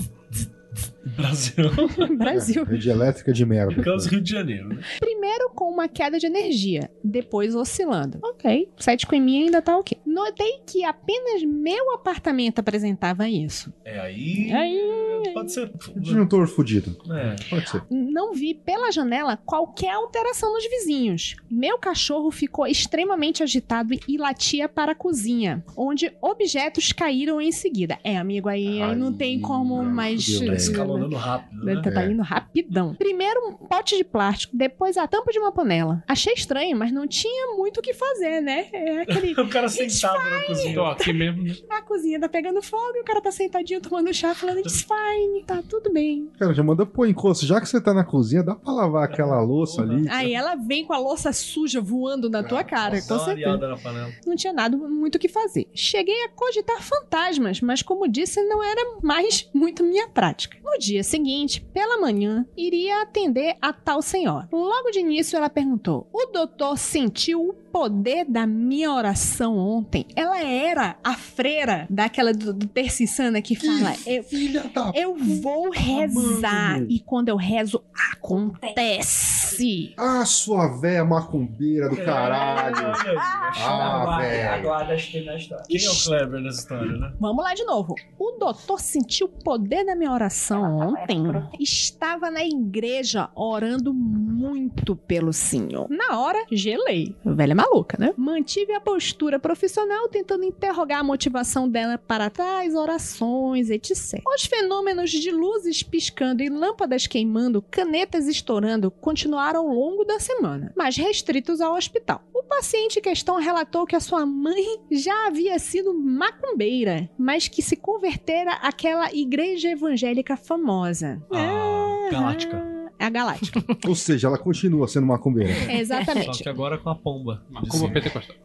Brasil. Brasil. Rede elétrica de merda. Caso Rio de Janeiro, né? Primeiro com uma queda de energia, depois oscilando. Ok, sete com em mim ainda tá ok. Notei que apenas meu apartamento apresentava isso. É aí. Aí- Pode ser. Disjuntor fudido. É. Pode ser. Não vi pela janela qualquer alteração nos vizinhos. Meu cachorro ficou extremamente agitado e latia para a cozinha, onde objetos caíram em seguida. É, amigo, aí, aí não tem como não, mais. fudeu, né? Escalonando rápido, né? Tá, tá É. indo rapidão. Primeiro um pote de plástico, depois a tampa de uma panela. Achei estranho, mas não tinha muito o que fazer, né? É aquele. O cara sentado na cozinha. Tô aqui mesmo. A cozinha tá pegando fogo e o cara tá sentadinho tomando chá falando it's fine, tá tudo bem. Cara, já manda pôr encosto. Já que você tá na cozinha, dá pra lavar aquela louça ali. Aí ela vem com a louça suja voando na tua cara, Dá com certeza. Não tinha nada muito o que fazer. Cheguei a cogitar fantasmas, mas como disse, não era mais muito minha prática. No dia seguinte, pela manhã, iria atender a tal senhora. Logo de início, ela perguntou: O doutor sentiu o poder da minha oração ontem? Ela era a freira daquela do, do Terça Insana que fala: eu, Filha da eu vou rezar. mano. E quando eu rezo, acontece. Ah, sua véia macumbeira do caralho. Olha aí, Ah, Aguarda- velho. Aguarda as que na história. Quem é o Kleber nessa história, né? Vamos lá de novo. O doutor sentiu o poder da minha oração ontem. Estava na igreja orando muito pelo senhor. Na hora, gelei. Velha maluca, né? Mantive a postura profissional, tentando interrogar a motivação dela para tais orações, etc. Os fenômenos de luzes piscando e lâmpadas queimando, canetas estourando, continuaram ao longo da semana, mas restritos ao hospital. O paciente em questão relatou que a sua mãe já havia sido macumbeira, mas que se convertera àquela igreja evangélica famosa. Ah, Galáctica. É a Galáctica. Ou seja, ela continua sendo macumbeira. Só Exatamente. que agora com a pomba. Cima. pentecostal.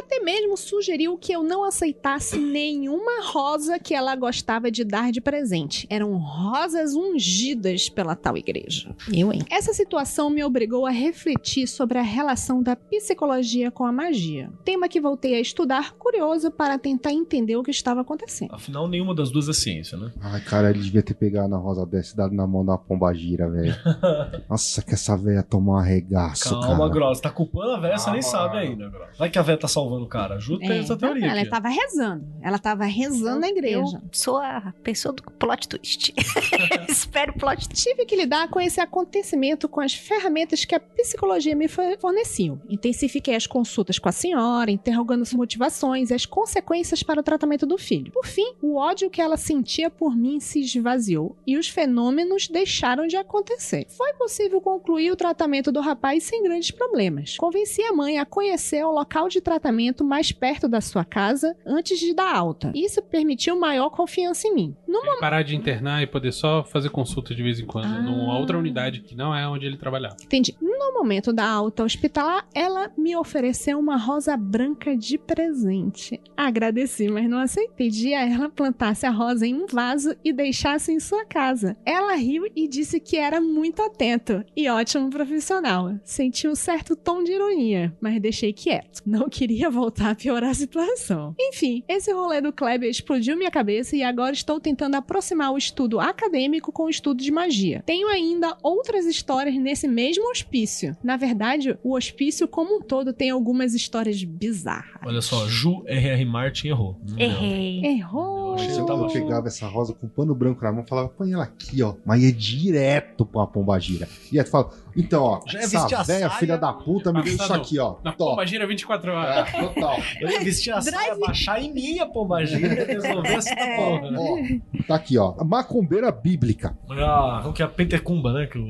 até mesmo sugeriu que eu não aceitasse nenhuma rosa que ela gostava de dar de presente. Eram rosas ungidas pela tal igreja. Eu, hein? Essa situação me obrigou a refletir sobre a relação da psicologia com a magia. Tema que voltei a estudar, curioso para tentar entender o que estava acontecendo. Afinal, nenhuma das duas é ciência, né? Ai, cara, ele devia ter pegado na rosa dessa e dado na mão da pomba gira, velho. Nossa, que essa velha tomou um arregaço, Calma, cara. Gross. Tá culpando a véia, você nem Calma. sabe ainda, Gross. Vai que a véia tá salvando o cara. Ajuda É, essa não, teoria ela aqui. estava rezando. Ela estava rezando na igreja. Eu sou a pessoa do plot twist. Espero o plot twist. Tive que lidar com esse acontecimento com as ferramentas que a psicologia me fo- forneceu. Intensifiquei as consultas com a senhora, interrogando as motivações e as consequências para o tratamento do filho. Por fim, o ódio que ela sentia por mim se esvaziou e os fenômenos deixaram de acontecer. Foi possível concluir o tratamento do rapaz sem grandes problemas. Convenci a mãe a conhecer o local de tratamento mais perto da sua casa antes de dar alta. Isso permitiu maior confiança em mim. No parar de internar e poder só fazer consulta de vez em quando Ah. numa outra unidade que não é onde ele trabalhava. Entendi. No momento da alta hospitalar, ela me ofereceu uma rosa branca de presente. Agradeci, mas não aceitei. Pedi a ela plantasse a rosa em um vaso e deixasse em sua casa. Ela riu e disse que era muito atento e ótimo profissional. Senti um certo tom de ironia, mas deixei quieto. Não queria voltar a piorar a situação. Enfim, esse rolê do Kleber explodiu minha cabeça e agora estou tentando aproximar o estudo acadêmico com o estudo de magia. Tenho ainda outras histórias nesse mesmo hospício. Na verdade, o hospício como um todo tem algumas histórias bizarras. Olha só, Ju R.R. Martin errou. Não deu. Errei. Errou! achei que você tava- pegava essa rosa com pano branco na mão e falava, põe ela aqui, ó. Mas é direto pra pombagira. E aí tu fala, então, ó, Já a essa velha saia, filha da puta me deu isso aqui, ó. Na Top. pomba gira 24 horas. É, total. Eu ia vestir a saia, baixar em minha pombagira e resolver essa porra. Ó, tá aqui, ó. Macumbeira bíblica. Ah, como que é a Pentecumba, né? Que o...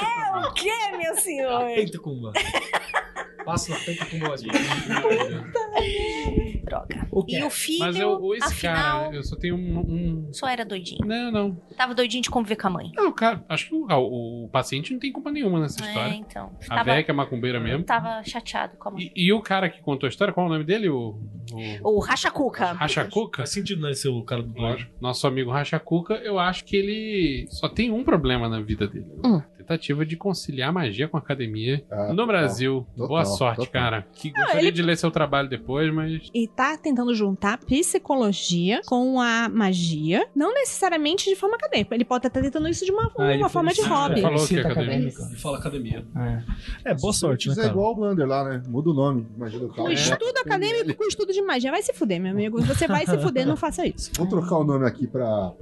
É o quê, meu senhor? Pentecumba. Passa na Pentecumba. Droga. O? E o filho, Mas eu, esse afinal, cara, eu só tenho um, um- só era doidinho. Não, não. Tava doidinho de conviver com a mãe. Não, cara, acho que o, o- o paciente não tem culpa nenhuma nessa É, história. então. A Tava, que é macumbeira mesmo. tava chateado com a mãe. E, e o cara que contou a história, qual é o nome dele? O, o O Rachacuca. Rachacuca? Faz sentido, né? Ser o cara do Lógico. Nosso amigo Rachacuca, eu acho que ele só tem um problema na vida dele. Hum. Tentativa de conciliar magia com academia Ah, no total. Brasil. Total, Boa sorte, total. cara. Que gostaria ele- de ler seu trabalho depois, mas E tá tentando juntar psicologia com a magia, não necessariamente de forma acadêmica. Ele pode estar tentando isso de uma, Ah, ele uma forma de hobby. Falou que é Cita acadêmico. Ele fala academia. É. É, boa sorte, né, Isso é cara? igual o Blander lá, né? Muda o nome. Imagina o O cara. estudo acadêmico com o estudo de magia. Vai se fuder, meu amigo. Você vai se fuder, não faça isso. Vou trocar o nome aqui pra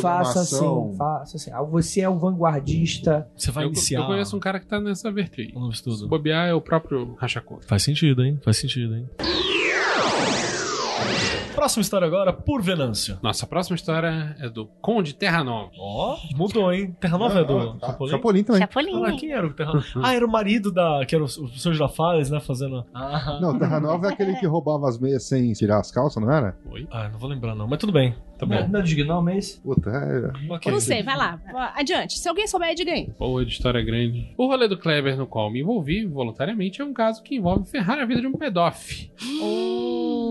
Faça assim, faça assim. Você é o vanguardista. Você vai eu, iniciar eu conheço um cara que tá nessa vertente aí. um novo Se estudo. bobear é o próprio Rachacuca. Faz sentido, hein? Faz sentido, hein? Próxima história agora, por Venâncio. Nossa, a próxima história é do Conde Terra Nova. Ó, mudou, hein? Terra Nova é do Ah, tá. Chapolin? Chapolin também. Chapolin. Ah, quem era o Terra Ah, era o marido da... Que era o, o Sr. Girafales, né? Fazendo... Ah, Não, Terra Nova é aquele que roubava as meias sem tirar as calças, não era? Oi? ah, não vou lembrar não, mas tudo bem. Tá Não, bom. não é dos gnomos, é isso? Puta, é. Ok. Eu não sei, vai lá. Adiante. Se alguém souber, diga aí. Boa de história grande. O rolê do Kleber no qual me envolvi voluntariamente é um caso que envolve ferrar a vida de um pedófilo.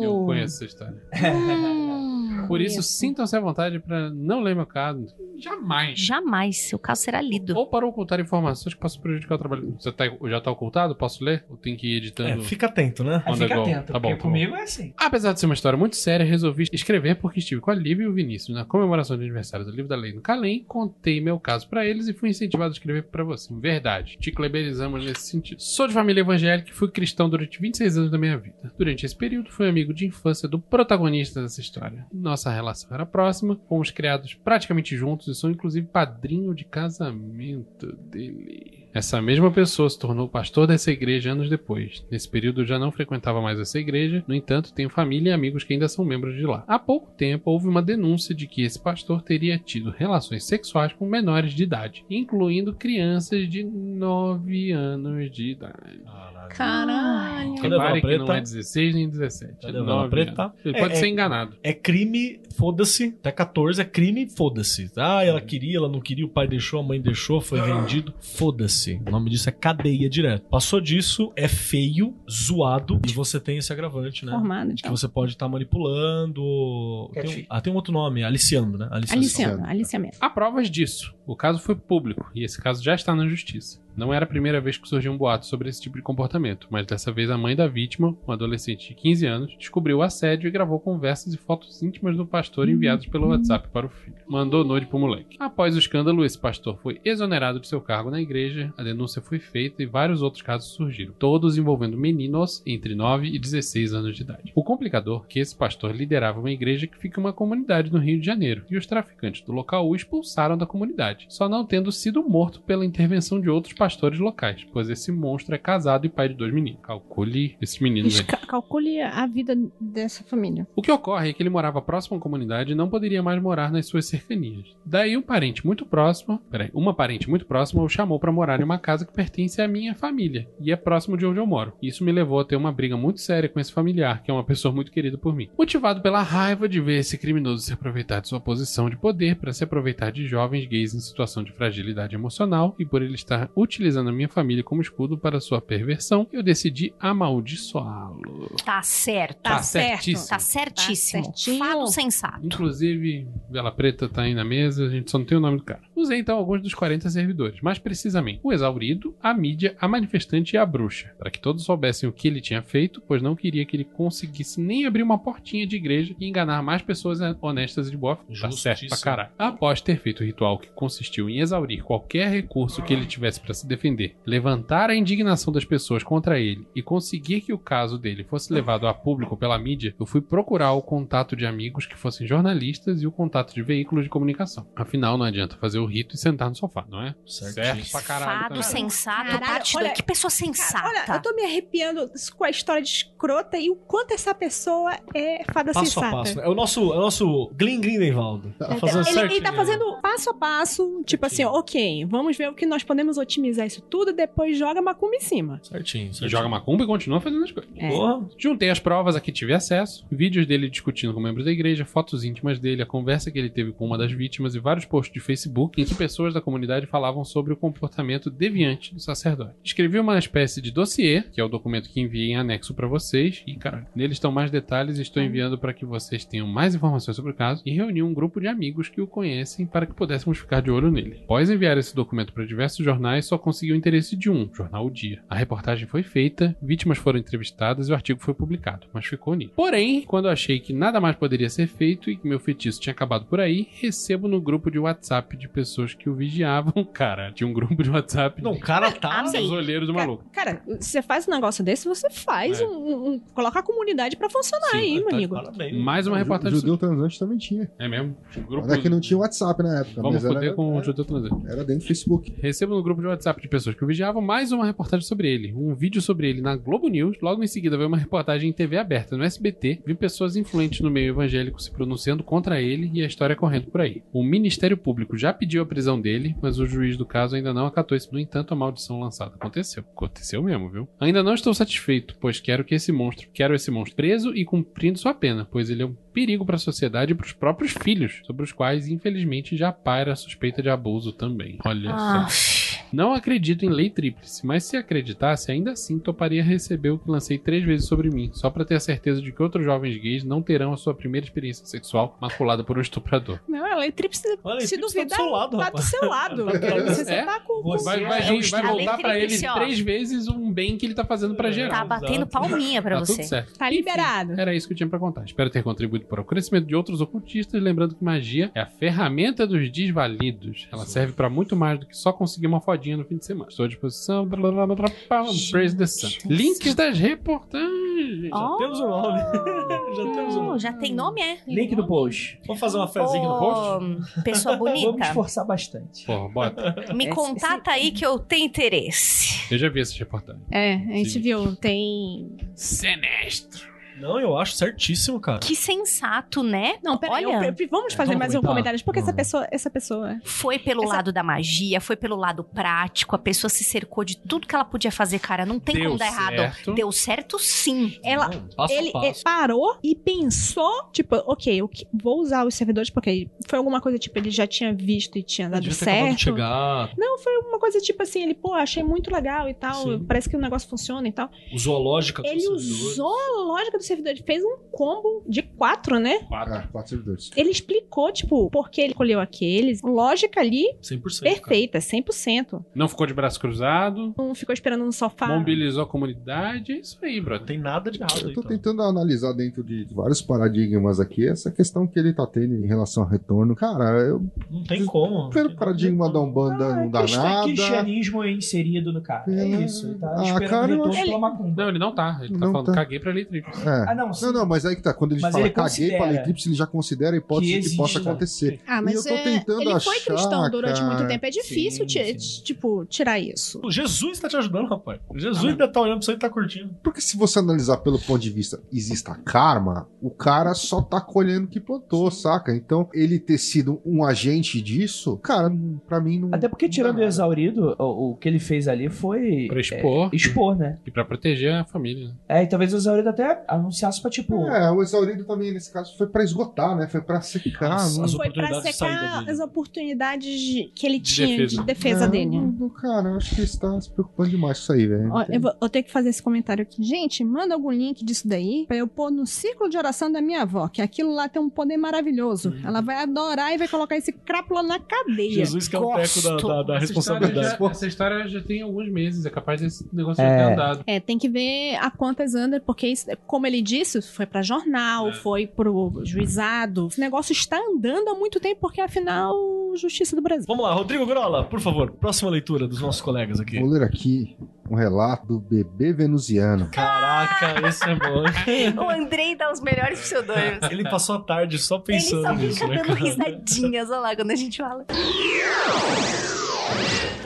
Eu conheço essa história. Hum, Por isso, sintam-se à vontade pra não ler meu caso. Jamais. Jamais seu caso será lido. Ou para ocultar informações que possam prejudicar o trabalho. Já tá, já tá ocultado? Posso ler? Ou tem que ir editando? É, fica atento, né? Fica go. atento, Tá bom, porque tá bom. comigo é assim. Apesar de ser uma história muito séria, resolvi escrever porque estive com a Lívia e o Vinícius na comemoração de aniversário do livro da lei no Calem, contei meu caso pra eles e fui incentivado a escrever pra você. Verdade, te kleberizamos nesse sentido. Sou de família evangélica e fui cristão durante 26 anos da minha vida. Durante esse período, fui amigo de infância do protagonista dessa história. Nossa relação era próxima, fomos criados praticamente juntos e sou inclusive padrinho de casamento dele. Essa mesma pessoa se tornou pastor dessa igreja anos depois. Nesse período eu já não frequentava mais essa igreja, no entanto, tenho família e amigos que ainda são membros de lá. Há pouco tempo houve uma denúncia de que esse pastor teria tido relações sexuais com menores de idade, incluindo crianças de 9 anos de idade. Caralho. Cadê a Repare Vala que não é 16 nem 17. Cadê é a Vala 9 Preta? anos. Ele É, pode é- ser enganado. É crime, foda-se. Até 14 é crime, foda-se. Ah, ela queria, ela não queria, o pai deixou, a mãe deixou, foi vendido. Foda-se. O nome disso é cadeia direto. Passou disso, é feio, zoado, e você tem esse agravante, né? Formado, Que você pode estar manipulando. Tem um, ah, tem um outro nome, aliciando, né? Aliciando, aliciamento. Há provas disso. O caso foi público e esse caso já está na justiça. Não era a primeira vez que surgiu um boato sobre esse tipo de comportamento, mas dessa vez a mãe da vítima, um adolescente de 15 anos, descobriu o assédio e gravou conversas e fotos íntimas do pastor enviados pelo WhatsApp para o filho. Mandou nude pro moleque. Após o escândalo, esse pastor foi exonerado de seu cargo na igreja, a denúncia foi feita e vários outros casos surgiram, todos envolvendo meninos entre 9 e 16 anos de idade. O complicador é que esse pastor liderava uma igreja que fica em uma comunidade no Rio de Janeiro, e os traficantes do local o expulsaram da comunidade, só não tendo sido morto pela intervenção de outros pastores pastores locais, pois esse monstro é casado e pai de dois meninos. Calcule esses meninos aí. Ca- Calcule a vida dessa família. O que ocorre é que ele morava próximo à comunidade e não poderia mais morar nas suas cercanias. Daí um parente muito próximo, peraí, uma parente muito próxima o chamou para morar em uma casa que pertence à minha família e é próximo de onde eu moro. Isso me levou a ter uma briga muito séria com esse familiar, que é uma pessoa muito querida por mim. Motivado pela raiva de ver esse criminoso se aproveitar de sua posição de poder para se aproveitar de jovens gays em situação de fragilidade emocional e por ele estar utilizando a minha família como escudo para sua perversão, eu decidi amaldiçoá-lo. Tá certo. Tá certíssimo. Tá certíssimo. Tá certinho. Fado sensato. Inclusive, Vela Preta tá aí na mesa, a gente só não tem o nome do cara. Usei então alguns dos 40 servidores, mais precisamente o exaurido, a mídia, a manifestante e a bruxa, para que todos soubessem o que ele tinha feito, pois não queria que ele conseguisse nem abrir uma portinha de igreja e enganar mais pessoas honestas e de boa fé. Tá certo pra caralho. Após ter feito o ritual que consistiu em exaurir qualquer recurso que ele tivesse para se defender, levantar a indignação das pessoas contra ele e conseguir que o caso dele fosse levado a público pela mídia, eu fui procurar o contato de amigos que fossem jornalistas e o contato de veículos de comunicação. Afinal, não adianta fazer o rito e sentar no sofá, não é? Certo pra caralho. Fado também. sensato, Caralho, olha-. Que pessoa Cara, sensata. olha, eu tô me arrepiando com a história de escrota e o quanto essa pessoa é fada Passo sensata. a passo. né? É o nosso, é o nosso Glenn Grindelwald. Tá fazendo ele, certinho. ele tá fazendo passo a passo, tipo assim, ok, vamos ver o que nós podemos otimizar isso tudo, depois joga macumba em cima. Certinho, certinho. joga macumba e continua fazendo as coisas. É. Porra. Juntei as provas a que tive acesso, vídeos dele discutindo com membros da igreja, fotos íntimas dele, a conversa que ele teve com uma das vítimas e vários posts de Facebook em que pessoas da comunidade falavam sobre o comportamento deviante do sacerdote. Escrevi uma espécie de dossiê, que é o documento que enviei em anexo pra vocês, e cara, nele estão mais detalhes e estou enviando para que vocês tenham mais informações sobre o caso e reuni um grupo de amigos que o conhecem para que pudéssemos ficar de olho nele. Após enviar esse documento para diversos jornais, só consegui o interesse de um, Jornal O Dia. A reportagem foi feita, vítimas foram entrevistadas e o artigo foi publicado, mas ficou nisso. Porém, quando achei que nada mais poderia ser feito e que meu feitiço tinha acabado por aí, recebo no grupo de WhatsApp de pessoas que o vigiavam. Cara, tinha um grupo de WhatsApp Não, o cara tá. Amei. dos olheiros do maluco. Cara, você faz um negócio desse, você faz É. um, um- Coloca a comunidade pra funcionar Sim, aí, tá meu amigo. Parabéns. Mais uma reportagem. Judeu transante também tinha. É mesmo? Grupo... Olha que não tinha WhatsApp na época, Vamos mas era, foder com o era, judeu traseiro. era dentro do Facebook. Recebo no grupo de WhatsApp de pessoas que o vigiavam mais uma reportagem sobre ele, um vídeo sobre ele na Globo News. Logo em seguida veio uma reportagem em TV aberta no SBT. Vi pessoas influentes no meio evangélico se pronunciando contra ele e a história correndo por aí. O Ministério Público já pediu a prisão dele, mas o juiz do caso ainda não acatou isso. No entanto, a maldição lançada aconteceu. Aconteceu mesmo, viu? Ainda não estou satisfeito, pois quero que esse monstro, quero esse monstro preso e cumprindo sua pena, pois ele é um perigo para a sociedade e para os próprios filhos, sobre os quais infelizmente já paira a suspeita de abuso também. Olha Ah, só. Não acredito em lei tríplice, mas se acreditasse, ainda assim toparia receber o que lancei três vezes sobre mim, só pra ter a certeza de que outros jovens gays não terão a sua primeira experiência sexual maculada por um estuprador. Não, a lei tríplice, Olha, se ele tá duvidar, do seu lado, tá do rapaz. seu lado. Você só É? tá com... com- Vai, vai, é vai voltar pra ele três vezes um bem que ele tá fazendo pra geral. tá batendo palminha pra Tá você. tudo certo. Tá Enfim, liberado. Era isso que eu tinha pra contar. Espero ter contribuído para o crescimento de outros ocultistas, lembrando que magia é a ferramenta dos desvalidos. Ela serve pra muito mais do que só conseguir uma fodinha no fim de semana. Estou à disposição. blá, blá, blá, blá, blá, blá, Praise the Sun. Links das reportagens. Ó. Temos o nome. Já temos o Oh, nome. já tem nome, é? Link do post. Vamos fazer uma fezinha no post? Pessoa Vamos bonita, esforçar bastante. Porra, bota. me contata aí que eu tenho interesse. Eu já vi essas reportagens. É, a gente Sim. viu, tem... Sinestro. Não, eu acho certíssimo, cara. Que sensato, né? Não, peraí, Olha, eu- eu- vamos fazer vamos mais um comentário, porque essa pessoa, essa pessoa... Foi pelo Essa- lado da magia, foi pelo lado prático, a pessoa se cercou de tudo que ela podia fazer, cara. Não tem Deu como dar errado. certo. Deu certo sim. Ela, Não, passo ele a passo. é, parou e pensou, tipo, ok, que- vou usar os servidores porque foi alguma coisa, tipo, ele já tinha visto e tinha dado Devia ter acabado de certo. chegar. Não, foi uma coisa tipo assim, ele, pô, achei muito legal e tal, Sim. parece que o negócio funciona e tal. Usou a lógica dos Ele servidores. usou a lógica do servidor, ele fez um combo de quatro, né? Quatro. Ah, quatro servidores. Ele explicou, tipo, por que ele escolheu aqueles. Lógica ali, 100%. perfeita, 100%. Não ficou de braço cruzado. Não ficou esperando no sofá. Mobilizou a comunidade. É isso aí, Cara. Não brother. tem nada de errado Eu aí, tô então. tentando analisar dentro de vários paradigmas aqui essa questão que ele tá tendo em relação ao retorno. Cara, eu, Não tem como. pelo paradigma da. Umbanda não dá Cristo- nada. cristianismo é inserido no cara. É Pela- isso. Ele tá Ah, esperando cara, retorno acho- pela macumba. Não, ele não tá. Ele tá Não falando, tá. caguei pra lei tríplice. É, É. Ah, não, sim. Não, não, mas aí que tá. Quando ele Mas fala ele caguei para considera eclipse, ele já considera a hipótese que que, possa acontecer. Ah, E mas eu tô é, tentando ele foi achar, cristão durante cara. muito tempo. É difícil, Sim, sim. tipo, tirar isso. O Jesus tá te ajudando, rapaz. O Jesus ainda tá olhando pra você e tá curtindo. Porque se você analisar pelo ponto de vista exista karma, o cara só tá colhendo o que plantou, saca? Então, ele ter sido um agente disso, cara, pra mim não. Até porque, tirando o exaurido, o, o que ele fez ali foi. Pra expor. é, expor, né? E pra proteger a família. É, e talvez o exaurido até anunciasse pra, tipo. É, o exaurido também, nesse caso, foi pra esgotar, né? Foi pra secar. Nossa, não- as Foi pra secar as oportunidades de- que ele De tinha defesa. de defesa É, dele. não, Cara, eu acho que ele tá se preocupando demais com isso aí, velho. Eu vou eu tenho que fazer esse comentário aqui. Gente, manda algum link disso daí pra eu pôr no círculo de oração da minha avó, que aquilo lá tem um poder maravilhoso. Ela vai adorar e vai colocar esse crápula na cadeia. Jesus que é o teco da, da- da Essa responsabilidade. história, já, essa história já tem alguns meses. É capaz desse negócio É. já ter andado. É, tem que ver a quantas anda, porque, isso- como ele disse, foi pra jornal, É. foi pro juizado. Esse negócio está andando há muito tempo, porque afinal, justiça do Brasil. Vamos lá, Rodrigo Grola, por favor, próxima leitura dos nossos colegas aqui. Vou ler aqui um relato do bebê venusiano. Caraca, esse é bom. O Andrei dá os melhores pseudônimos. Ele passou a tarde só Ele pensando só nisso, fica né, dando risadinhas, olha lá, quando a gente fala.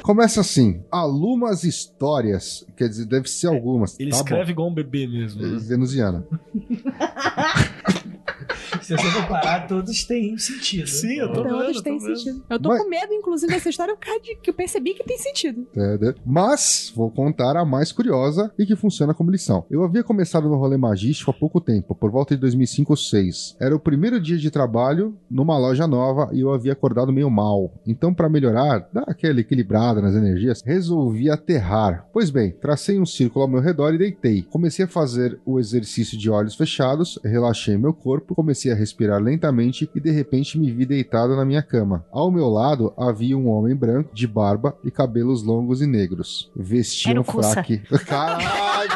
Começa assim: Alumas histórias. Quer dizer, deve ser algumas. Ele tá escreve igual um bebê mesmo. bom. né? Venusiana. Se você for parar, todos têm sentido. Sim, eu tô vendo. Todos eu têm tô vendo. sentido. Eu tô Mas- com medo, inclusive, dessa história, que eu percebi que tem sentido. É? Mas vou contar a mais curiosa e que funciona como lição. Eu havia começado no rolê magístico há pouco tempo, por volta de 2005 ou 2006. Era o primeiro dia de trabalho numa loja nova e eu havia acordado meio mal. Então, para melhorar, dar aquela equilibrada nas energias, resolvi aterrar. Pois bem, tracei um círculo ao meu redor e deitei. Comecei a fazer o exercício de olhos fechados, relaxei meu corpo, comecei a respirar lentamente e de repente me vi deitado na minha cama. Ao meu lado havia um homem branco, de barba e cabelos longos e negros. Vestia um fraque. Caralho!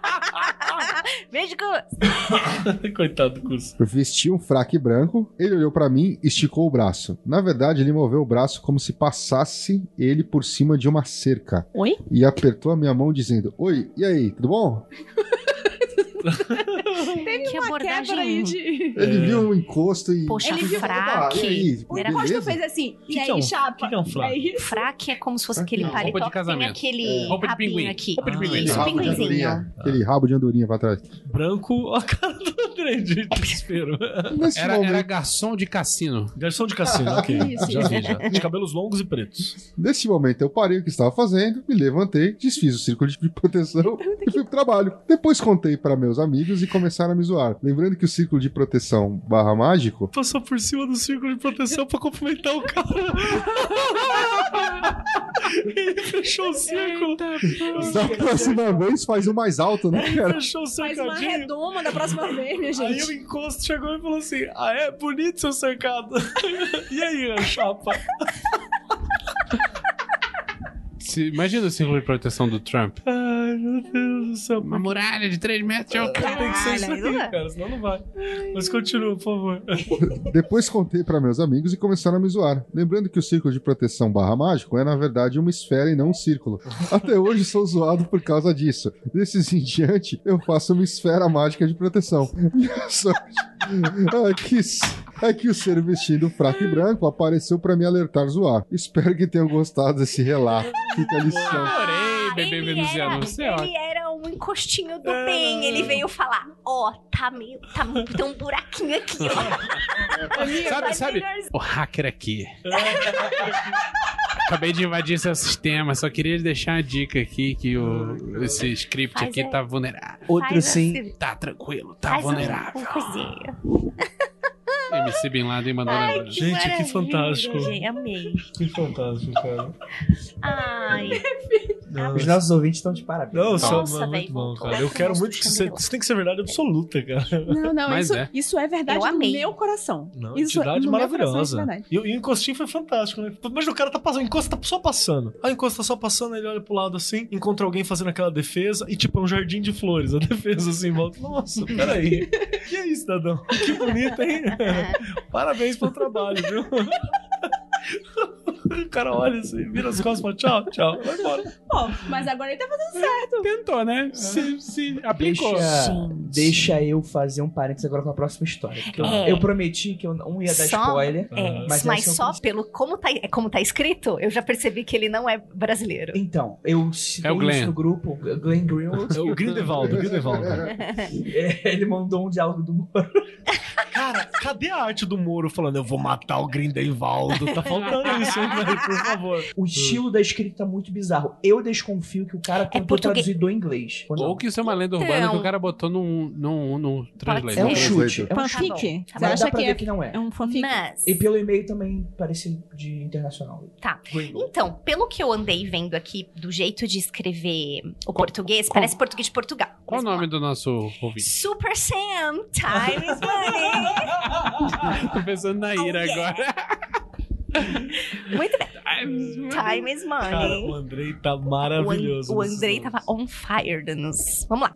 Beijo. Coitado do curso. Vestia um fraque branco. Ele olhou pra mim e esticou o braço. Na verdade, ele moveu o braço como se passasse ele por cima de uma cerca. Oi? E apertou a minha mão dizendo: Oi, e aí, tudo bom? Que abordagem. Quebra aí de... Ele viu um encosto e. Poxa, Ele viu- fraque. Ah, e aí, O beleza? fez assim. Que e que aí, é um- chapa? que que é um fraque? Aí- Fraque é como se fosse aquele Não, roupa de paletó que tem casamento. aquele É. Roupa de rabinho pinguim. aqui. Roupa de pinguim. Isso, Rabo pinguinzinho. Aquele rabo de andorinha pra trás. Branco, a cara do André de desespero. Nesse Era, momento, era garçom de cassino. Garçom de cassino, ok. Isso, já vi, já. De cabelos longos e pretos. Nesse momento, eu parei o que estava fazendo, me levantei, desfiz o círculo de proteção e fui pro trabalho. Depois contei para meus amigos e começaram a me zoar. Lembrando que o círculo de proteção barra mágico Passou por cima do círculo de proteção pra cumprimentar o cara. Ele fechou o círculo. da próxima vez faz o mais alto, né, cara? Fechou o Faz uma cercadinho. redoma da próxima vez, minha Aí gente. o encosto chegou e falou assim: Ah, é bonito seu cercado. e aí, a chapa? Se- imagina o círculo de proteção do Trump. Ai, meu Deus do céu. Uma muralha de 3 metros de altura. Tem que ser isso aqui, não cara, senão não vai. Mas continua, por favor. Depois contei para meus amigos e começaram a me zoar. Lembrando que o círculo de proteção barra mágico é, na verdade, uma esfera e não um círculo. Até hoje sou zoado por causa disso. Desses em diante, eu faço uma esfera mágica de proteção. Minha sorte é que, é que o ser vestindo um fraque branco apareceu para me alertar zoar. Espero que tenham gostado desse relato. Fica a lição. Ele venusiano. era, Você é ele era um encostinho do bem. Ele veio falar: Ó, tá meio. Tá, tem um buraquinho aqui, ó. Sabe, Mas sabe? O hacker aqui. Acabei de invadir seu sistema, só queria deixar uma dica aqui que o, esse script Faz aqui aí. tá vulnerável. Outro Faz sim. assim, Tá tranquilo, tá faz um- vulnerável. Um coisinha. MC Bin Laden mandou Ai, lembrar. que Gente, que fantástico. gente, Amei. Que fantástico, cara. Ai, Não, Os nossos ouvintes estão de parabéns. não só, Nossa, mas véi, muito bom, cara. Eu quero muito que você. Isso tem que ser verdade absoluta, cara. Não, não, Mas isso é. isso é verdade Eu no amei. meu coração. Não, isso entidade coração maravilhosa. é verdade. E, o- e o encostinho foi fantástico, né? Imagina o cara tá passando, o encosto tá só passando. Aí o encosto tá só passando, ele olha pro lado assim, encontra alguém fazendo aquela defesa e, tipo, é um jardim de flores. A defesa assim, em volta. Nossa, peraí. E aí, cidadão? Que bonito, hein? Parabéns pelo trabalho, viu? O cara olha assim, vira as costas e fala tchau, tchau, vai embora. Pô, mas agora ele tá fazendo certo. Tentou, né? Se, se aplicou. Deixa, deixa eu fazer um parênteses agora com a próxima história. Porque eu, É. eu prometi que eu não ia dar Só- spoiler. É, Mas mas, é só pelo como tá, como tá escrito, eu já percebi que ele não é brasileiro. Então, eu citei É o Glenn. isso no grupo, Glenn Greenwald. É o Grindelwald, o Grindelwald. É, Ele mandou um diálogo do Moro. Cara, cadê a arte do Moro falando eu vou matar o Grindelwald? Tá faltando isso, hein, velho, por favor. O estilo da escrita tá muito bizarro. Eu desconfio que o cara tentou português. traduzir do inglês. Ou. Ou que isso é uma lenda urbana Então. que o cara botou num, num, num translate. É um É. chute. É um chute. Fanfic? Tá Você Mas acha dá pra que ver é, que não é. é um fanfic? Mas. E pelo e-mail também parece de internacional. Tá. Greenwald. Então, pelo que eu andei vendo aqui, do jeito de escrever o português, parece português de Portugal. Qual o nome do nosso ouvinte? Super Sam, time is money. Tô pensando na Ira Oh, yeah. agora. Muito bem. Time is money. Cara, o Andrei tá O An- maravilhoso. O nesses Andrei nomes. tava on fire danos. Vamos lá.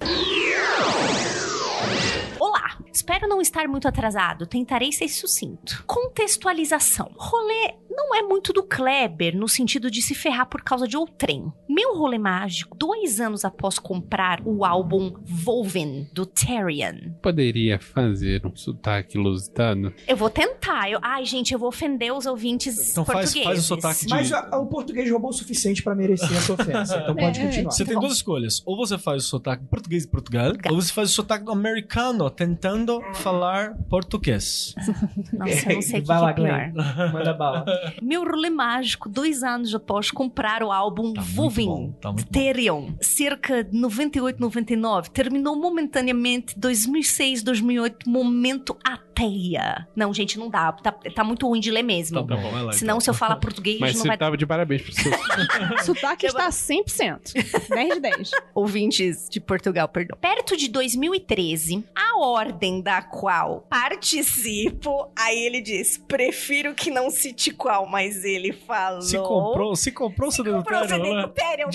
Olá, espero não estar muito atrasado, tentarei ser sucinto. Contextualização. Rolê não é muito do Kleber, no sentido de se ferrar por causa de outrem. Meu rolê mágico, dois anos após comprar o álbum Volven, do Therian. Poderia fazer um sotaque lusitano? Eu vou tentar. Eu... Ai, gente, eu vou ofender os ouvintes Então faz- portugueses. faz o sotaque de- Mas a- o português roubou o suficiente pra merecer essa ofensa. Então pode É, continuar. Você tem Tá bom. duas escolhas. Ou você faz o sotaque português de Portugal, Portugal. ou você faz o sotaque americano, tentando falar português. Nossa, eu não sei o que, que é pior. Manda bala. Meu rolê mágico, dois anos após comprar o álbum Tá Vovin, tá bom. Therion, cerca de 98, 99, terminou momentaneamente 2006, 2008, momento ateia. Não, gente, não dá, tá, tá muito ruim de ler mesmo. Tá bom, vai lá. Senão, então. se eu falar português, Mas não você vai tava de parabéns pro seu. Sotaque está 100%. 10 de 10. ouvintes de Portugal, perdão. Perto de 2013, a ordem da qual participo, aí ele diz, prefiro que não cite qual, mas ele falou... Se comprou, se comprou o CD do Comprou o CD do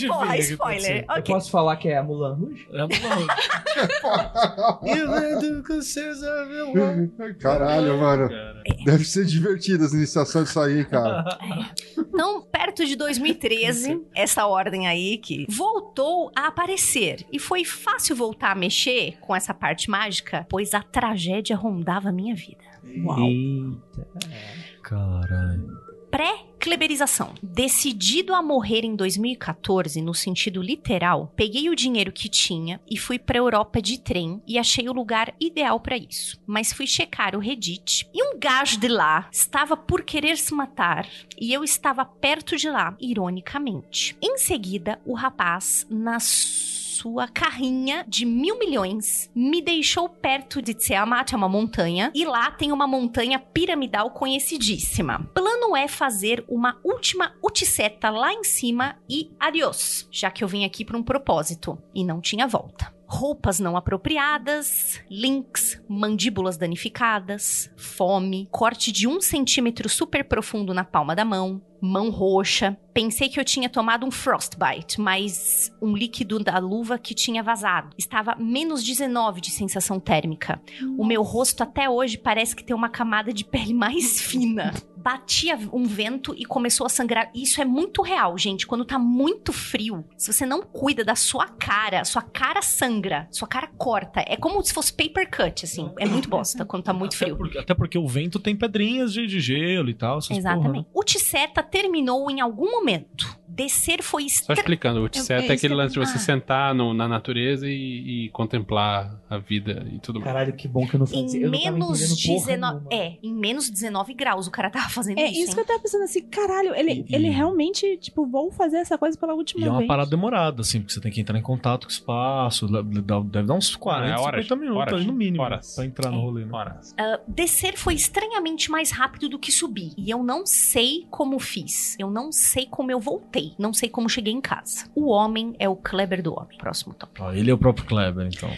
porra, spoiler. Eu Ok. posso falar que é a Mulan Rouge? É bom. Caralho, mano. Cara. Deve ser divertido as iniciações disso aí, cara. Então, perto de 2013, essa ordem aí que voltou a aparecer. E foi fácil voltar a mexer com essa parte mágica, pois a tragédia rondava a minha vida. Eita. Caralho. Pré-cleberização. Decidido a morrer em 2014, no sentido literal, peguei o dinheiro que tinha e fui pra Europa de trem e achei o lugar ideal pra isso. Mas fui checar o Reddit e um gajo de lá estava por querer se matar e eu estava perto de lá, ironicamente. Em seguida, o rapaz, na sua carrinha de mil milhões me deixou perto de Tiamat, é uma montanha, e lá tem uma montanha piramidal conhecidíssima. Plano é fazer uma última uticeta lá em cima e adiós, já que eu vim aqui para um propósito e não tinha volta. Roupas não apropriadas, links, mandíbulas danificadas, fome, corte de um centímetro super profundo na palma da mão, mão roxa. Pensei que eu tinha tomado um frostbite, mas um líquido da luva que tinha vazado. Estava menos 19 de sensação térmica. O meu rosto até hoje parece que tem uma camada de pele mais fina. Batia um vento e começou a sangrar. Isso é muito real, gente. Quando tá muito frio, se você não cuida da sua cara, sua cara sangra, sua cara corta. É como se fosse paper cut, assim. É muito bosta quando tá muito Até frio. porque, até porque o vento tem pedrinhas de, de gelo e tal. essas porra, né? Exatamente. O Tisseta terminou em algum momento. Descer foi Só explicando, o é Tisseta é isso aquele lance de você ah. sentar no- na natureza e, e contemplar a vida e tudo mais. Caralho, que bom que eu não fazia. Em eu menos entendendo porra 19. nenhuma. É, em menos 19 graus o cara tava fazendo É isso. isso que hein? eu tava pensando assim, caralho, ele, E- ele realmente, tipo, vou fazer essa coisa pela última E é uma vez. parada demorada, assim, porque você tem que entrar em contato com o espaço. Deve dar uns 40, É, horas, 50 minutos horas, no mínimo. horas. Pra entrar no rolê, né? Horas. Ah, descer foi estranhamente mais rápido do que subir. E eu não sei como fiz. Eu não sei como eu voltei. Não sei como cheguei em casa. O homem é o Kleber do homem. Próximo tópico. Ó, ele é o próprio Kleber, então.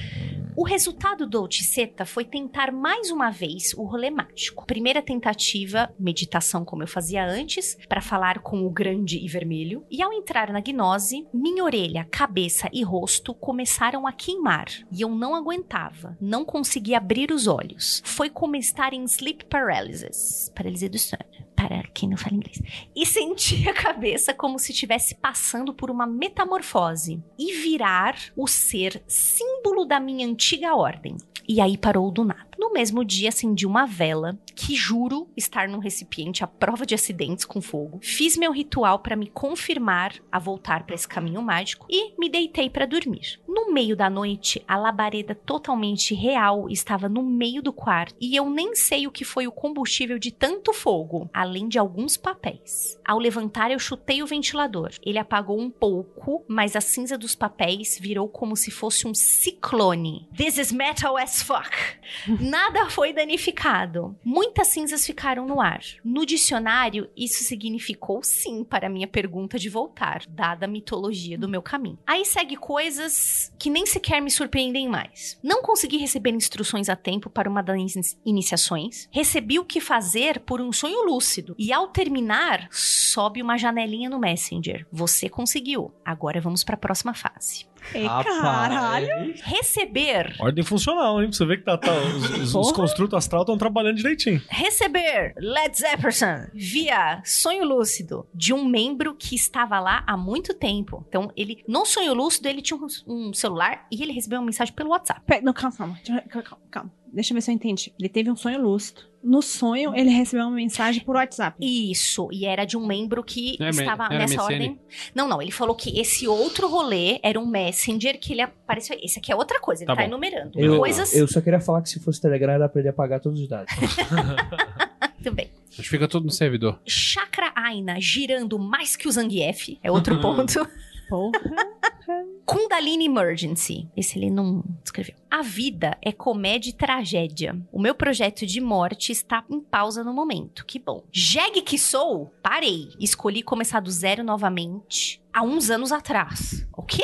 O resultado do Outiceta foi tentar mais uma vez o rolê mágico. Primeira tentativa, meditação como eu fazia antes, para falar com o grande e vermelho. E ao entrar na gnose, minha orelha, cabeça e rosto começaram a queimar. E eu não aguentava, não conseguia abrir os olhos. Foi como estar em sleep paralysis, paralisia do sono. para quem não fala inglês. E senti a cabeça como se estivesse passando por uma metamorfose e virar o ser símbolo da minha antiga ordem. E aí parou do nada. No mesmo dia, acendi uma vela, que juro estar num recipiente à prova de acidentes com fogo. Fiz meu ritual para me confirmar a voltar para esse caminho mágico e me deitei para dormir. No meio da noite, a labareda totalmente real estava no meio do quarto e eu nem sei o que foi o combustível de tanto fogo, além de alguns papéis. Ao levantar, eu chutei o ventilador. Ele apagou um pouco, mas a cinza dos papéis virou como se fosse um ciclone. This is metal as fuck. Nada foi danificado. Muitas cinzas ficaram no ar. No dicionário, isso significou sim para minha pergunta de voltar, dada a mitologia do meu caminho. Aí segue coisas que nem sequer me surpreendem mais. Não consegui receber instruções a tempo para uma das in- iniciações. Recebi o que fazer por um sonho lúcido. E ao terminar, sobe uma janelinha no Messenger. Você conseguiu. Agora vamos para a próxima fase. Ei, Rapaz. caralho. Receber Ordem funcional, hein? Pra você ver que tá, tá- os, os, os construtos astral estão trabalhando direitinho. Receber Led Zeppelin via sonho lúcido de um membro que estava lá há muito tempo. Então, ele, no sonho lúcido, ele tinha um, um celular e ele recebeu uma mensagem pelo WhatsApp. Pera, não, calma, calma, calma. Deixa eu ver se eu entendi. Ele teve um sonho lúcido. No sonho, ele recebeu uma mensagem por WhatsApp. Isso, e era de um membro que é estava nessa MSN? ordem. Não, não, ele falou que esse outro rolê era um Messenger que ele apareceu. Esse aqui é outra coisa, ele Tá tá, enumerando. Eu, Coisas. eu só queria falar que se fosse Telegram era pra ele apagar todos os dados. Muito bem. Acho que fica tudo no servidor. Chakra Aina girando mais que o Zangief, é outro ponto. Porra. Kundalini Emergency. Esse ele não escreveu. A vida é comédia e tragédia. O meu projeto de morte está em pausa no momento. Que bom. Jeg que sou, parei. Escolhi começar do zero novamente há uns anos atrás. O quê?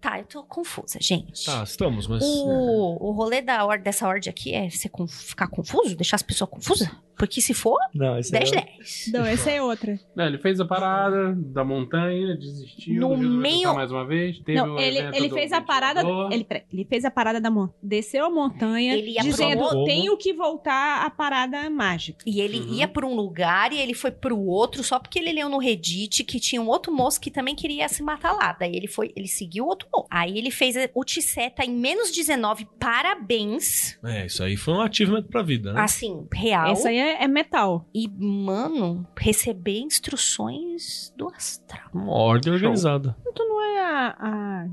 Tá, eu tô confusa, gente. Tá, estamos, mas. O, o rolê da dessa ordem aqui é você ficar confuso? Deixar as pessoas confusas? Porque se for, Não, esse 10 é... 10. Não, essa é outra. Não, ele fez a parada da montanha, desistiu, No meio- mais uma vez. Teve não, o ele, ele do fez a parada. Ele, ele fez a parada da montanha. Desceu a montanha, Ele ia dizendo: outro. tenho que voltar à parada mágica. E ele Uhum. ia por um lugar e ele foi pro outro só porque ele leu no Reddit que tinha um outro moço que também queria se matar lá. Daí ele foi, ele seguiu o outro moço. Aí ele fez o Tisseta em menos 19. Parabéns. É, isso aí foi um achievement pra vida, né? Assim, real. Essa aí é, é metal. E, mano, receber instruções do astral. Uma ordem organizada. Tu não é a. a-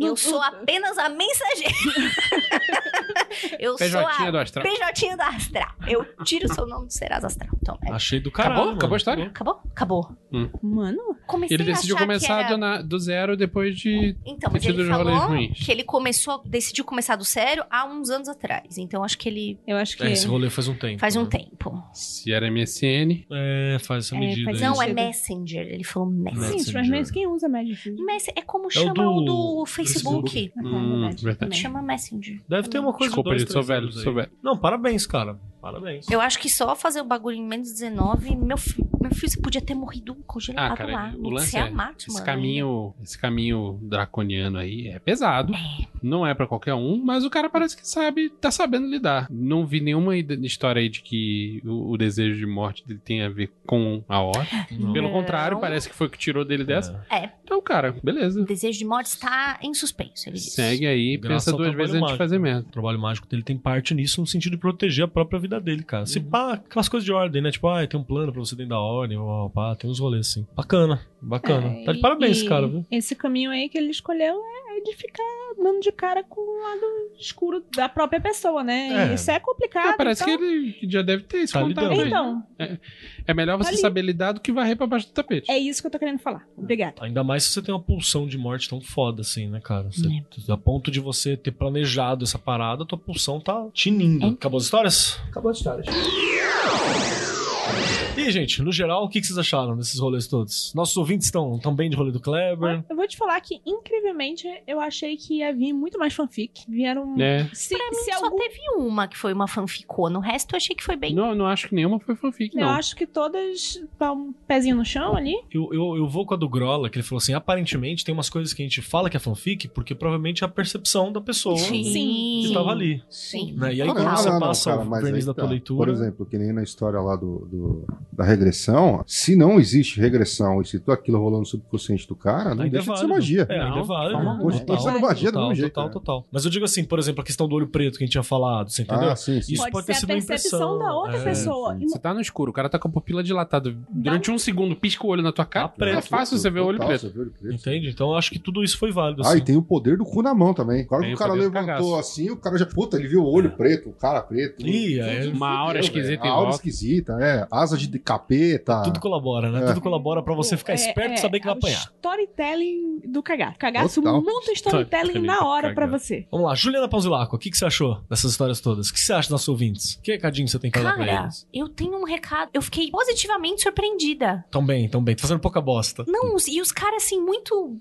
Eu sou apenas a mensageira. Eu sou PJ a do astral. PJ do astral. Eu tiro o seu nome do Serasa Astral. Então, é. Achei do caralho. Acabou? mano. Acabou a história? Acabou? Acabou. Mano, Comecei Ele a decidiu achar começar que era... do, na- do zero depois de. Então, ter mas tido ele falou ruins. que ele começou, decidiu começar do sério há uns anos atrás. Então, acho que ele eu acho que. É, esse rolê faz um tempo. faz um né? tempo. Se era MSN. É, faz essa É, medida. faz aí. Não, é. Messenger. Ele falou Messenger. Sim, mas mesmo quem usa Magic? Mas é como chama o do, do Facebook. Ah, tá, Hum, verdade. verdade. Também. Chama Messenger. Deve ter uma coisa Desculpa, gente, sou velho, sou velho. Não, parabéns, cara. Parabéns. Eu acho que só fazer o bagulho em menos 19, meu filho, meu filho você podia ter morrido congelado Ah, cara, lá. o no lance é. Seamat, Esse mano. caminho, esse caminho draconiano aí é pesado. Não é pra qualquer um, mas o cara parece que sabe, tá sabendo lidar. Não vi nenhuma história aí de que o, o desejo de morte dele tem a ver com a ordem. Não. Pelo contrário, parece que foi o que tirou dele dessa. É. Então, cara, beleza. O desejo de morte está em suspenso, ele disse. Segue aí, Graças pensa duas vezes antes de fazer merda. O trabalho mágico dele tem parte nisso no sentido de proteger a própria vida dele, cara. Se pá, aquelas coisas de ordem, né? Tipo, ah, tem um plano pra você dentro da ordem, pá, pá, tem uns rolês assim. Bacana, bacana. É, tá de parabéns, e cara, viu? Esse caminho aí que ele escolheu é de ficar dando de cara com o lado escuro da própria pessoa, né? É. Isso é complicado. Parece então... que ele já deve ter esse Tá contato lidando. aí. Então, É melhor você Tá saber lidar do que varrer pra baixo do tapete. é isso que eu tô querendo falar. Obrigada. Ainda mais se você tem uma pulsão de morte tão foda assim, né, cara? Você, É. A ponto de você ter planejado essa parada, tua pulsão tá tinindo. É. Acabou as histórias? Acabou as histórias. E, gente, no geral, o que vocês acharam desses rolês todos? Nossos ouvintes estão tão bem de rolê do Kleber. Eu vou te falar que, incrivelmente, eu achei que ia vir muito mais fanfic. Vieram. É. Se, Pra mim, se só algum... teve uma que foi uma fanficona. O resto eu achei que foi bem. Não, não acho que nenhuma foi fanfic, Eu não. acho que todas. Tá um pezinho no chão ali. Eu, eu, eu vou com a do Grola, que ele falou assim: aparentemente tem umas coisas que a gente fala que é fanfic, porque provavelmente é a percepção da pessoa Sim. que tava ali. Sim. Né? E aí, quando você Não, não, passa cara, o verniz aí da tá. tua leitura. Por exemplo, que nem na história lá do do- da regressão, se não existe regressão e se tudo aquilo rolando no subconsciente do cara, não Ainda deixa é de ser magia. É, ainda é Não, válido. calma, Total. sendo magia do total, mesmo jeito, Total, né? total. Mas eu digo assim, por exemplo, a questão do olho preto que a gente tinha falado, você entendeu? Ah, sim, sim. Isso Pode pode, ter ser a sido uma percepção impressão. da outra É. pessoa. Você tá no escuro, o cara tá com a pupila dilatada. Durante um segundo, pisca o olho na tua cara. Tá é fácil você ver o olho preto. você vê o olho preto. Entende? Então eu acho que tudo isso foi válido. Ah, assim. e tem o poder do cu na mão também. Tem que o cara levantou assim, o cara já. Puta, ele viu o olho preto, o cara preto. Ih, é, uma aura esquisita velho. em A aura esquisita, é. Asa de capeta. Tudo colabora, né? É. Tudo colabora pra você ficar É, esperto e é, saber que vai o apanhar. Storytelling do cagaço. Cagaço Total. monta storytelling na hora pra cagaço. você. Vamos lá, Juliana Pausilaco, o que, que você achou dessas histórias todas? O que você acha dos nossos ouvintes? Que recadinho você tem pra dar pra Cara, eles? eu tenho um recado. Eu fiquei positivamente surpreendida. Tão bem, tão bem. Tô fazendo pouca bosta. Não, os- e os caras, assim, muito.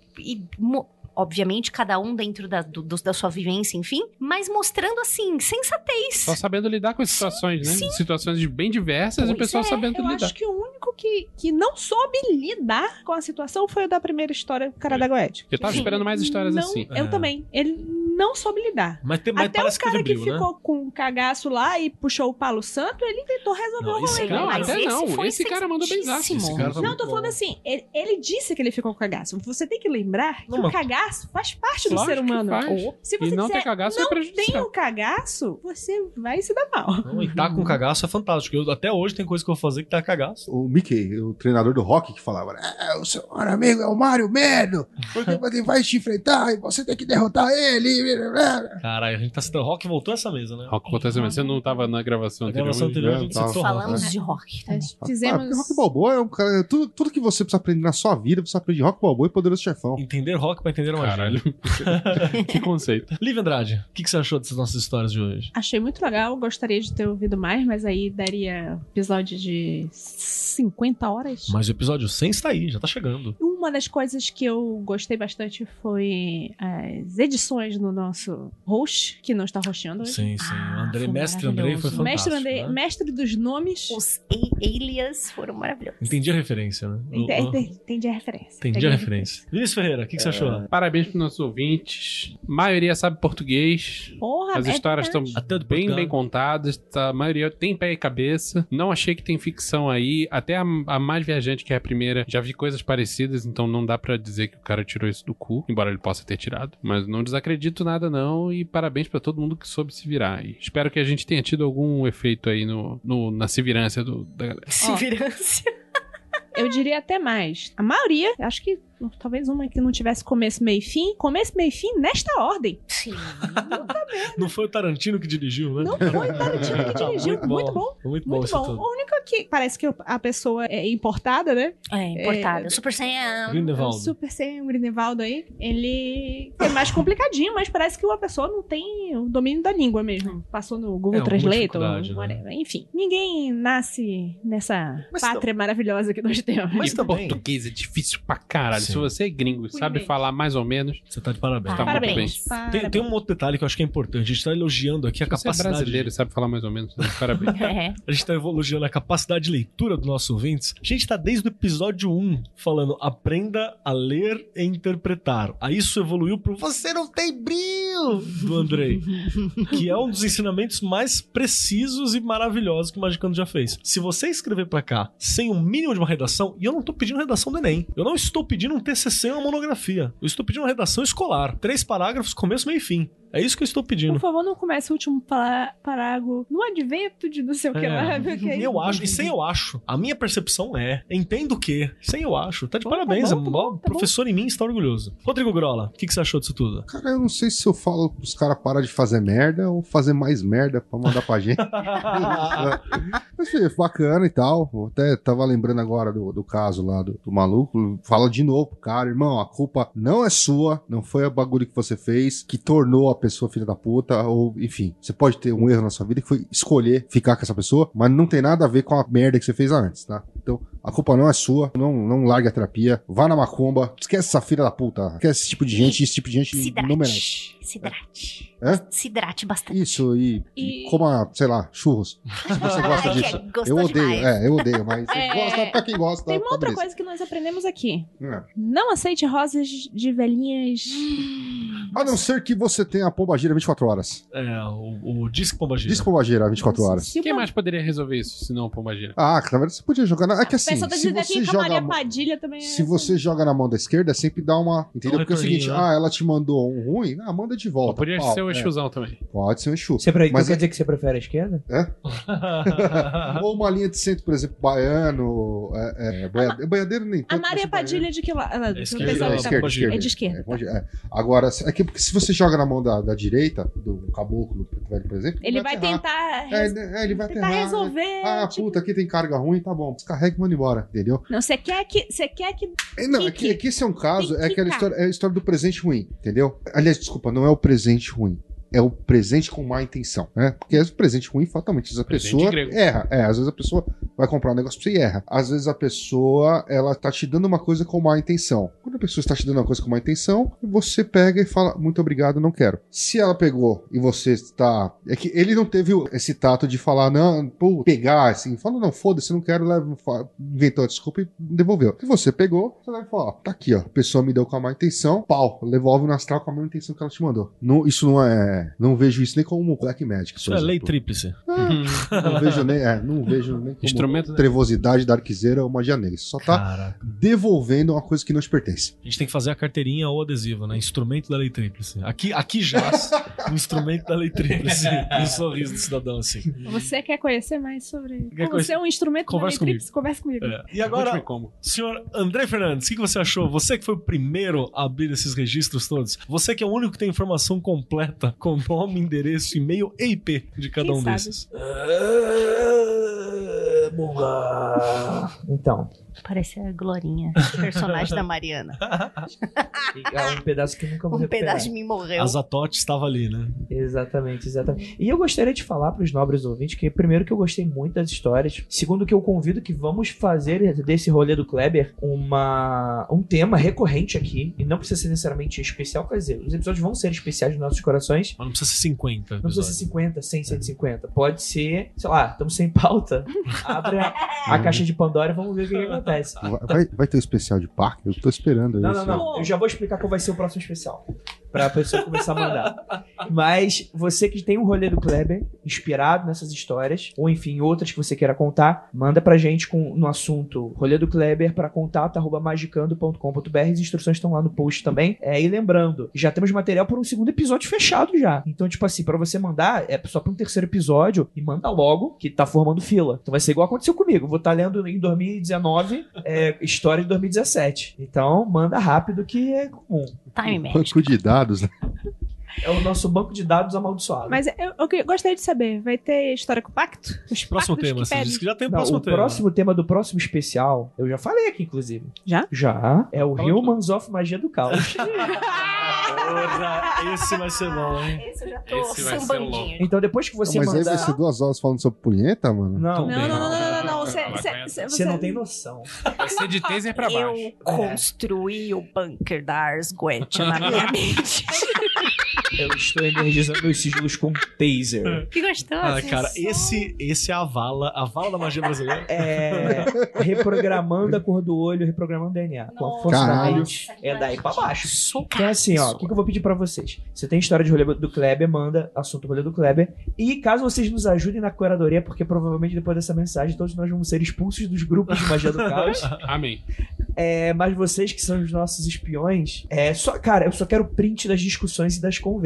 Obviamente, cada um dentro da, do- do- da sua vivência, enfim. Mas mostrando, assim, sensatez. Só sabendo lidar com as situações, né? Situações bem diversas e o Pois pessoal é, sabendo Eu lidar. acho que o único que, que não soube lidar com a situação foi o da primeira história, o cara da Goethe. Eu tava Sim. esperando mais histórias não, assim. Eu É. também. Ele não soube lidar. Mas, tem, mas Até o cara que que, né? ficou com um cagaço lá e puxou o palo santo, ele tentou resolver Não, o esse rolê. cara- Não, mas até esse não. foi Esse cara mandou bem. Esse cara tá Não, tô bom. falando assim, ele, ele disse que ele ficou com cagaço. Você tem que lembrar que Não, o mas- cagaço faz parte do Lógico ser que humano. faz. Ou, Se você E não disser, ter cagaço é não prejudicial. tem o cagaço, você vai se dar mal. Não, e tá com cagaço é fantástico. Eu, até hoje tem coisa que eu vou fazer que tá cagaço. O Mickey, o treinador do rock, que falava: É, o seu maior amigo é o Mario Medo, porque ele vai te enfrentar e você tem que derrotar ele. Caralho, a gente tá citando rock voltou essa mesa, né? Rock aconteceu, mas você não tava na gravação Na anterior. gravação anterior a gente Tá. citou Falamos rock. de rock. Ah, porque fizemos. rock balboa é um cara. Tudo, tudo que você precisa aprender na sua vida, você aprende rock balboa e poderoso chefão. Entender rock pra entender magia. Caralho. que conceito. Lívia Andrade, o que, que você achou dessas nossas histórias de hoje? Achei muito legal, gostaria de ter ouvido mais, mas aí daria episódio de 50 horas. Mas o episódio 100 está aí, já tá chegando. Uma das coisas que eu gostei bastante foi as edições no nosso host, que não está hosteando hoje. Sim, sim. Ah, o André, foi mestre Andrei foi fantástico. mestre, André, né? mestre dos nomes. Os alias foram maravilhosos. Entendi a referência, né? Entendi, entendi a referência. Entendi a referência. Vinícius Ferreira, o que, que você achou? Parabéns pros nossos ouvintes. A maioria sabe português. Porra, As é histórias estão bem, Portugal. bem contadas. tá? A maioria tem pé e cabeça. Não achei que tem ficção aí. Até a, a mais viajante, que é a primeira, já vi coisas parecidas, então não dá pra dizer que o cara tirou isso do cu, embora ele possa ter tirado. Mas não desacredito nada, não. E parabéns pra todo mundo que soube se virar. E espero que a gente tenha tido algum efeito aí no, no- na sevirância do, da galera. Severance. Eu diria até mais. A maioria, acho que talvez uma que não tivesse começo, meio e fim. Começo, meio e fim nesta ordem. Sim. Não foi o Tarantino que dirigiu, né? Não foi o Tarantino que dirigiu. muito bom. Muito bom Muito bom. O único que parece que a pessoa é importada, né? É, importada. É, Super Sam. O Grindelwaldo. Super Saiyan Grindelwaldo aí, ele foi mais complicadinho, mas parece que uma pessoa não tem o domínio da língua mesmo. Passou no Google É, Translate, ou né? whatever. enfim. Ninguém nasce nessa Mas pátria maravilhosa que nós temos. Mas e também- português é difícil pra caralho. Sim. Se você é gringo e sabe bem. falar mais ou menos, Você tá de parabéns. Tá muito Parabéns. Tem, tem um outro detalhe que eu acho que é importante. A gente tá elogiando aqui a se você é capacidade. brasileiro e sabe falar mais ou menos, né? parabéns. É. A gente tá elogiando a capacidade de leitura dos nossos ouvintes. A gente tá desde o episódio 1 falando aprenda a ler e interpretar. Aí isso evoluiu pro você não tem brilho do Andrei. que é um dos ensinamentos mais precisos e maravilhosos que o Magicando já fez. Se você escrever pra cá sem um mínimo de uma redação, e eu não tô pedindo redação do Enem. Eu não estou pedindo um TCC ou uma monografia. Eu estou pedindo uma redação escolar. Três parágrafos, começo, meio e fim. É isso que eu estou pedindo. Por favor, não comece o último pará- parágrafo no advento de não sei o que É. lá. porque- Eu acho, e sem eu acho. A minha percepção é, entendo que, sem eu acho. Tá de Bom, parabéns, tá bom, é tá bom, tá professor em mim está orgulhoso. Rodrigo Grola, o que, que você achou disso tudo? Cara, eu não sei se eu falo pros caras parar de fazer merda ou fazer mais merda pra mandar pra gente. Mas foi bacana e tal. Eu até tava lembrando agora do, do caso lá do, do maluco. Fala de novo pro cara, irmão, a culpa não é sua, não foi o bagulho que você fez que tornou a pessoa filha da puta, ou enfim, você pode ter um erro na sua vida que foi escolher ficar com essa pessoa, mas não tem nada a ver com a merda que você fez antes, tá? Então, a culpa não é sua, não, não largue a terapia, vá na macumba, esquece essa filha da puta, esquece esse tipo de gente, esse tipo de gente não merece. Sidrate. Se hidrate. Hã? Se hidrate bastante. Isso, e, E- coma, sei lá, churros. Se você gosta Ai, que disso. é Eu odeio, demais. é, eu odeio, mas É, gosta, pra quem gosta, Tem uma tá outra beleza. coisa que nós aprendemos aqui. É. Não aceite rosas de velhinhas. A não ser que você tenha a pombagira 24 horas. É, o, o Disque Pombagira. Diz pombagira 24 horas. Se Quem uma- mais poderia resolver isso, se não Pombagira? Ah, na verdade você podia jogar na. É que assim, tá se você joga. Padilha também é Se assim. você joga na mão da esquerda, sempre dá uma. Entendeu? Um Porque é o seguinte, né? ah, ela te mandou um ruim, ah, manda de volta. Poderia Pau. ser o É, Exusão também. Pode ser um Exu. Você, pre... Mas quer é- dizer que você prefere a esquerda? Ou uma linha de centro, por exemplo, baiano, é, é, boiadeiro, boiadeiro nem A. Maria Padilha de que lado? Ela- É esquerda, pensava é tava- esquerda, esquerda. É de esquerda. É, é. Agora, é que porque se você joga na mão da, da direita, do caboclo, por exemplo, Ele vai aterrar. tentar, É, né, é, ele vai tentar aterrar. resolver. Ah, tipo- puta, aqui tem carga ruim, tá bom. Descarrega e manda embora, entendeu? Não, você quer que. Você quer que. É, não, é é que esse é um caso, é que aquela tá. história, é a história do presente ruim, entendeu? Aliás, desculpa, não é o presente ruim. É o presente com má intenção, né? Porque o presente ruim, fatalmente, às vezes a Presente pessoa grego. erra. É, às vezes a pessoa vai comprar um negócio pra você e erra. Às vezes a pessoa, ela tá te dando uma coisa com má intenção. Quando a pessoa está te dando uma coisa com má intenção, você pega e fala, muito obrigado, não quero. Se ela pegou e você está... É que ele não teve o- esse tato de falar, não, pô, pegar, assim. Fala, não, foda-se, não quero, leva, inventou a desculpa e devolveu. Se você pegou, você vai falar, ó, tá aqui, ó, a pessoa me deu com a má intenção, pau, devolve no astral com a mesma intenção que ela te mandou. Não, isso não é... Não vejo isso nem como Black Magic, Isso é lei tríplice. Não vejo nem, é, não vejo nem como Instrumento da- trevosidade da arquiseira ou magia negra. Isso só tá Caraca. devolvendo uma coisa que não te pertence. A gente tem que fazer a carteirinha ou adesivo, né? Instrumento da lei tríplice. Aqui, aqui jaz o instrumento da lei tríplice. E o sorriso do cidadão, assim. Você quer conhecer mais sobre. Quer Como conhecer- ser um instrumento Conversa da Matrix? Conversa comigo. É. E agora, como. senhor André Fernandes, o que que você achou? Você que foi o primeiro a abrir esses registros todos. Você que é o único que tem informação completa com nome, endereço, e-mail e IP de cada Quem um sabe? desses. Então, Parece a Glorinha, personagem da Mariana. é um pedaço que nunca vou Um recuperar. pedaço de mim morreu. A Zatote estava ali, né? Exatamente, exatamente. E eu gostaria de falar para os nobres ouvintes que, primeiro, que eu gostei muito das histórias. Segundo, que eu convido que vamos fazer desse rolê do Kleber uma, um tema recorrente aqui. E não precisa ser necessariamente especial, quer dizer, os episódios vão ser especiais nos nossos corações. Mas não precisa ser 50. Não precisa ser episódios. 50, 100, 150. Pode ser, sei lá, estamos sem pauta. Abre a, a caixa de Pandora e vamos ver o que, que acontece. Vai, vai- vai ter um especial de parque? Eu tô esperando Não, isso. não, não. Eu já vou explicar qual vai ser o próximo especial. Pra pessoa começar a mandar. Mas você que tem um rolê do Kleber inspirado nessas histórias, ou enfim, outras que você queira contar, manda pra gente com, no assunto rolê do Kleber para contato.magicando.com.br. As instruções estão lá no post também. É, e lembrando, já temos material para um segundo episódio fechado já. Então, tipo assim, pra você mandar, é só pra um terceiro episódio e manda logo, que tá formando fila. Então vai ser igual aconteceu comigo. Vou estar lendo em 2019 é, história de 2017. Então, manda rápido que é comum. Time Man. Banco de dados, né? É o nosso banco de dados amaldiçoado. Mas eu, eu que- gostaria de saber, vai ter história com pacto? Os Próximo tema. que Você disse que já tem o Não, próximo o tema. próximo tema do próximo especial, eu já falei aqui, inclusive. Já? Já. É o de Humans of Magia do Caos. Porra, esse vai ser bom, hein? Esse eu já tô Esse vai ser sambandinho. então, depois que você Mas aí mandar... vai ser duas horas falando sobre punheta, mano? Não, Não, não, não, não, não, não. Você, não tem noção. Vai ser de taser pra baixo. Eu construí o bunker da Ars Goetia na minha mente. Eu estou energizando meus sigilos com taser. Que gostoso. Ah, cara, esse, esse é a vala, a vala da magia brasileira. É. reprogramando a cor do olho, reprogramando o DNA. Com a força da Caralho. mente. É daí pra baixo. Então, assim, ó, o que, que eu vou pedir pra vocês? Você tem história de rolê do Kleber, manda assunto rolê do Kleber. E caso vocês nos ajudem na curadoria, porque provavelmente depois dessa mensagem todos nós vamos ser expulsos dos grupos de magia do caos. Amém. É, mas vocês que são os nossos espiões, é só, cara, eu só quero print das discussões e das conversas.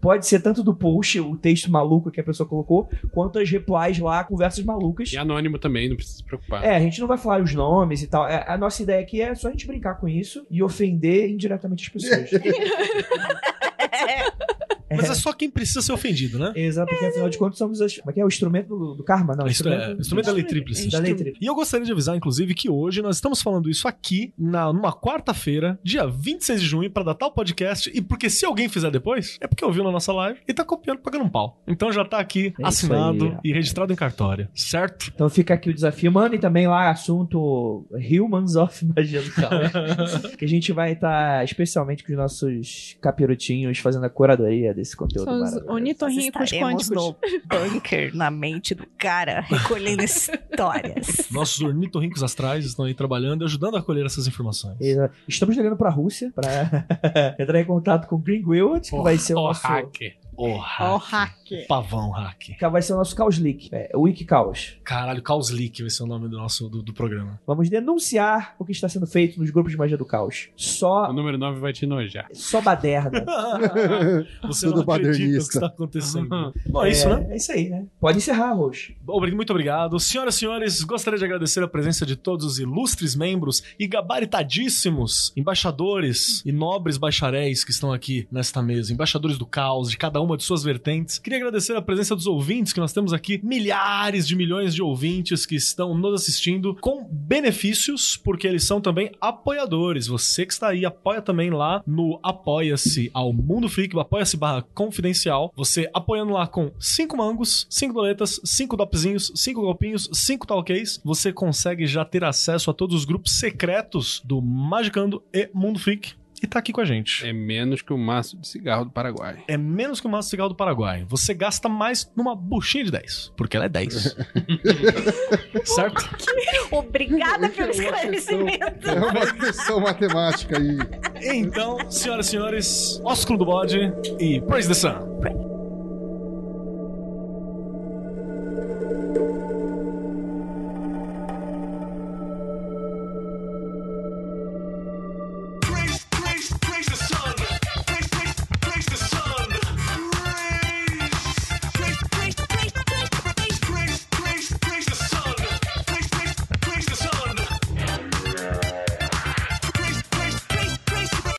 Pode ser tanto do post, o texto maluco que a pessoa colocou, quanto as replies lá, conversas malucas. E anônimo também, não precisa se preocupar. É, a gente não vai falar os nomes e tal. É, a nossa ideia aqui é só a gente brincar com isso e ofender indiretamente as pessoas. Mas é só quem precisa ser ofendido, né? Exato, porque afinal de contas somos as, é é? o instrumento do, do karma, não? Isso é, instrumento da lei tríplice. Da lei tríplice. E eu gostaria de avisar, inclusive, que hoje nós estamos falando isso aqui, na, numa quarta-feira, dia 26 de junho, pra datar o podcast. E porque se alguém fizer depois, é porque ouviu na nossa live e tá copiando pagando um pau. Então já tá aqui É assinado aí, e registrado em cartório, certo? Então fica aqui o desafio. Mandem também lá assunto Humans of Magia do Caos. que a gente vai estar especialmente com os nossos capirotinhos fazendo a curadoria desse conteúdo. São os maravilhoso. ornitorrincos Estaremos quânticos. no bunker na mente do cara, recolhendo histórias. Nossos ornitorrincos astrais estão aí trabalhando e ajudando a colher essas informações. Exa- Estamos ligando pra Rússia pra entrar em contato com o Greenwald, que vai ser o Ó, nosso. hacker. Ó, hack. hack. Pavão hack. que vai ser o nosso Caos Leak, é, o Wiki Caos. Caralho, Caos Leak vai ser o nome do nosso do, do programa. Vamos denunciar o que está sendo feito nos grupos de magia do caos. O Só, número 9 vai te enojar. só baderna. Você Tudo não acredita o que badernista. está acontecendo. Bom, é isso, né? É isso aí, né? Pode encerrar, Roxo. Muito obrigado. Senhoras e senhores, gostaria de agradecer a presença de todos os ilustres membros e gabaritadíssimos embaixadores e nobres bacharéis que estão aqui nesta mesa, embaixadores do caos, de cada uma de suas vertentes. Queria agradecer a presença dos ouvintes, que nós temos aqui milhares de milhões de ouvintes que estão nos assistindo com benefícios, porque eles são também apoiadores. Você que está aí, apoia também lá no Apoia-se ao Mundo Freak, apoia-se barra confidencial. Você apoiando lá com 5 mangos, 5 doletas, 5 dopzinhos, 5 golpinhos, 5 talks, você consegue já ter acesso a todos os grupos secretos do Magicando e Mundo Freak. E tá aqui com a gente. É menos que o maço de cigarro do Paraguai. É menos que o maço de cigarro do Paraguai. Você gasta mais numa buchinha de 10. Porque ela é 10. certo? Obrigada pelo É esclarecimento. É uma questão matemática aí. Então, senhoras e senhores, ósculo do bode e praise the sun.